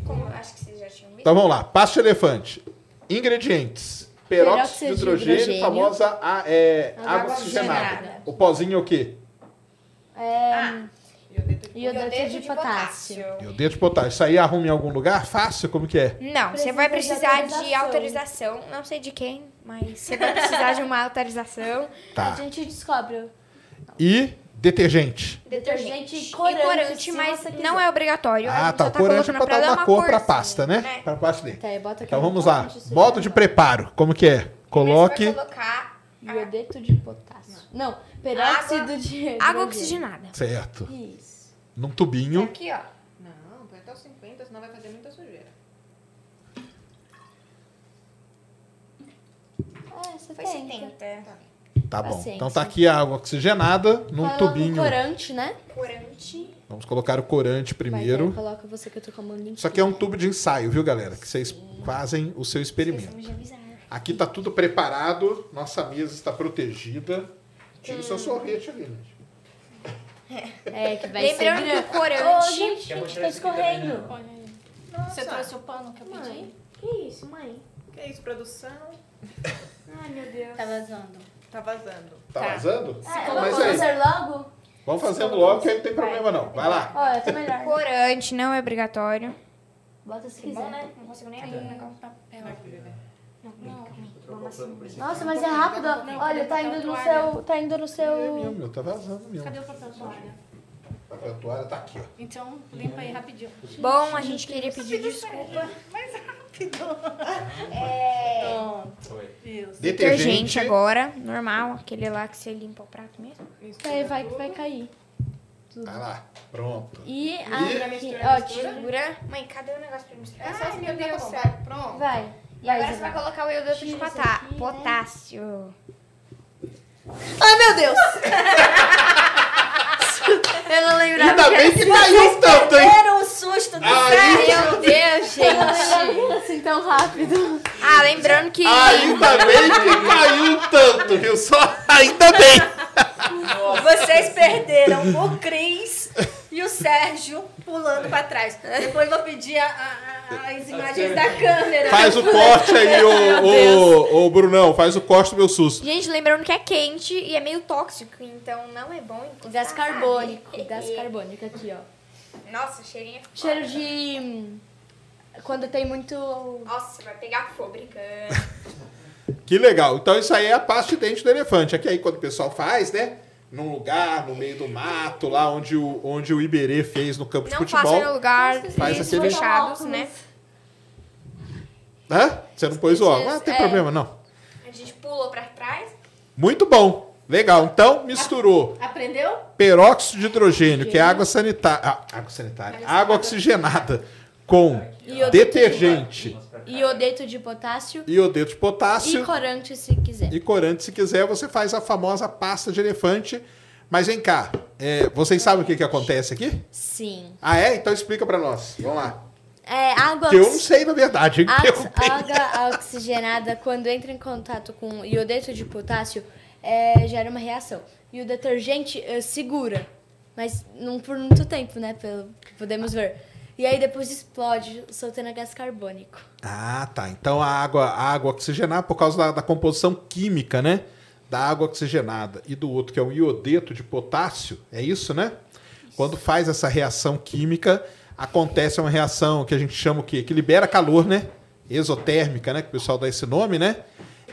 Speaker 3: Como, acho que vocês já tinham visto.
Speaker 1: Então vamos lá. Pasta de elefante. Ingredientes. Peróxido
Speaker 4: Peróxido
Speaker 1: de
Speaker 4: de
Speaker 1: hidrogênio, famosa a- é,
Speaker 2: Água
Speaker 1: água oxigenada.
Speaker 2: oxigenada.
Speaker 1: O pozinho é o quê?
Speaker 4: É.
Speaker 3: Iodeto
Speaker 4: Iodeto de potássio.
Speaker 1: Iodeto de potássio. Isso aí arruma em algum lugar? Fácil? Como que é?
Speaker 3: Não, você vai
Speaker 4: de
Speaker 3: precisar de
Speaker 4: autorização.
Speaker 3: autorização. Não sei de quem, mas você vai precisar de uma autorização.
Speaker 4: A
Speaker 1: Tá.
Speaker 4: gente descobre.
Speaker 1: E detergente.
Speaker 4: Detergente
Speaker 3: e
Speaker 4: corante,
Speaker 3: corante,
Speaker 4: se
Speaker 3: mas não é obrigatório. a
Speaker 1: Ah, tá. O corante é
Speaker 3: colocando
Speaker 1: pra dar uma
Speaker 3: uma
Speaker 1: cor pra pasta, né? Pra pasta dentro.
Speaker 4: Tá,
Speaker 1: Então vamos lá.
Speaker 4: corante,
Speaker 1: Modo de preparo. Como que é? Coloque
Speaker 3: Primeiro você vai colocar
Speaker 4: Iodeto de potássio. Não, peróxido
Speaker 3: Água-
Speaker 4: de
Speaker 3: água
Speaker 4: hidrogênio.
Speaker 3: oxigenada.
Speaker 1: certo.
Speaker 4: Isso.
Speaker 1: Num tubinho.
Speaker 3: Aqui, ó.
Speaker 5: Não, põe até os 50, senão vai fazer muita sujeira.
Speaker 4: É, você
Speaker 3: Foi
Speaker 4: tem.
Speaker 3: 70.
Speaker 1: Tá bom.
Speaker 4: Paciência.
Speaker 1: Então tá aqui a água oxigenada num
Speaker 4: Coloca
Speaker 1: tubinho.
Speaker 4: o corante, né?
Speaker 3: Corante.
Speaker 1: Vamos colocar o corante primeiro.
Speaker 4: aí coloca você que eu tô com a mão limpa.
Speaker 1: Isso aqui é um tubo de ensaio, viu, galera? Que vocês fazem o seu experimento. Aqui tá tudo preparado, nossa mesa está protegida. Tira o seu sorvete ali, gente.
Speaker 4: É, que vai
Speaker 3: Lembrando
Speaker 4: ser
Speaker 3: que o corante...
Speaker 4: Ô, gente, gente tá escorrendo.
Speaker 6: né?
Speaker 2: Olha aí. Você trouxe o pano que eu pedi?
Speaker 4: Mãe, que isso, mãe?
Speaker 5: Que isso, produção?
Speaker 3: Ai, meu Deus.
Speaker 2: Tá vazando.
Speaker 5: Tá vazando.
Speaker 1: Tá,
Speaker 2: Tá.
Speaker 1: vazando?
Speaker 4: Ah, eu
Speaker 1: Mas
Speaker 4: vou
Speaker 1: aí,
Speaker 4: fazer logo?
Speaker 1: vamos fazendo logo que aí não tem problema não. Vai lá.
Speaker 4: Olha, tá melhor.
Speaker 3: Corante não é obrigatório.
Speaker 4: Bota se
Speaker 3: Que bom,
Speaker 4: quiser.
Speaker 3: né? Não consigo nem abrir o negócio.
Speaker 4: Nossa, mas é rápido. ó. Olha, tá indo no seu. Tá indo no
Speaker 1: É
Speaker 4: seu.
Speaker 1: mesmo, meu, tá vazando mesmo.
Speaker 2: Cadê o papel toalha?
Speaker 1: A toalha tá aqui, ó.
Speaker 2: Então, limpa aí rapidinho.
Speaker 3: Bom, a gente queria pedir desculpa. É...
Speaker 2: Pronto.
Speaker 6: Foi.
Speaker 2: Isso.
Speaker 3: Detergente agora, normal. Aquele lá que você limpa o prato mesmo.
Speaker 4: Aí vai que vai cair.
Speaker 1: Vai lá. Pronto.
Speaker 4: E
Speaker 1: E?
Speaker 4: aqui, ó, tira.
Speaker 3: Segura. Mãe, cadê o negócio pra misturar?
Speaker 5: Ai, meu Deus, pronto.
Speaker 4: Vai.
Speaker 3: E agora
Speaker 4: Vai,
Speaker 3: você vai colocar o iodeto de potá-
Speaker 4: aqui, né?
Speaker 3: potássio.
Speaker 5: Ai, meu Deus!
Speaker 4: Eu não lembrava.
Speaker 1: Ainda bem que caiu tanto, hein?
Speaker 2: Era um susto do
Speaker 1: Aí,
Speaker 3: Meu Deus, gente.
Speaker 4: Não assim tão rápido.
Speaker 3: Ah, lembrando que...
Speaker 1: ainda bem que caiu tanto, viu? Só ainda bem.
Speaker 2: Vocês perderam o Cris e o Sérgio pulando pra trás. Depois vou pedir a- a- a- as imagens da câmera.
Speaker 1: Faz o corte aí, ô, ô, ô, Brunão. Faz o corte do meu susto.
Speaker 3: Gente, lembrando que é quente e é meio tóxico, então não é bom encostar,
Speaker 4: Gás carbônico. Gás carbônico aqui, ó.
Speaker 3: Nossa, cheirinho é
Speaker 4: Cheiro de. hum, Quando tem muito.
Speaker 3: Nossa, vai pegar fogo brincando.
Speaker 1: Que legal. Então isso aí é a pasta de dente do elefante. Aqui aí quando o pessoal faz, né? Num lugar, no meio do mato, lá onde o, onde o Iberê fez no campo de
Speaker 3: Não faça
Speaker 1: futebol.
Speaker 3: no lugar
Speaker 1: Faz
Speaker 3: faz
Speaker 1: aquele-
Speaker 3: fechados, né?
Speaker 1: Hã? Você não pôs o óculos? Ah, não tem
Speaker 4: É.
Speaker 1: problema, não.
Speaker 3: A gente pulou pra trás.
Speaker 1: Muito bom. Legal. Então, misturou
Speaker 2: Aprendeu?
Speaker 1: peróxido de hidrogênio, que é água sanitária. Ah, água sanitária. Água oxigenada com detergente,
Speaker 4: iodeto de potássio
Speaker 1: iodeto de
Speaker 4: e
Speaker 1: potássio
Speaker 4: corante, se quiser.
Speaker 1: e corante. Se quiser, você faz a famosa pasta de elefante. Mas vem cá, é, vocês sabem o que, que acontece aqui?
Speaker 4: Sim.
Speaker 1: Ah, é? Então explica pra nós. Vamos lá.
Speaker 4: É, água,
Speaker 1: Que eu não sei, na verdade.
Speaker 4: água oxigenada, quando entra em contato com iodeto de potássio, é, gera uma reação. E o detergente eh, segura, mas não por muito tempo, né? Pelo que podemos ver. E aí depois explode, soltando gás carbônico.
Speaker 1: Ah, tá. Então a água, a água oxigenada, por causa da, da composição química, né? Da água oxigenada e do outro, que é o iodeto de potássio, é isso, né? Quando faz essa reação química, acontece uma reação que a gente chama o quê? Que libera calor, né? Exotérmica, né? Que o pessoal dá esse nome, né?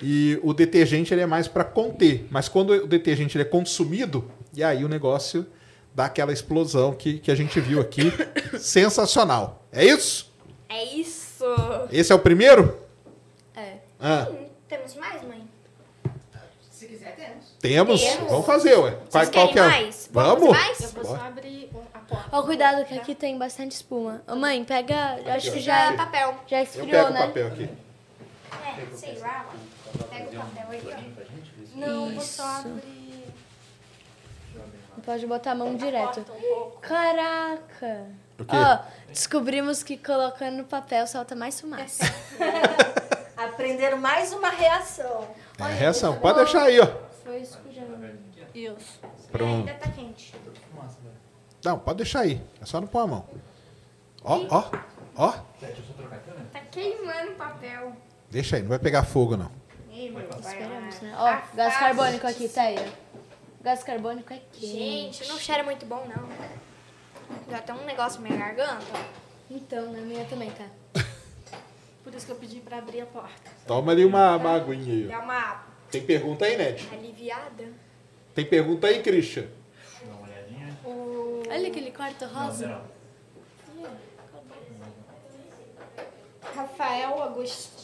Speaker 1: E o detergente ele é mais para conter. Mas quando o detergente ele é consumido, e aí o negócio dá aquela explosão que, que a gente viu aqui. Sensacional. É isso?
Speaker 3: É isso.
Speaker 1: Esse é o primeiro?
Speaker 4: É.
Speaker 1: Ah,
Speaker 3: Hum, temos mais, mãe?
Speaker 6: Se quiser, temos.
Speaker 1: temos.
Speaker 3: Temos.
Speaker 1: Vamos fazer, ué. Qual,
Speaker 3: Vocês
Speaker 1: qual
Speaker 3: querem
Speaker 1: que é?
Speaker 3: mais?
Speaker 1: Vamos?
Speaker 3: Vamos mais?
Speaker 2: Eu vou só abrir o- a porta.
Speaker 4: Ó, cuidado que aqui tem bastante espuma. Ô, mãe, pega. eu Acho que
Speaker 3: Já
Speaker 4: já,
Speaker 3: papel.
Speaker 4: já
Speaker 1: Eu
Speaker 4: esfriou,
Speaker 1: pego o
Speaker 4: né?
Speaker 1: papel aqui.
Speaker 3: É, sei lá, mãe. Pega o papel aí, ó.
Speaker 2: Não, vou só abrir.
Speaker 4: Pode botar a mão direto.
Speaker 2: Um pouco.
Speaker 4: Caraca!
Speaker 1: O quê?
Speaker 4: Ó, descobrimos que colocando no papel solta mais fumaça.
Speaker 2: Aprenderam mais uma reação.
Speaker 1: É a reação. Pode deixar aí, ó.
Speaker 4: Foi escujando.
Speaker 2: Isso.
Speaker 1: Pronto.
Speaker 3: Ainda tá quente.
Speaker 1: Não, pode deixar aí. É só não pôr a mão. Ó, ó, ó.
Speaker 3: Tá queimando o papel.
Speaker 1: Deixa aí, não vai pegar fogo, não.
Speaker 3: Ei, meu.
Speaker 4: Esperamos, né?
Speaker 3: Tá
Speaker 4: Ó, gás carbônico aqui, Teia. Gás carbônico é quente.
Speaker 3: Gente, não cheira muito bom, não. Já tem um negócio na minha garganta.
Speaker 4: Então, na minha também tá.
Speaker 2: Por isso que eu pedi pra abrir a porta.
Speaker 1: Toma ali uma, uma aguinha aí.
Speaker 3: Dá uma
Speaker 1: Tem pergunta aí, Ned?
Speaker 3: aliviada.
Speaker 1: Tem pergunta aí, Christian?
Speaker 6: Dá uma olhadinha.
Speaker 4: Olha aquele quarto rosa.
Speaker 6: Não,
Speaker 2: Rafael Agostinho.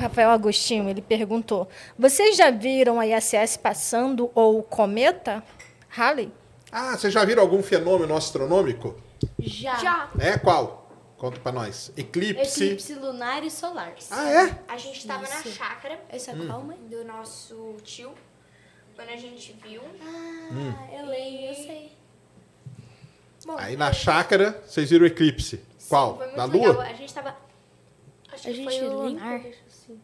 Speaker 2: O Rafael Agostinho, ele perguntou: Vocês já viram a ISS passando ou o cometa? Halley?
Speaker 1: Ah, vocês já viram algum fenômeno astronômico?
Speaker 4: Já.
Speaker 3: Já.
Speaker 1: É qual? Conta pra nós. Eclipse.
Speaker 4: Eclipse lunar e solar.
Speaker 1: Ah, é?
Speaker 3: A gente tava na chácara
Speaker 4: Esse é qual, mãe?
Speaker 3: do nosso tio. Quando a gente viu.
Speaker 4: Ah, eu leio, eu sei.
Speaker 3: Bom,
Speaker 1: Aí na chácara, vocês viram o eclipse. Qual?
Speaker 3: Foi muito
Speaker 1: Da
Speaker 3: legal.
Speaker 1: lua?
Speaker 3: A gente tava. Acho
Speaker 4: A
Speaker 3: que
Speaker 4: gente
Speaker 3: foi o
Speaker 4: limpa,
Speaker 3: lunar.
Speaker 4: Assim.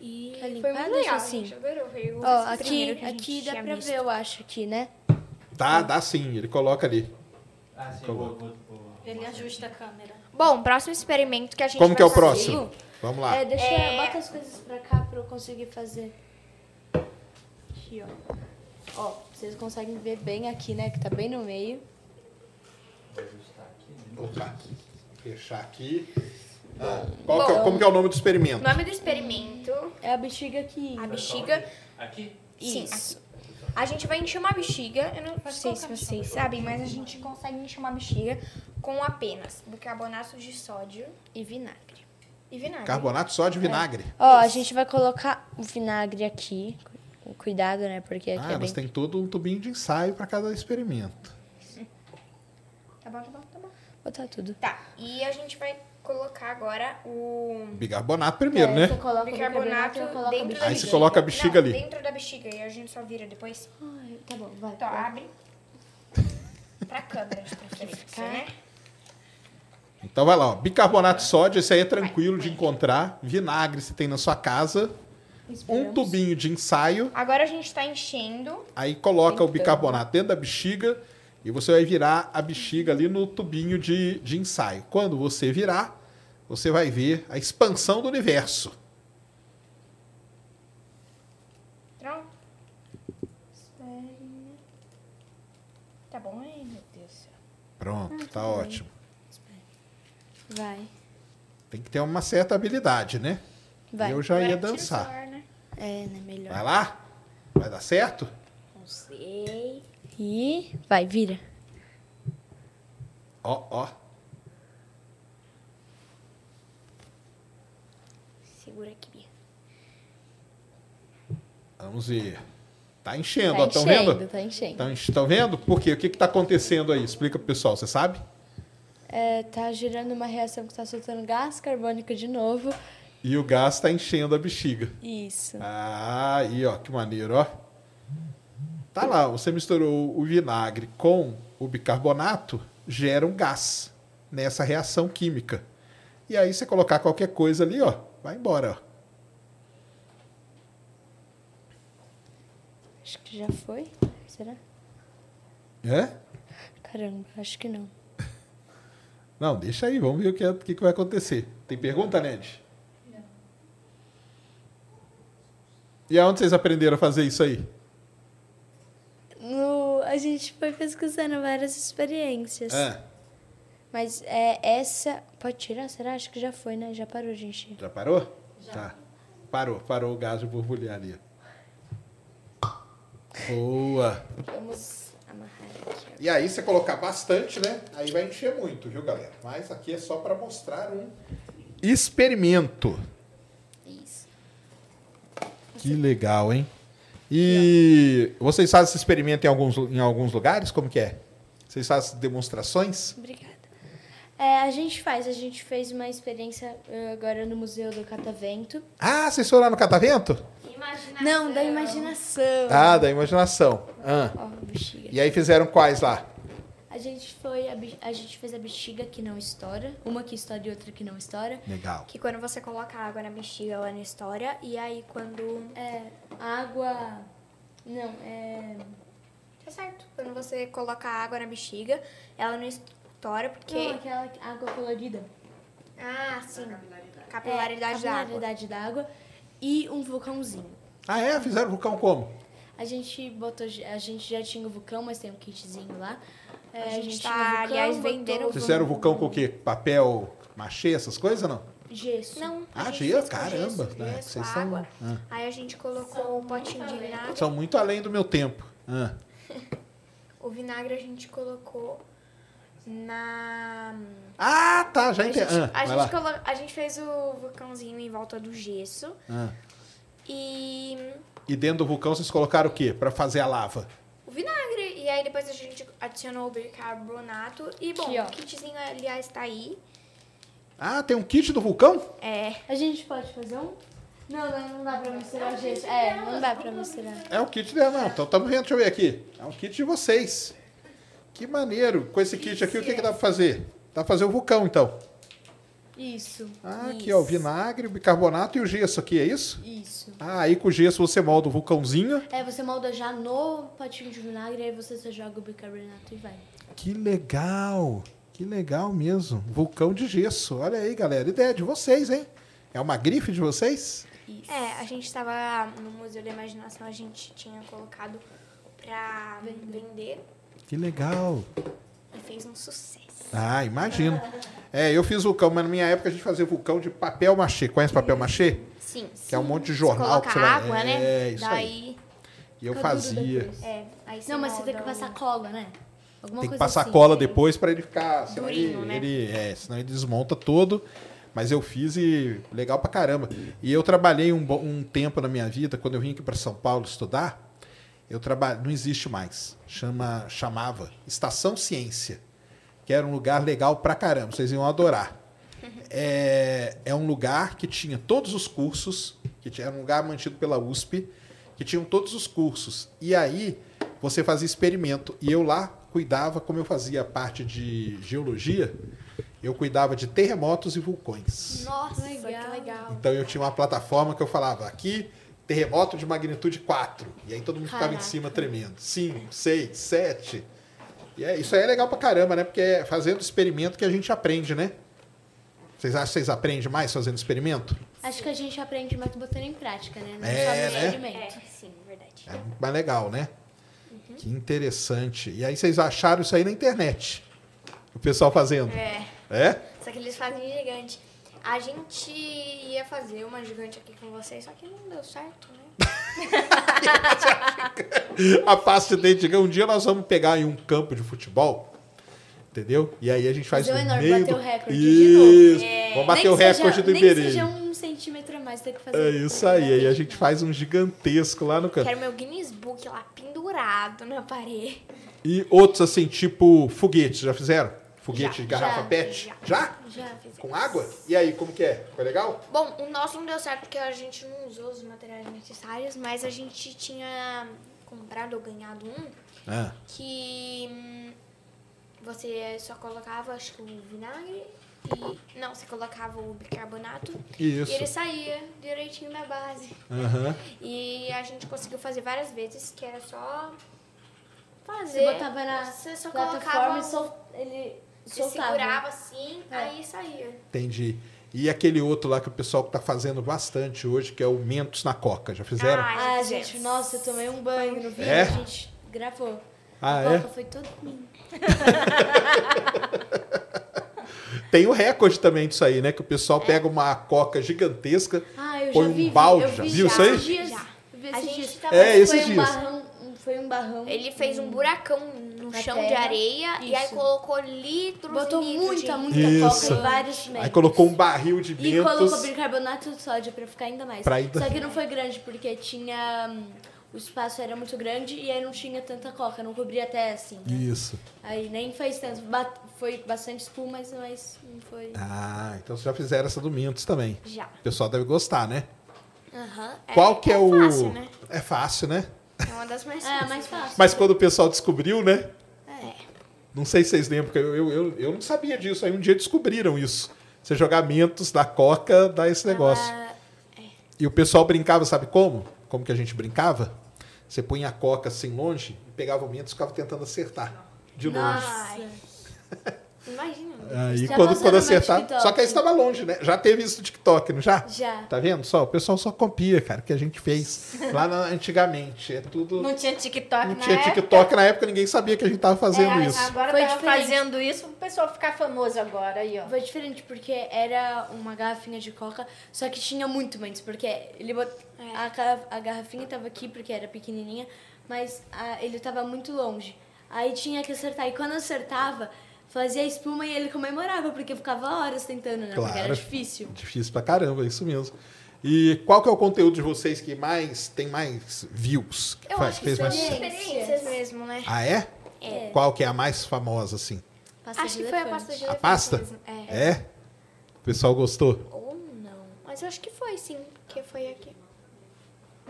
Speaker 3: E
Speaker 4: Quer
Speaker 3: foi muito legal.
Speaker 4: assim.
Speaker 3: A gente adorou. Foi o
Speaker 4: Ó, aqui, aqui dá pra
Speaker 3: visto.
Speaker 4: ver, eu acho, aqui, né?
Speaker 1: Dá, dá sim. Ele coloca ali.
Speaker 6: Ah, sim, eu vou, vou, vou.
Speaker 2: Ele ajusta a câmera.
Speaker 3: Bom, próximo experimento que a gente
Speaker 1: Como que é o
Speaker 3: fazer-
Speaker 1: próximo? Vamos lá.
Speaker 4: É, deixa,
Speaker 3: É.
Speaker 4: bota as coisas pra cá pra eu conseguir fazer. Aqui, ó. Ó, vocês conseguem ver bem aqui, né? Que tá bem no meio.
Speaker 6: Vou ajustar aqui. né?
Speaker 1: Opa. Fechar aqui. Ah, qual que é- como que é o nome do
Speaker 3: O
Speaker 1: experimento?
Speaker 3: nome do experimento,
Speaker 4: É a bexiga aqui.
Speaker 3: a bexiga.
Speaker 6: Aqui?
Speaker 3: Sim,
Speaker 4: Isso.
Speaker 3: A gente vai encher uma bexiga, eu não sei se vocês sabem, mas a gente consegue encher uma bexiga com apenas bicarbonato de sódio
Speaker 4: E vinagre.
Speaker 3: e vinagre.
Speaker 1: Carbonato só de vinagre.
Speaker 4: Ó, a gente vai colocar o vinagre aqui. Com Cuidado, né? Porque aqui
Speaker 1: Ah,
Speaker 4: é bem...
Speaker 1: têm todo um tubinho de ensaio para cada experimento.
Speaker 3: Tá bom, tá bom, tá bom.
Speaker 4: Botar tudo.
Speaker 3: Tá, e a gente vai colocar agora o
Speaker 1: Bicarbonato primeiro,
Speaker 4: É,
Speaker 1: né?
Speaker 4: Você coloca o
Speaker 3: bicarbonato
Speaker 4: bicarbonato e
Speaker 3: dentro da
Speaker 4: bexiga.
Speaker 1: Aí você coloca a bexiga
Speaker 3: Não,
Speaker 1: ali.
Speaker 3: dentro da bexiga e a gente só vira depois.
Speaker 4: Ai, tá bom, vai.
Speaker 3: Então,
Speaker 4: vai.
Speaker 3: abre. Pra câmera de preferência, né?
Speaker 1: Então vai lá, ó. Bicarbonato de sódio, esse aí é tranquilo de encontrar. Vinagre você tem na sua casa. um
Speaker 4: Esperamos.
Speaker 1: tubinho de ensaio,
Speaker 3: Agora a gente tá enchendo.
Speaker 1: aí coloca o bicarbonato dentro da bexiga e você vai virar a bexiga ali no tubinho de, de ensaio. Quando você virar, você vai ver a expansão do universo.
Speaker 3: Pronto. Tá bom aí, meu Deus do céu.
Speaker 1: Pronto, tá ótimo.
Speaker 4: Vai.
Speaker 1: Tem que ter uma certa habilidade, né?
Speaker 4: Vai.
Speaker 1: Eu já ia
Speaker 3: tira o
Speaker 1: dançar.
Speaker 3: celular, né?
Speaker 4: É, né? Melhor.
Speaker 1: Vai lá? Vai dar certo?
Speaker 4: Não sei. E vai, vira.
Speaker 1: Ó, ó.
Speaker 3: Segura aqui, Bia.
Speaker 1: Vamos ver. Tá enchendo,
Speaker 4: Tá
Speaker 1: ó. Estão
Speaker 4: enchendo,
Speaker 1: vendo?
Speaker 4: tá enchendo.
Speaker 1: Estão vendo? Por quê? O que está acontecendo aí? Explica pro pessoal, você sabe?
Speaker 4: É, tá gerando uma reação que tá soltando gás carbônico de novo.
Speaker 1: E o gás está enchendo a bexiga.
Speaker 4: Isso.
Speaker 1: Ah, aí, ó, que maneiro, ó. Tá lá, você misturou o vinagre com o bicarbonato, gera um gás nessa reação química. E aí você colocar qualquer coisa ali, ó, vai embora, ó.
Speaker 4: Acho que já foi. Será?
Speaker 1: É?
Speaker 4: Caramba, acho que não.
Speaker 1: Não, deixa aí, vamos ver o que, é- o que, que vai acontecer. Tem pergunta, Ned? E aonde vocês aprenderam a fazer isso aí?
Speaker 4: No, a gente foi pesquisando várias experiências.
Speaker 1: Ah,
Speaker 4: Mas é essa. Pode tirar? Será? Acho que já foi, né? Já parou, gente.
Speaker 1: já parou? Já. Tá. Parou, parou o gás de borbulhar ali. Boa.
Speaker 4: Vamos amarrar aqui.
Speaker 1: E aí você colocar bastante, né? Aí vai encher muito, viu, galera? Mas aqui é só para mostrar um experimento.
Speaker 4: Isso.
Speaker 1: Que legal, hein? E vocês fazem esse experimento em alguns, em alguns lugares? Como que é? Vocês fazem demonstrações?
Speaker 4: Obrigada. É, a gente faz, a gente fez uma experiência eh, agora no Museu do Catavento.
Speaker 1: Ah, vocês foram lá no Catavento?
Speaker 3: Imaginação.
Speaker 4: Não, da imaginação.
Speaker 1: Ah, da imaginação. Ah.
Speaker 4: Ó, bexiga.
Speaker 1: E aí fizeram quais lá?
Speaker 4: A gente foi, a, a gente fez a bexiga que não estoura, uma que estoura e outra que não estoura.
Speaker 1: Legal.
Speaker 3: Que quando você coloca água na bexiga, ela não estoura. E aí quando...
Speaker 4: É, água. Não, é.
Speaker 3: Tá certo. Quando você coloca água na bexiga, ela não estoura porque...
Speaker 4: Não, aquela água colorida.
Speaker 3: Ah, sim.
Speaker 4: É,
Speaker 3: Capilaridade da água.
Speaker 4: capilaridade da água. E um vulcãozinho.
Speaker 1: Ah, é? Fizeram vulcão como?
Speaker 4: A gente botou. A gente já tinha o vulcão, mas tem um kitzinho lá. É,
Speaker 3: A gente tá,
Speaker 4: o vulcão,
Speaker 3: aliás, vendendo o
Speaker 1: Fizeram vulcão com o quê? Papel machê, essas coisas, não?
Speaker 4: Gesso.
Speaker 3: Não, a
Speaker 1: Ah,
Speaker 3: gente
Speaker 1: gesso? Caramba,
Speaker 3: gesso,
Speaker 1: né?
Speaker 3: gesso,
Speaker 1: Vocês são-
Speaker 3: água.
Speaker 1: Ah.
Speaker 3: Aí a gente colocou o potinho de vinagre.
Speaker 1: São muito além do meu tempo. Ah.
Speaker 3: O vinagre a gente colocou na...
Speaker 1: Ah, tá, já
Speaker 3: A
Speaker 1: entendi.
Speaker 3: gente,
Speaker 1: Ah,
Speaker 3: a, gente colo- a gente fez o vulcãozinho em volta do gesso.
Speaker 1: Ah.
Speaker 3: E
Speaker 1: E dentro do vulcão vocês colocaram o quê? Pra fazer a lava?
Speaker 3: o vinagre. E aí depois a gente adicionou o bicarbonato. E bom,
Speaker 4: Aqui,
Speaker 3: o kitzinho, aliás, tá aí.
Speaker 1: Ah, tem um kit do vulcão?
Speaker 3: É,
Speaker 4: A gente pode fazer um? Não, não, não dá pra misturar gesso. É, não dá pra misturar.
Speaker 1: É o kit dela, não. Então estamos vendo, deixa eu ver aqui. É um kit de vocês. Que maneiro. Com esse kit aqui, o que, que dá pra fazer? Dá pra fazer o vulcão, então.
Speaker 4: Isso.
Speaker 1: Ah, aqui,
Speaker 4: isso,
Speaker 1: ó, o vinagre, o bicarbonato e o gesso aqui, é isso?
Speaker 4: Isso.
Speaker 1: Ah, aí com o gesso você molda o vulcãozinho.
Speaker 4: É, você molda já no potinho de vinagre, aí você só joga o bicarbonato e vai.
Speaker 1: Que legal. Que legal mesmo. Vulcão de gesso. Olha aí, galera. Ideia de vocês, hein? É uma grife de vocês?
Speaker 4: Isso.
Speaker 3: é, a gente tava no Museu da Imaginação, a gente tinha colocado pra vender
Speaker 1: Que legal.
Speaker 3: e fez um sucesso.
Speaker 1: Ah, imagino. É, eu fiz vulcão, mas na minha época a gente fazia vulcão de papel machê. Conhece papel machê?
Speaker 3: Sim.
Speaker 1: Que é um monte de
Speaker 3: Você
Speaker 1: jornal
Speaker 3: coloca
Speaker 1: que você vai...
Speaker 3: água,
Speaker 1: é,
Speaker 3: né?
Speaker 1: isso aí.
Speaker 3: Daí,
Speaker 1: E eu
Speaker 4: Fica
Speaker 1: fazia.
Speaker 4: depois.
Speaker 3: é, aí
Speaker 4: Não, mas você tem que passar cola, né? Alguma
Speaker 1: Tem que
Speaker 4: coisa
Speaker 1: passar
Speaker 4: assim.
Speaker 1: cola depois para ele ficar. Senão
Speaker 3: Durinho,
Speaker 1: ele,
Speaker 3: né?
Speaker 1: ele- é, senão ele desmonta todo. Mas eu fiz e legal pra caramba. E eu trabalhei um, um tempo na minha vida, quando eu vim aqui para São Paulo estudar, eu trabalho, não existe mais. Chama, chamava Estação Ciência, que era um lugar legal pra caramba. Vocês iam adorar. É, é um lugar que tinha todos os cursos, que tinha, era um lugar mantido pela USP, que tinham todos os cursos. E aí você fazia experimento. E eu lá cuidava, como eu fazia parte de geologia, eu cuidava de terremotos e vulcões.
Speaker 3: Nossa,
Speaker 4: Legal.
Speaker 3: que legal.
Speaker 1: Então eu tinha uma plataforma que eu falava, aqui terremoto de magnitude 4. E aí todo mundo ficava em
Speaker 4: Caraca.
Speaker 1: cima tremendo. 5, 6, 7. E é, isso aí é legal pra caramba, né? Porque é fazendo experimento que a gente aprende, né? Vocês acham que vocês aprendem mais fazendo experimento?
Speaker 4: Acho que a gente aprende mais botando em prática, né? Não
Speaker 1: É,
Speaker 4: só no
Speaker 1: né?
Speaker 4: experimento.
Speaker 3: É, sim, verdade.
Speaker 1: É muito mais legal, né? Que interessante. E aí vocês acharam isso aí na internet? O pessoal fazendo?
Speaker 3: É.
Speaker 1: É?
Speaker 3: Só que eles fazem gigante. A gente ia fazer uma gigante aqui com vocês, só que não deu certo, né?
Speaker 1: A pasta de dente. Um dia nós vamos pegar em um campo de futebol, entendeu? E aí a gente faz
Speaker 4: Fazer
Speaker 1: no
Speaker 4: enorme,
Speaker 1: meio
Speaker 4: bater o recorde de novo.
Speaker 1: Isso.
Speaker 3: É.
Speaker 1: Vamos bater
Speaker 4: Nem
Speaker 1: o
Speaker 4: que seja-
Speaker 1: recorde do
Speaker 4: Nem
Speaker 1: Iberê.
Speaker 4: seja um centímetro a mais, tem que fazer.
Speaker 1: É isso aí. Aí a gente faz um gigantesco lá no campo.
Speaker 3: Quero meu Guinness Book lá pendurado na parede.
Speaker 1: E outros assim, tipo foguetes, já fizeram? Foguete
Speaker 3: Já,
Speaker 1: de garrafa
Speaker 4: já,
Speaker 1: pet? Já?
Speaker 4: Já fiz.
Speaker 1: Com água? E aí, como que é? Foi legal?
Speaker 3: Bom, o nosso não deu certo porque a gente não usou os materiais necessários, mas a gente tinha comprado ou ganhado um
Speaker 1: Ah,
Speaker 3: que hum, você só colocava, acho que o vinagre e... Não, você colocava o bicarbonato
Speaker 1: isso.
Speaker 3: e ele saía direitinho da base.
Speaker 1: Aham.
Speaker 3: E a gente conseguiu fazer várias vezes, que era só fazer.
Speaker 4: Você botava na
Speaker 3: Você só
Speaker 4: plataforma
Speaker 3: colocava
Speaker 4: e sol... ele soltava.
Speaker 3: segurava assim,
Speaker 4: É.
Speaker 3: aí saía.
Speaker 1: Entendi. E aquele outro lá que o pessoal tá fazendo bastante hoje, que é o Mentos na Coca. Já fizeram?
Speaker 3: Ah, já
Speaker 4: Ah, gente, nossa, eu tomei um banho no vídeo,
Speaker 1: É?
Speaker 4: a gente gravou.
Speaker 1: Ah,
Speaker 4: a
Speaker 1: é?
Speaker 4: coca foi toda minha.
Speaker 1: Tem o recorde também disso aí, né? Que o pessoal pega uma coca gigantesca.
Speaker 4: Ah, eu
Speaker 1: Põe
Speaker 4: já
Speaker 1: um
Speaker 4: vi,
Speaker 1: balde,
Speaker 4: eu
Speaker 1: já
Speaker 4: vi
Speaker 1: viu isso aí?
Speaker 4: esses dias.
Speaker 3: Já.
Speaker 4: Eu vi
Speaker 3: A
Speaker 4: esses
Speaker 3: gente
Speaker 4: dias.
Speaker 3: tava-
Speaker 1: É, esses
Speaker 4: foi
Speaker 1: dias.
Speaker 4: Um barrão, foi um barrão.
Speaker 3: Ele fez um buracão no
Speaker 4: Na
Speaker 3: chão de
Speaker 4: terra.
Speaker 3: areia e aí
Speaker 4: Isso.
Speaker 3: colocou litros
Speaker 4: Botou
Speaker 3: litros
Speaker 4: muita,
Speaker 3: de...
Speaker 4: muita
Speaker 1: Isso.
Speaker 4: coca em vários metros.
Speaker 1: Aí colocou um barril de
Speaker 4: E colocou
Speaker 1: Mentos.
Speaker 4: bicarbonato de sódio pra ficar ainda mais.
Speaker 1: Ainda-
Speaker 4: Só que não foi grande, porque tinha... hum, O espaço era muito grande e aí não tinha tanta coca, não cobria até assim, né?
Speaker 1: Isso.
Speaker 4: Aí nem fez tanto. Foi bastante espuma, mas, mas não foi...
Speaker 1: Ah, então vocês já fizeram essa do Mentos também.
Speaker 3: Já.
Speaker 1: O pessoal deve gostar, né?
Speaker 3: Aham.
Speaker 1: Qual que é, o.
Speaker 3: fácil, né?
Speaker 1: É fácil, né?
Speaker 3: É uma das mais
Speaker 4: É,
Speaker 3: fáceis.
Speaker 4: mais fácil.
Speaker 1: Mas quando o pessoal descobriu, né?
Speaker 3: É.
Speaker 1: Não sei se vocês lembram, porque eu, eu, eu, eu não sabia disso. Aí um dia descobriram isso. Você jogar Mentos da Coca dá esse negócio.
Speaker 3: Ela-
Speaker 1: E o pessoal brincava, sabe como? Como que a gente brincava? Você punha a coca assim longe, pegava o Mentos e ficava tentando acertar de longe.
Speaker 3: Ai. Imagina.
Speaker 1: Aí
Speaker 4: Já
Speaker 1: quando, quando acertar.
Speaker 4: TikTok.
Speaker 1: Só que aí estava longe, né? Já teve isso no TikTok, não já?
Speaker 4: Já.
Speaker 1: Tá vendo só? O pessoal só copia, cara, que a gente fez lá na- antigamente. É tudo.
Speaker 2: Não tinha TikTok
Speaker 1: Não
Speaker 2: na
Speaker 1: tinha
Speaker 2: época.
Speaker 1: TikTok na época, ninguém sabia que a gente tava fazendo
Speaker 2: É,
Speaker 1: isso.
Speaker 2: Agora
Speaker 4: Foi diferente.
Speaker 2: fazendo isso, o pessoal ficar famoso agora aí, ó.
Speaker 4: Foi diferente, porque era uma garrafinha de coca, só que tinha muito menos, porque ele bot...
Speaker 3: É.
Speaker 4: a, ga- a garrafinha tava aqui, porque era pequenininha, mas a- ele tava muito longe. Aí tinha que acertar, e quando acertava, fazia espuma e ele comemorava, porque ficava horas tentando, né? Porque era
Speaker 1: Claro.
Speaker 4: difícil.
Speaker 1: Difícil pra caramba, isso mesmo. E qual que é o conteúdo de vocês que mais tem mais views? Que
Speaker 3: Eu
Speaker 1: faz-
Speaker 3: acho que
Speaker 1: fez mais...
Speaker 4: experiência.
Speaker 3: experiências mesmo, né?
Speaker 1: Ah, é?
Speaker 3: É.
Speaker 1: Qual que é a mais famosa, assim?
Speaker 4: Pasta
Speaker 3: Acho
Speaker 4: de
Speaker 3: que foi a pasta de
Speaker 1: A pasta?
Speaker 3: mesmo. É.
Speaker 1: É? O pessoal gostou?
Speaker 3: Ou não. Mas eu acho que foi, sim. Que foi aqui.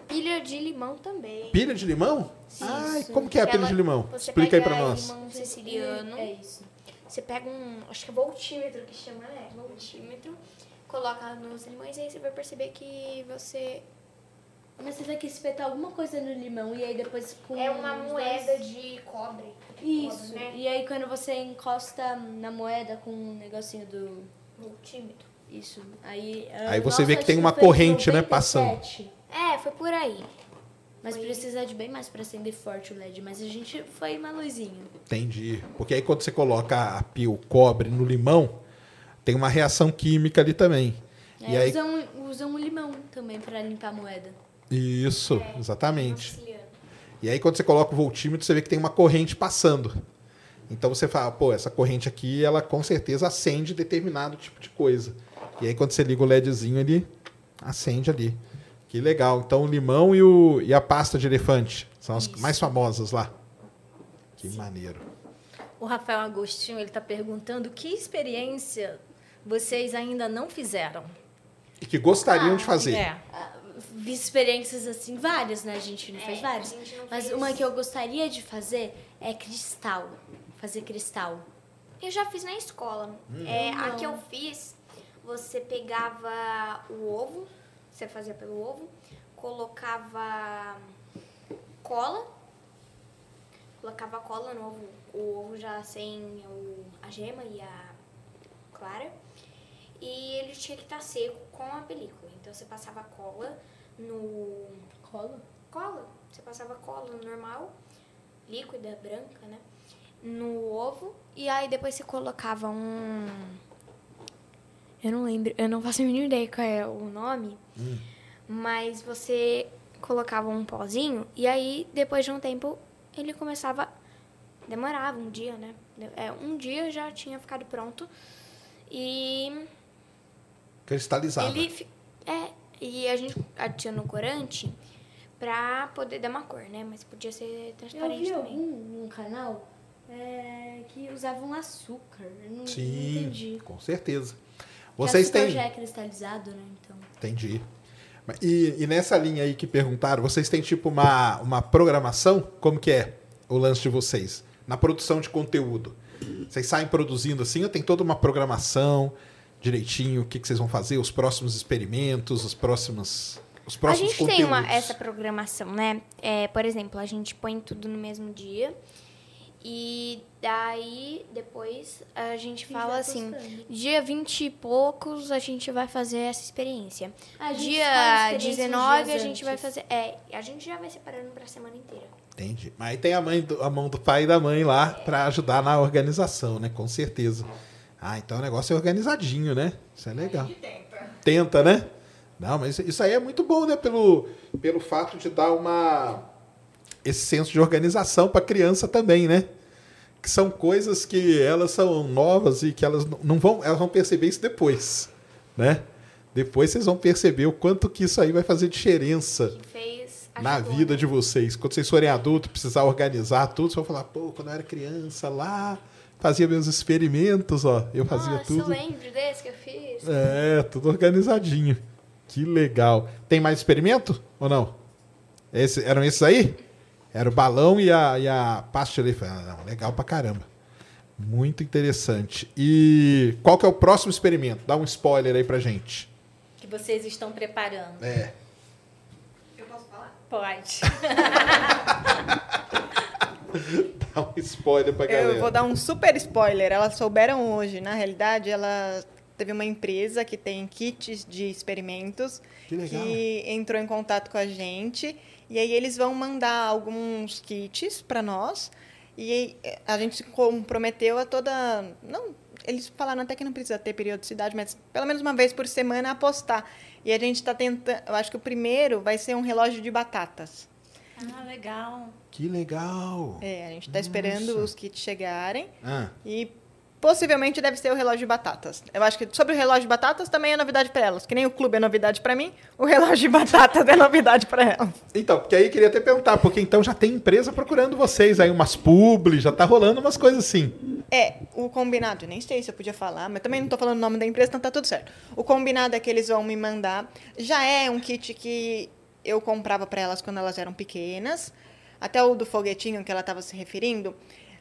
Speaker 3: Pilha de limão também.
Speaker 1: Pilha de limão? Ai, como que é a pilha
Speaker 3: Ela-
Speaker 1: de limão? Explica aí pra nós.
Speaker 3: limão siciliano.
Speaker 4: É isso.
Speaker 3: Você pega um, acho que é voltímetro que chama, né? Voltímetro. Coloca nos limões e aí você vai perceber que você...
Speaker 4: Mas você tem que espetar alguma coisa no limão e aí depois com
Speaker 3: É uma moeda
Speaker 4: dois-
Speaker 3: de cobre.
Speaker 4: Isso.
Speaker 3: né?
Speaker 4: E aí quando você encosta na moeda com um negocinho do
Speaker 3: Voltímetro.
Speaker 4: Isso. Aí,
Speaker 1: Aí
Speaker 4: ah,
Speaker 1: você vê que tem uma corrente, né, passando.
Speaker 4: 97.
Speaker 3: É, foi por aí.
Speaker 4: Mas
Speaker 3: Foi.
Speaker 4: precisa de bem mais pra acender forte o LED. Mas a gente foi uma luzinha.
Speaker 1: Entendi. Porque aí quando você coloca a pia, o cobre no limão, tem uma reação química ali também.
Speaker 4: E
Speaker 1: E
Speaker 4: aí usam, usam o limão também pra limpar a moeda.
Speaker 1: isso,
Speaker 3: É,
Speaker 1: exatamente. E aí quando você coloca o voltímetro, você vê que tem uma corrente passando. Então você fala, pô, essa corrente aqui, ela com certeza acende determinado tipo de coisa. E aí quando você liga o LEDzinho, ele acende ali. Que legal. Então o limão e, o, e a pasta de elefante são as mais famosas lá. Que maneiro.
Speaker 2: O Rafael Agostinho, ele tá perguntando que experiência vocês ainda não fizeram.
Speaker 1: E que gostariam de fazer.
Speaker 2: É.
Speaker 4: Ah, Vi experiências assim, várias, né? A gente não
Speaker 3: É,
Speaker 4: fez várias.
Speaker 3: não
Speaker 4: Mas
Speaker 3: fez.
Speaker 4: uma que eu gostaria de fazer é cristal. Fazer cristal.
Speaker 3: Eu já fiz na escola.
Speaker 1: Hum.
Speaker 3: É,
Speaker 4: Não.
Speaker 3: a que eu fiz, você pegava o ovo, você fazia pelo ovo, colocava cola, colocava cola no ovo, o ovo já sem o, a gema e a clara, e ele tinha que estar seco com a película. Então você passava cola no
Speaker 2: Cola?
Speaker 3: cola, você passava cola normal, líquida, branca, né? No ovo. E aí depois você colocava um. Eu não lembro, eu não faço a mínima ideia qual é o nome. Mas você colocava um pozinho e aí depois de um tempo ele começava. Demorava um dia, né? É, um dia já tinha ficado pronto. E
Speaker 1: Cristalizada.
Speaker 3: ele fi- é, e a gente adiciona o corante pra poder dar uma cor, né? Mas podia ser
Speaker 4: Eu
Speaker 3: transparente
Speaker 4: vi
Speaker 3: também.
Speaker 4: algum um canal é, que usavam açúcar. Eu não, não
Speaker 1: Sim,
Speaker 4: entendi.
Speaker 1: com certeza. Vocês têm.
Speaker 4: já é cristalizado, né? Então.
Speaker 1: Entendi. E, e nessa linha aí que perguntaram, vocês têm tipo uma, uma programação? Como que é o lance de vocês? Na produção de conteúdo. Vocês saem produzindo assim ou tem toda uma programação direitinho? O que, que vocês vão fazer? Os próximos experimentos, os próximos. Os
Speaker 3: A
Speaker 1: próximos
Speaker 3: gente tem uma,
Speaker 1: conteúdos?
Speaker 3: essa programação, né? É, por exemplo, a gente põe tudo no mesmo dia. E daí, depois, a gente fala
Speaker 4: vai
Speaker 3: assim: dia 20 e poucos a gente vai fazer essa experiência. Dia
Speaker 4: experiência uns
Speaker 3: 19 a gente vai
Speaker 4: antes.
Speaker 3: fazer. É, a gente já vai separando pra semana inteira.
Speaker 1: Entendi. Mas aí tem a, mãe do- a mão do pai e da mãe lá para ajudar na organização, né? Com certeza. Ah, então o negócio é organizadinho, né? Isso é legal. Tenta, né? Não, mas isso aí é muito bom, né? Pelo, pelo fato de dar uma esse senso de organização para criança também, né? Que são coisas que elas são novas e que elas não- vão, elas vão perceber isso depois, né? Depois vocês vão perceber o quanto que isso aí vai fazer diferença na vida
Speaker 3: né?
Speaker 1: de vocês. Quando vocês forem adultos, precisar organizar tudo, vocês vão falar, pô, quando eu era criança lá, fazia meus experimentos, ó. Eu fazia
Speaker 3: Nossa,
Speaker 1: tudo.
Speaker 3: eu lembro desse que eu fiz.
Speaker 1: É, tudo organizadinho. Que legal. Tem mais experimento ou não? Esse, eram esses aí? Era o balão e a, e a pasta de ah, não, Legal pra caramba. Muito interessante. E qual que é o próximo experimento? Dá um spoiler aí pra gente.
Speaker 2: Que vocês estão preparando.
Speaker 1: É.
Speaker 5: Eu posso falar?
Speaker 2: Pode.
Speaker 1: Dá um spoiler pra galera.
Speaker 5: Eu vou dar um super spoiler. Elas souberam hoje. Na realidade, ela teve uma empresa que tem kits de experimentos
Speaker 1: Que legal.
Speaker 5: que entrou em contato com a gente. E aí eles vão mandar alguns kits para nós. E eh, a gente se comprometeu a toda. Não, eles falaram até que não precisa ter periodicidade, mas pelo menos uma vez por semana apostar. E a gente está tentando. Eu acho que o primeiro vai ser um relógio de batatas.
Speaker 2: Ah, legal.
Speaker 1: Que legal.
Speaker 5: É, a gente está esperando os kits chegarem.
Speaker 1: Ah,
Speaker 5: E possivelmente deve ser o relógio de batatas. Eu acho que sobre o relógio de batatas também é novidade para elas. Que nem o clube é novidade para mim, o relógio de batatas é novidade para elas.
Speaker 1: Então, porque aí eu queria até perguntar, porque então já tem empresa procurando vocês aí, umas publi, já tá rolando umas coisas assim.
Speaker 5: É, o combinado, nem sei se eu podia falar, mas também não estou falando o nome da empresa, então tá tudo certo. O combinado é que eles vão me mandar. Já é um kit que eu comprava para elas quando elas eram pequenas. Até o do foguetinho que ela estava se referindo.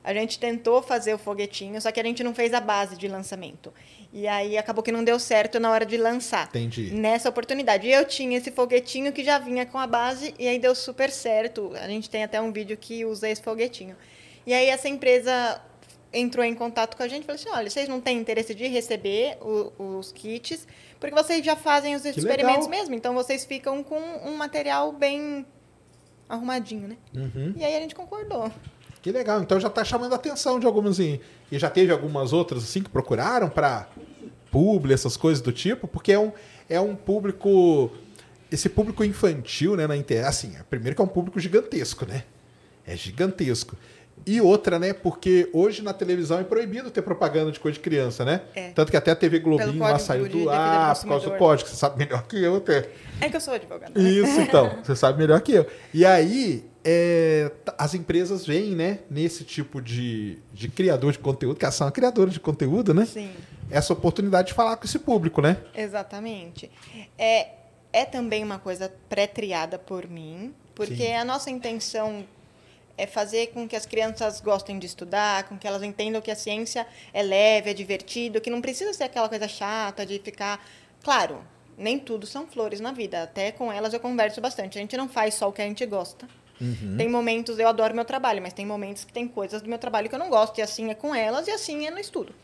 Speaker 5: A gente tentou fazer o foguetinho, só que a gente não fez a base de lançamento. E aí acabou que não deu certo na hora de lançar.
Speaker 1: Entendi.
Speaker 5: Nessa oportunidade. E eu tinha esse foguetinho que já vinha com a base e aí deu super certo. A gente tem até um vídeo que usa esse foguetinho. E aí essa empresa entrou em contato com a gente e falou assim: olha, vocês não têm interesse de receber o- os kits, porque vocês já fazem os experimentos
Speaker 1: legal.
Speaker 5: mesmo. Então vocês ficam com um material bem arrumadinho, né?
Speaker 1: Uhum.
Speaker 5: E aí a gente concordou.
Speaker 1: Que legal. Então já tá chamando a atenção de algumas. E e já teve algumas outras assim que procuraram para publi, essas coisas do tipo, porque é um, é um público. Esse público infantil, né, na internet. Assim, primeiro que é um público gigantesco, né? É gigantesco. E outra, né? Porque hoje na televisão é proibido ter propaganda de coisa de criança, né?
Speaker 5: É.
Speaker 1: Tanto que até a TV Globinho lá saiu do ar por causa do código. Você sabe melhor que eu até.
Speaker 5: É que eu sou advogada.
Speaker 1: Isso, então. Você sabe melhor que eu. E aí, é, as empresas veem, né, nesse tipo de, de criador de conteúdo, que elas são criadoras de conteúdo, né?
Speaker 5: Sim.
Speaker 1: Essa oportunidade de falar com esse público, né?
Speaker 5: Exatamente. É, é também uma coisa pré-triada por mim, porque
Speaker 1: Sim.
Speaker 5: a nossa intenção é fazer com que as crianças gostem de estudar, com que elas entendam que a ciência é leve, é divertido, que não precisa ser aquela coisa chata de ficar. Claro, nem tudo são flores na vida. Até com elas eu converso bastante. A gente não faz só o que a gente gosta. Tem momentos, eu adoro meu trabalho, mas tem momentos que tem coisas do meu trabalho que eu não gosto. E assim é com elas e assim é no estudo.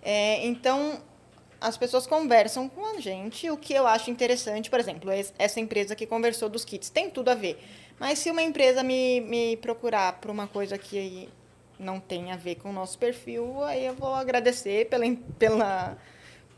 Speaker 5: É, então, as pessoas conversam com a gente, o que eu acho interessante, por exemplo, es- essa empresa que conversou dos kits, tem tudo a ver. Mas se uma empresa me, me procurar por uma coisa que não tem a ver com o nosso perfil, aí eu vou agradecer pela, pela,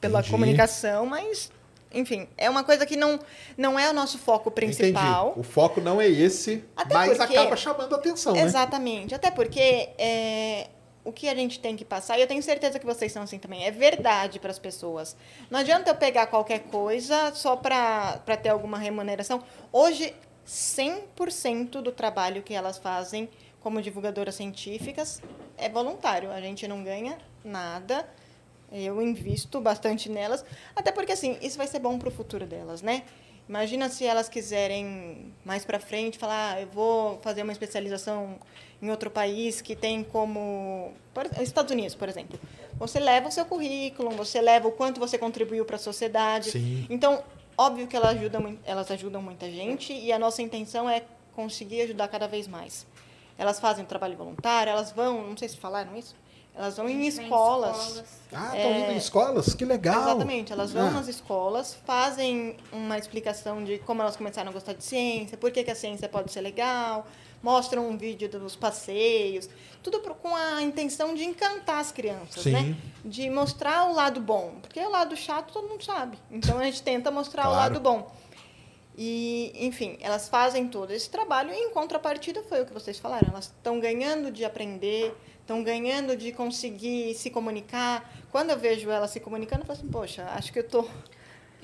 Speaker 5: pela
Speaker 1: Entendi.
Speaker 5: comunicação, mas, enfim, é uma coisa que não, não é o nosso foco principal.
Speaker 1: Entendi. O foco não é esse,
Speaker 5: Até
Speaker 1: mas
Speaker 5: porque-
Speaker 1: acaba chamando a atenção, né?
Speaker 5: Exatamente. Até porque é, o que a gente tem que passar, e eu tenho certeza que vocês são assim também, é verdade para as pessoas. Não adianta eu pegar qualquer coisa só para ter alguma remuneração. Hoje, 100% do trabalho que elas fazem como divulgadoras científicas é voluntário. A gente não ganha nada. Eu invisto bastante nelas, até porque assim, isso vai ser bom para o futuro delas, né? Imagina se elas quiserem mais para frente falar, ah, eu vou fazer uma especialização em outro país que tem como, por, Estados Unidos, por exemplo. Você leva o seu currículo, você leva o quanto você contribuiu para a sociedade.
Speaker 1: Sim.
Speaker 5: Então, óbvio que elas ajudam, mui- elas ajudam muita gente e a nossa intenção é conseguir ajudar cada vez mais. Elas fazem trabalho voluntário, elas vão, não sei se falaram isso, elas vão em escolas.
Speaker 1: Ah, estão indo em escolas? Que legal.
Speaker 5: Exatamente, elas vão
Speaker 1: Ah.
Speaker 5: nas escolas, fazem uma explicação de como elas começaram a gostar de ciência, por que, que a ciência pode ser legal, mostram um vídeo dos passeios, tudo com a intenção de encantar as crianças,
Speaker 1: Sim.
Speaker 5: né? De mostrar o lado bom, porque o lado chato todo mundo sabe. Então a gente tenta mostrar o
Speaker 1: Claro.
Speaker 5: lado bom. E, enfim, elas fazem todo esse trabalho e em contrapartida foi o que vocês falaram, elas estão ganhando de aprender, estão ganhando de conseguir se comunicar. Quando eu vejo elas se comunicando, eu falo assim, poxa, acho que eu tô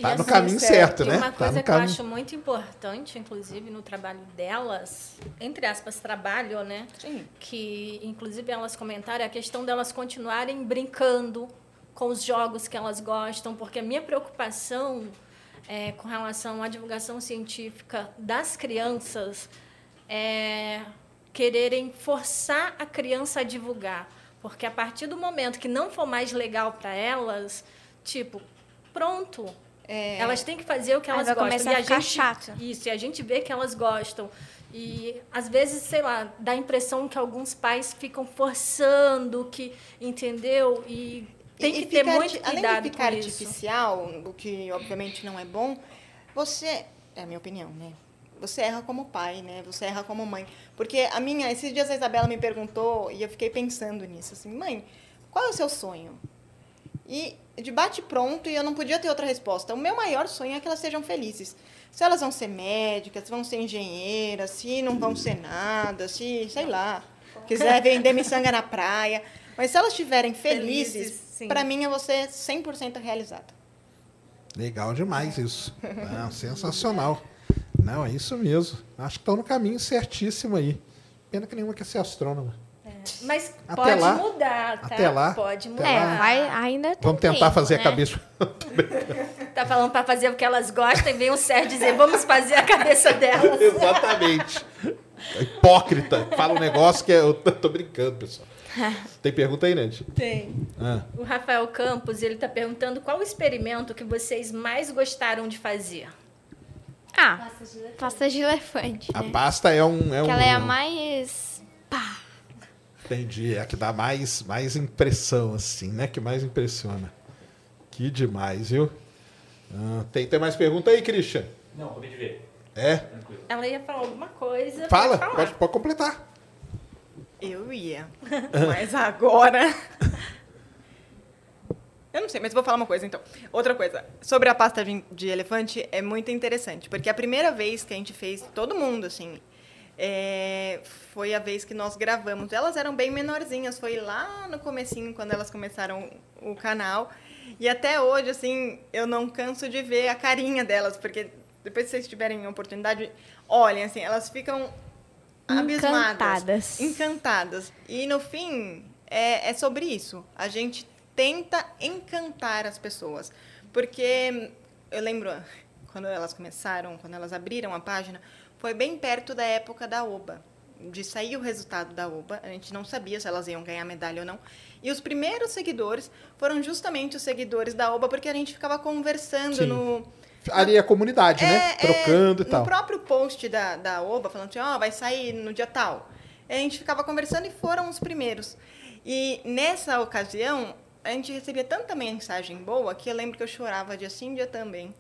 Speaker 2: E
Speaker 1: Tá no
Speaker 2: assim,
Speaker 1: caminho certo,
Speaker 2: e
Speaker 1: né?
Speaker 2: Uma
Speaker 1: Tá
Speaker 2: coisa
Speaker 1: no
Speaker 2: que eu
Speaker 1: caminho.
Speaker 2: acho muito importante, inclusive, no trabalho delas, entre aspas, trabalho, né?
Speaker 5: Sim.
Speaker 2: Que, inclusive, elas comentaram é a questão delas continuarem brincando com os jogos que elas gostam, porque a minha preocupação é, com relação à divulgação científica das crianças é quererem forçar a criança a divulgar. Porque a partir do momento que não for mais legal para elas, tipo, pronto. Elas têm que fazer o que
Speaker 3: Aí
Speaker 2: elas
Speaker 3: vai
Speaker 2: gostam.
Speaker 3: começar
Speaker 2: e
Speaker 3: a ficar
Speaker 2: gente,
Speaker 3: chato.
Speaker 2: Isso, e a gente vê que elas gostam. E às vezes, sei lá, dá a impressão que alguns pais ficam forçando, que entendeu? E tem
Speaker 5: E-
Speaker 2: que
Speaker 5: e
Speaker 2: ter
Speaker 5: ficar
Speaker 2: muito cuidado
Speaker 5: Além de ficar
Speaker 2: com isso.
Speaker 5: artificial, o que obviamente não é bom, você, é a minha opinião, né? Você erra como pai, né? Você erra como mãe. Porque a minha, esses dias a Isabela me perguntou e eu fiquei pensando nisso, assim, mãe, qual é o seu sonho? E de bate pronto, e eu não podia ter outra resposta. O meu maior sonho é que elas sejam felizes. Se elas vão ser médicas, se vão ser engenheiras, se não vão ser nada, se, sei lá, quiser vender miçanga na praia. Mas se elas estiverem
Speaker 2: Felizes,
Speaker 5: felizes, para mim é você 100% realizada.
Speaker 1: Legal demais isso. Não, sensacional. Não, é isso mesmo. Acho que estão no caminho certíssimo aí. Pena que nenhuma quer ser astrônoma.
Speaker 2: Mas
Speaker 1: Até
Speaker 2: pode
Speaker 1: lá.
Speaker 2: mudar, tá?
Speaker 1: Até lá.
Speaker 2: Pode
Speaker 1: Até
Speaker 2: mudar.
Speaker 3: É, vai, ainda tem
Speaker 1: Vamos tentar
Speaker 3: tempo,
Speaker 1: fazer
Speaker 3: né?
Speaker 1: a cabeça.
Speaker 2: Tá falando para fazer o que elas gostam e vem o Sérgio dizer, vamos fazer a cabeça delas.
Speaker 1: Exatamente. Hipócrita. Fala um negócio que eu tô brincando, pessoal. Tem pergunta aí, Nandy?
Speaker 2: Tem.
Speaker 1: Ah,
Speaker 2: O Rafael Campos, ele está perguntando qual o experimento que vocês mais gostaram de fazer.
Speaker 3: Ah,
Speaker 4: Pasta de elefante.
Speaker 3: pasta de elefante,
Speaker 1: a
Speaker 3: né?
Speaker 1: pasta é um. É
Speaker 3: Que
Speaker 1: um
Speaker 3: ela é a mais...
Speaker 1: Entendi. É a que dá mais, mais impressão, assim, né? Que mais impressiona. Que demais, viu? Ah, tem, tem mais pergunta aí, Christian?
Speaker 6: Não, acabei de ver.
Speaker 1: É?
Speaker 2: Ela Ela ia falar alguma coisa.
Speaker 1: Fala,
Speaker 2: pode falar.
Speaker 1: pode, pode completar.
Speaker 5: Eu ia. Mas agora. Eu não sei, mas vou falar uma coisa então. Outra coisa. Sobre a pasta de, de elefante, é muito interessante. Porque a primeira vez que a gente fez, todo mundo, assim. É, foi a vez que nós gravamos. Elas eram bem menorzinhas. Foi lá no comecinho, quando elas começaram o canal. E até hoje, assim, eu não canso de ver a carinha delas. Porque depois que vocês tiverem oportunidade, olhem, assim, elas ficam abismadas
Speaker 3: Encantadas.
Speaker 5: encantadas. E no fim, é, é sobre isso. A gente tenta encantar as pessoas. Porque eu lembro, quando elas começaram, quando elas abriram a página, foi bem perto da época da OBA. De sair o resultado da OBA, a gente não sabia se elas iam ganhar medalha ou não. E os primeiros seguidores foram justamente os seguidores da OBA, porque a gente ficava conversando
Speaker 1: Sim.
Speaker 5: no,
Speaker 1: ali a comunidade, né?
Speaker 5: É,
Speaker 1: Trocando
Speaker 5: é,
Speaker 1: e tal.
Speaker 5: No próprio post da, da OBA, falando assim, ó, vai sair no dia tal. A gente ficava conversando e foram os primeiros. E nessa ocasião, a gente recebia tanta mensagem boa que eu lembro que eu chorava dia sim, dia também.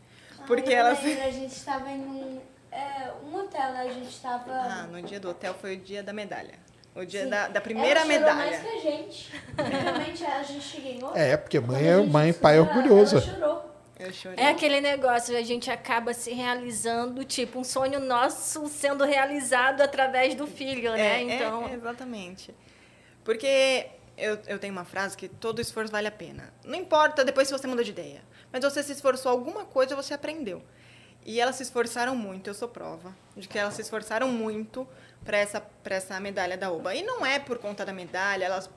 Speaker 5: Porque
Speaker 4: eu
Speaker 5: elas.
Speaker 4: lembro, a gente estava em um, é, um hotel, né? A gente estava...
Speaker 5: Ah, no dia do hotel foi o dia da medalha. O dia da, da primeira
Speaker 4: ela
Speaker 5: medalha.
Speaker 4: mais que a gente. Realmente, a gente ganhou.
Speaker 1: É, porque mãe é mãe, pai é orgulhoso.
Speaker 4: Ela chorou.
Speaker 2: É aquele negócio, a gente acaba se realizando, tipo, um sonho nosso sendo realizado através do filho, né?
Speaker 5: É, é,
Speaker 2: então,
Speaker 5: é, exatamente. Porque eu, eu tenho uma frase que todo esforço vale a pena. Não importa depois se você mudou de ideia, mas você se esforçou alguma coisa, você aprendeu. E elas se esforçaram muito, eu sou prova de que elas se esforçaram muito para essa, pra essa medalha da OBA. E não é por conta da medalha, elas.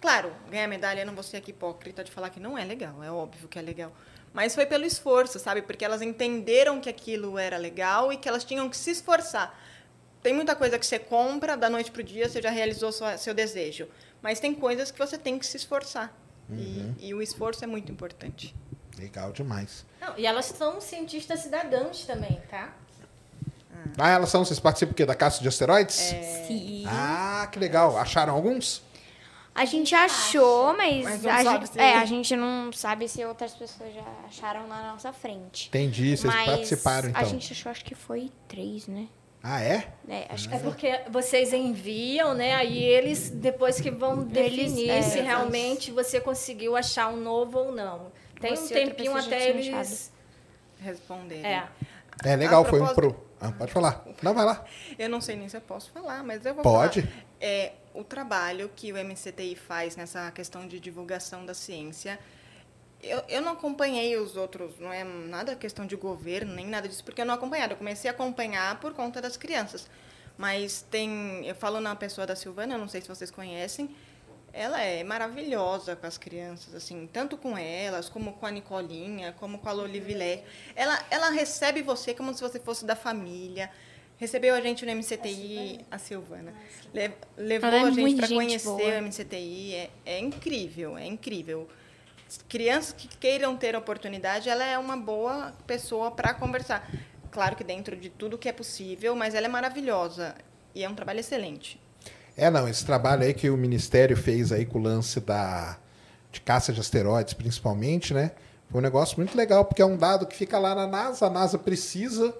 Speaker 5: Claro, ganhar medalha, eu não vou ser aqui hipócrita de falar que não é legal, é óbvio que é legal. Mas foi pelo esforço, sabe? Porque elas entenderam que aquilo era legal e que elas tinham que se esforçar. Tem muita coisa que você compra da noite para o dia, você já realizou sua, seu desejo. Mas tem coisas que você tem que se esforçar. E, e o esforço é muito importante.
Speaker 1: Legal demais.
Speaker 2: Não, e elas são cientistas cidadãs também, tá?
Speaker 1: Ah, elas são, vocês participam o quê? Da caça de asteroides?
Speaker 5: É.
Speaker 3: Sim.
Speaker 1: Ah, que legal. Acharam alguns?
Speaker 3: A gente achou, mas,
Speaker 5: Mas
Speaker 3: a, gente,
Speaker 5: se-
Speaker 3: é, a gente não sabe se outras pessoas já acharam na nossa frente.
Speaker 1: Entendi, vocês
Speaker 3: mas
Speaker 1: participaram então.
Speaker 3: a gente achou, acho que foi três, né?
Speaker 1: Ah, é?
Speaker 3: É, acho que
Speaker 2: É porque vocês enviam, né? Aí eles depois que vão definir
Speaker 3: é,
Speaker 2: se
Speaker 3: eles-
Speaker 2: realmente você conseguiu achar um novo ou não. Tem um tempinho até eles.
Speaker 5: Responder.
Speaker 2: É.
Speaker 1: É legal,
Speaker 5: A
Speaker 1: foi um pro. Ah, pode falar. Não, vai lá.
Speaker 5: Eu não sei nem se eu posso falar, mas eu vou
Speaker 1: Pode.
Speaker 5: falar. É, o trabalho que o MCTI faz nessa questão de divulgação da ciência, eu, eu não acompanhei os outros, não é nada questão de governo, nem nada disso, porque eu não acompanhava. Eu comecei a acompanhar por conta das crianças. Mas tem, eu falo na pessoa da Silvana, eu não sei se vocês conhecem, ela é maravilhosa com as crianças, assim, tanto com elas, como com a Nicolinha, como com a Lolivilé. Ela, ela recebe você como se você fosse da família. Recebeu a gente no MCTI, a Silvana. Le- levou
Speaker 3: é
Speaker 5: a gente para conhecer
Speaker 3: boa.
Speaker 5: o MCTI. É, é incrível, é incrível. Crianças que queiram ter oportunidade, ela é uma boa pessoa para conversar. Claro que dentro de tudo que é possível, mas ela é maravilhosa e é um trabalho excelente.
Speaker 1: É, não, esse trabalho aí que o Ministério fez aí com o lance da, de caça de asteroides, principalmente, né? Foi um negócio muito legal, porque é um dado que fica lá na NASA, a NASA precisa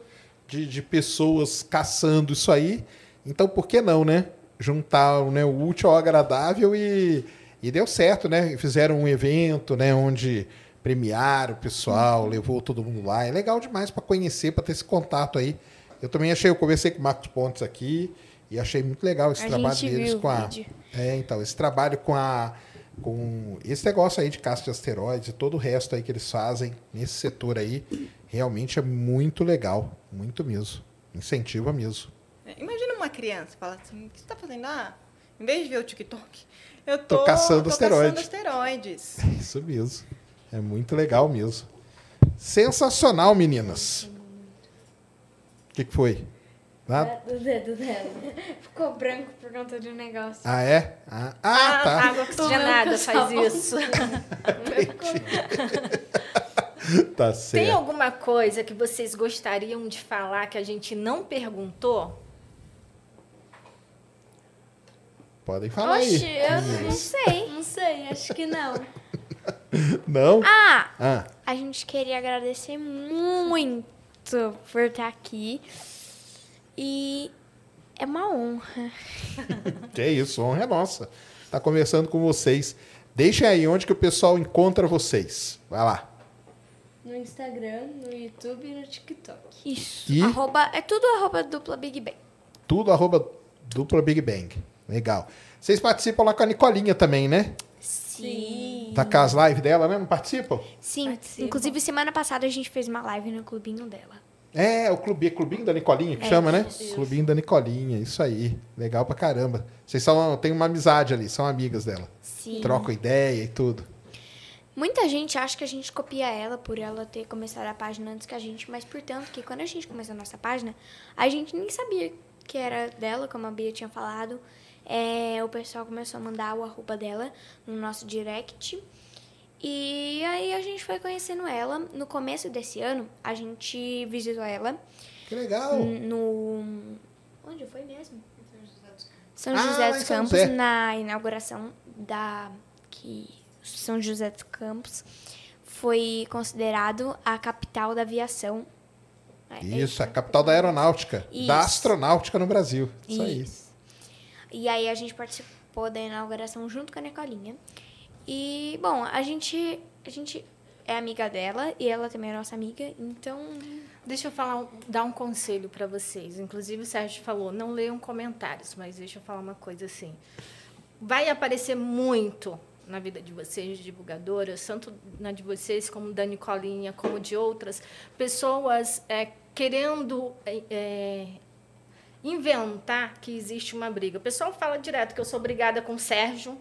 Speaker 1: de, de pessoas caçando isso aí. Então, por que não, né? Juntar né, o útil ao agradável e, e deu certo, né? Fizeram um evento, né? Onde premiaram o pessoal, levou todo mundo lá. É legal demais para conhecer, para ter esse contato aí. Eu também achei, eu conversei com o Marcos Pontes aqui e achei muito legal esse
Speaker 3: A
Speaker 1: trabalho
Speaker 3: gente
Speaker 1: deles
Speaker 3: viu o
Speaker 1: com a.
Speaker 3: vídeo.
Speaker 1: É, então, esse trabalho com a. Com esse negócio aí de caça de asteroides e todo o resto aí que eles fazem nesse setor aí, realmente é muito legal. Muito mesmo. Incentiva mesmo.
Speaker 5: É, Imagina uma criança fala assim, o que você está fazendo? Ah, em vez de ver o TikTok, eu tô,
Speaker 1: Tô caçando
Speaker 5: tô
Speaker 1: asteroide."
Speaker 5: caçando asteroides.
Speaker 1: Isso mesmo. É muito legal mesmo. Sensacional, meninas. O que, que foi? Nada?
Speaker 3: Do dedo dela. Ficou branco por conta de um negócio.
Speaker 1: Ah, é? Ah, ah,
Speaker 2: A
Speaker 1: tá.
Speaker 2: água oxigenada faz isso.
Speaker 1: Tá
Speaker 2: Tem
Speaker 1: certo.
Speaker 2: alguma coisa que vocês gostariam de falar que a gente não perguntou?
Speaker 1: Podem falar
Speaker 3: Oxe,
Speaker 1: aí.
Speaker 3: eu não sei.
Speaker 4: Não sei, acho que não.
Speaker 1: Não?
Speaker 3: Ah,
Speaker 1: Ah,
Speaker 3: a gente queria agradecer muito por estar aqui. E é uma honra.
Speaker 1: que isso, honra é nossa. Tá conversando com vocês. Deixem aí onde que o pessoal encontra vocês. Vai lá.
Speaker 4: No Instagram, no YouTube e no TikTok.
Speaker 3: Isso.
Speaker 1: E?
Speaker 3: Arroba, é tudo arroba dupla Big Bang.
Speaker 1: Tudo arroba dupla Big Bang. Legal. Vocês participam lá com a Nicolinha também, né?
Speaker 3: Sim.
Speaker 1: Tá com as lives dela, né? Não participam?
Speaker 3: Sim. Inclusive, semana passada a gente fez uma live no clubinho dela.
Speaker 1: É, o clube, clubinho da Nicolinha que
Speaker 3: É,
Speaker 1: chama, né?
Speaker 3: isso.
Speaker 1: Clubinho da Nicolinha, isso aí. Legal pra caramba. Vocês são, têm uma amizade ali, são amigas dela.
Speaker 3: Sim.
Speaker 1: Trocam ideia e tudo.
Speaker 3: Muita gente acha que a gente copia ela por ela ter começado a página antes que a gente, mas portanto que quando a gente começou a nossa página, a gente nem sabia que era dela, como a Bia tinha falado. É, o pessoal começou a mandar o arroba dela no nosso direct. E aí a gente foi conhecendo ela. No começo desse ano, a gente visitou ela
Speaker 1: Que legal.
Speaker 3: no. Onde foi mesmo? São
Speaker 1: Ah,
Speaker 3: José dos Campos,
Speaker 1: José.
Speaker 3: na inauguração da. que São José dos Campos foi considerado a capital da aviação. É,
Speaker 1: Isso, a capital da aeronáutica, da
Speaker 3: Isso.
Speaker 1: astronáutica no Brasil. Isso aí.
Speaker 3: Isso. E aí a gente participou da inauguração junto com a Nicolinha. E, bom, a gente, a gente é amiga dela e ela também é nossa amiga, então.
Speaker 2: Deixa eu falar, dar um conselho para vocês. Inclusive, o Sérgio falou, não leiam comentários, mas deixa eu falar uma coisa assim. Vai aparecer muito na vida de vocês, divulgadoras, tanto na de vocês, como da Nicolinha, como de outras, pessoas é, querendo é, é, inventar que existe uma briga. O pessoal fala direto que eu sou brigada com o Sérgio,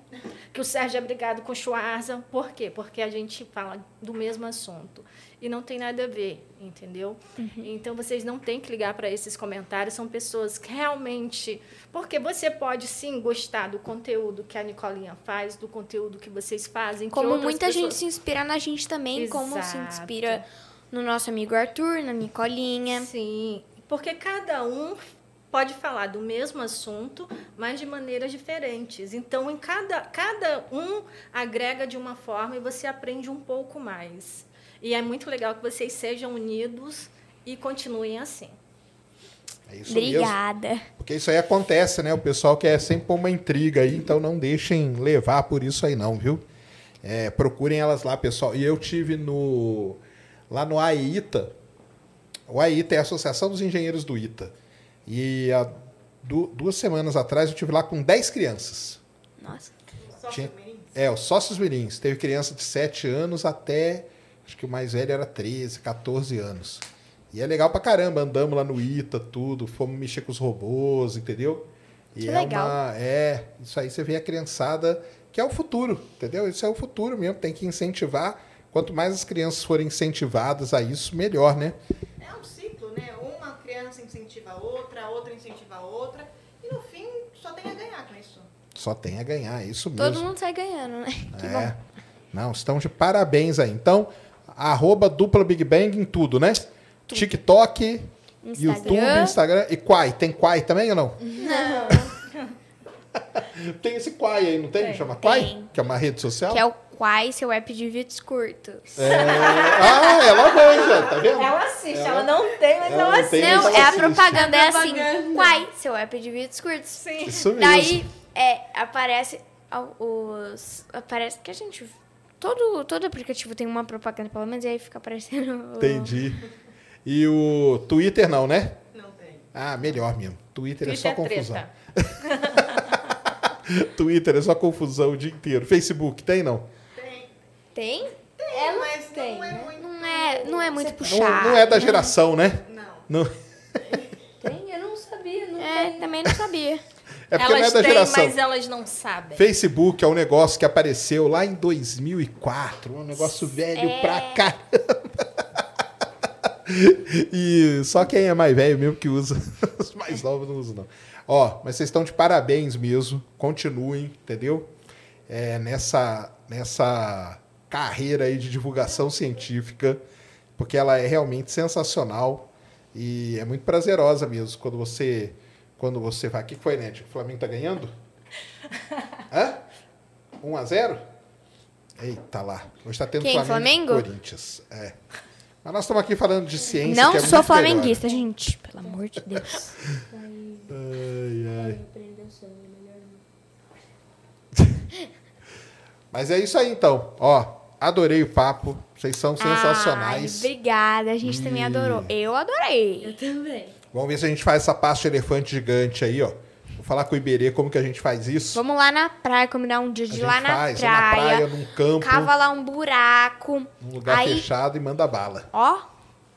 Speaker 2: que o Sérgio é brigado com o Schwarza. Por quê? Porque a gente fala do mesmo assunto. E não tem nada a ver, entendeu? Então, vocês não têm que ligar para esses comentários. São pessoas que realmente... Porque você pode, sim, gostar do conteúdo que a Nicolinha faz, do conteúdo que vocês fazem.
Speaker 3: Como muita gente
Speaker 2: pessoas-
Speaker 3: se inspira na gente também, como se
Speaker 2: Exato.
Speaker 3: inspira no nosso amigo Arthur, na Nicolinha.
Speaker 2: Sim, porque cada um pode falar do mesmo assunto, mas de maneiras diferentes. Então, em cada, cada um agrega de uma forma e você aprende um pouco mais. E é muito legal que vocês sejam unidos e continuem assim.
Speaker 1: É isso mesmo.
Speaker 3: Obrigada.
Speaker 1: Porque isso aí acontece, né? O pessoal quer sempre pôr uma intriga aí, então não deixem levar por isso aí não, viu? É, procurem elas lá, pessoal. E eu tive no lá no AITA. O AITA é a Associação dos Engenheiros do ITA. E há du- duas semanas atrás eu tive lá com 10 crianças.
Speaker 3: Nossa.
Speaker 1: Tinha- É, os sócios mirins. Teve criança de 7 anos até. Acho que o mais velho era 13, 14 anos. E é legal pra caramba. Andamos lá no ITA, tudo. Fomos mexer com os robôs, entendeu? E
Speaker 3: Que
Speaker 1: é
Speaker 3: legal.
Speaker 1: uma. É, isso aí você vê a criançada, que é o futuro, entendeu? Isso é o futuro mesmo. Tem que incentivar. Quanto mais as crianças forem incentivadas a isso, melhor, né?
Speaker 5: É um ciclo, né? Uma criança incentiva a outra, a outra incentiva a outra. E no fim, só tem a ganhar com isso.
Speaker 1: Só tem a ganhar, é isso mesmo.
Speaker 3: Todo mundo sai ganhando, né? Que
Speaker 1: é.
Speaker 3: bom.
Speaker 1: Não, estão de parabéns aí. Então, arroba dupla Big Bang em tudo, né? TikTok,
Speaker 3: Instagram.
Speaker 1: YouTube, Instagram. E Quai. Tem Quai também ou não? Não. tem esse Quai aí, não tem?
Speaker 2: Tem.
Speaker 1: Chama Quai?
Speaker 3: Tem.
Speaker 1: Que é uma rede social?
Speaker 3: Que é o Quai, seu app de vídeos curtos.
Speaker 1: É. Ah, ela manja, tá vendo?
Speaker 2: Ela assiste,
Speaker 1: Ela-
Speaker 2: ela, não tem, mas
Speaker 1: ela
Speaker 2: ela,
Speaker 1: não
Speaker 2: assiste.
Speaker 1: tem,
Speaker 3: Não, é a propaganda, é assim.
Speaker 4: propaganda.
Speaker 3: Quai, seu app de vídeos curtos.
Speaker 2: Sim.
Speaker 1: Isso mesmo.
Speaker 3: Daí, é, aparece os... Aparece que a gente... Todo, todo aplicativo tem uma propaganda, pelo menos, e aí fica aparecendo... o-
Speaker 1: Entendi. E o Twitter não, né?
Speaker 5: Não tem.
Speaker 1: Ah, melhor mesmo. Twitter, é só
Speaker 2: Twitter é
Speaker 1: confusão.
Speaker 2: treta.
Speaker 1: Twitter é só confusão o dia inteiro. Facebook tem, não?
Speaker 5: Tem.
Speaker 3: Tem?
Speaker 5: É, mas
Speaker 3: tem,
Speaker 5: não é
Speaker 3: né?
Speaker 5: muito.
Speaker 3: Não é, não é muito
Speaker 1: Não,
Speaker 3: puxado.
Speaker 1: não é da geração, né?
Speaker 5: Não.
Speaker 1: Não.
Speaker 4: Tem? Eu não sabia, não
Speaker 3: É,
Speaker 4: tem.
Speaker 3: também não sabia.
Speaker 1: É porque
Speaker 2: elas
Speaker 1: não é da
Speaker 2: têm,
Speaker 1: geração.
Speaker 2: mas elas não sabem.
Speaker 1: Facebook é um negócio que apareceu lá em 2004, um negócio velho
Speaker 3: É.
Speaker 1: pra caramba. E só quem é mais velho mesmo que usa. Os mais novos não usam, não. Ó, mas vocês estão de parabéns mesmo. Continuem, entendeu? É, nessa, nessa carreira aí de divulgação científica, porque ela é realmente sensacional e é muito prazerosa mesmo quando você quando você vai. O que foi, Ned? O Flamengo tá ganhando? Hã? 1 a 0 Eita lá. Hoje tá tendo
Speaker 3: Quem,
Speaker 1: Flamengo,
Speaker 3: Flamengo?
Speaker 1: Corinthians. É. Mas nós estamos aqui falando de ciência.
Speaker 3: Não
Speaker 1: que é
Speaker 3: sou
Speaker 1: muito
Speaker 3: flamenguista, gente. Pelo amor de Deus.
Speaker 1: melhor. Ai, ai.
Speaker 4: Melhor.
Speaker 1: Mas é isso aí então. Ó, adorei o papo. Vocês são sensacionais.
Speaker 3: Ai, obrigada, a gente também
Speaker 1: E-
Speaker 3: adorou. Eu adorei.
Speaker 4: Eu também.
Speaker 1: Vamos ver se a gente faz essa pasta de elefante gigante aí, ó. Vou falar com o Iberê como que a gente faz isso.
Speaker 3: Vamos lá na praia, combinar um dia
Speaker 1: a
Speaker 3: de
Speaker 1: gente
Speaker 3: ir lá na
Speaker 1: faz
Speaker 3: praia.
Speaker 1: lá na praia, num campo,
Speaker 3: Cava lá um buraco.
Speaker 1: num lugar
Speaker 3: aí,
Speaker 1: fechado e manda bala.
Speaker 3: ó,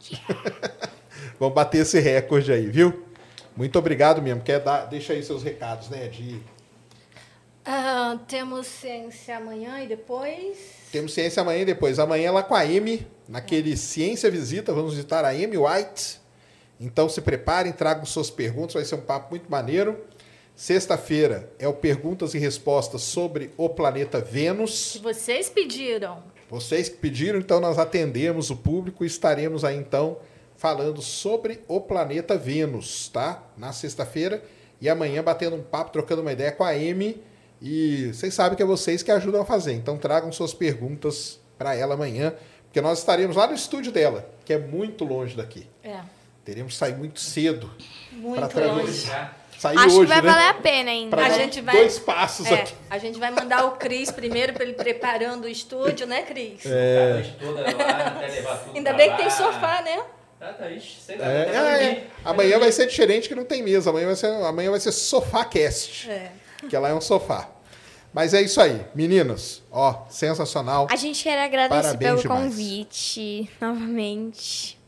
Speaker 1: Vamos bater esse recorde aí, viu? Muito obrigado mesmo. Quer dar, deixa aí seus recados, né? De
Speaker 2: Ah, temos ciência amanhã e depois.
Speaker 1: Temos ciência amanhã e depois. Amanhã lá com a Amy, naquele Ciência Visita, vamos visitar a Amy White. Então se preparem, tragam suas perguntas, vai ser um papo muito maneiro. Sexta-feira é o Perguntas e Respostas sobre o planeta Vênus.
Speaker 2: Vocês pediram.
Speaker 1: Vocês que pediram, então nós atendemos o público e estaremos aí então falando sobre o planeta Vênus, tá? Na sexta-feira e amanhã batendo um papo, trocando uma ideia com a Amy. E vocês sabem que é vocês que ajudam a fazer. Então tragam suas perguntas para ela amanhã, porque nós estaremos lá no estúdio dela, que é muito longe daqui.
Speaker 2: É.
Speaker 1: Teremos que sair muito cedo
Speaker 2: Muito
Speaker 1: para
Speaker 2: longe.
Speaker 1: Sair
Speaker 3: Acho
Speaker 1: hoje,
Speaker 3: que vai
Speaker 1: né?
Speaker 3: valer a pena ainda.
Speaker 1: Pra
Speaker 2: A
Speaker 1: dar
Speaker 2: gente vai-
Speaker 1: dois passos
Speaker 2: É,
Speaker 1: aqui.
Speaker 2: a gente vai mandar o Cris primeiro para ele preparando o estúdio, né, Cris?
Speaker 1: É.
Speaker 6: A noite toda lá, até levar tudo
Speaker 2: Ainda bem que tem sofá, né?
Speaker 6: Tá, tá, ixi, sei lá.
Speaker 1: É,
Speaker 6: até
Speaker 1: é, é. Amanhã vai ser diferente que não tem mesa. Amanhã vai ser, amanhã vai ser sofá cast.
Speaker 2: É.
Speaker 1: Que lá é um sofá. Mas é isso aí, meninas. Ó, sensacional.
Speaker 3: A gente quer agradecer
Speaker 1: Parabéns
Speaker 3: pelo
Speaker 1: demais.
Speaker 3: convite novamente.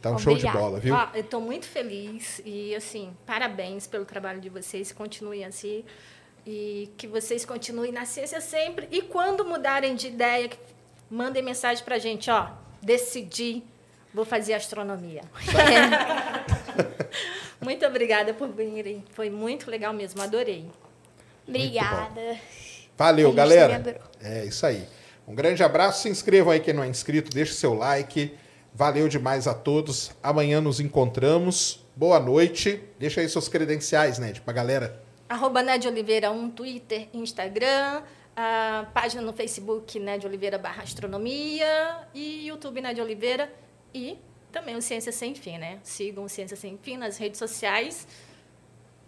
Speaker 1: Tá um show de
Speaker 3: Obrigada.
Speaker 1: bola, viu?
Speaker 2: Ó, eu estou muito feliz e, assim, parabéns pelo trabalho de vocês. Continuem assim. E que vocês continuem na ciência sempre. E quando mudarem de ideia, mandem mensagem para a gente. Ó, decidi, vou fazer astronomia. muito obrigada por virem. Foi muito legal mesmo, adorei.
Speaker 3: Obrigada.
Speaker 1: Valeu, galera. É isso aí. Um grande abraço. Se inscrevam aí quem não é inscrito, deixe seu like. Valeu demais a todos. Amanhã nos encontramos. Boa noite. Deixa aí seus credenciais, Ned, pra galera.
Speaker 2: Arroba Ned Oliveira 1, Twitter, Instagram, a página no Facebook Ned Oliveira barra Astronomia e YouTube Ned Oliveira e também o Ciência Sem Fim, né? Sigam o Ciência Sem Fim nas redes sociais.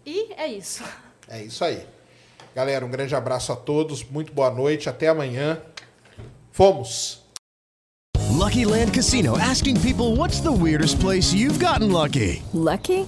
Speaker 2: E é isso.
Speaker 1: É isso aí. Galera, um grande abraço a todos. Muito boa noite. Até amanhã. Fomos!
Speaker 7: Lucky Land Casino asking people what's the weirdest place you've gotten lucky?
Speaker 8: Lucky?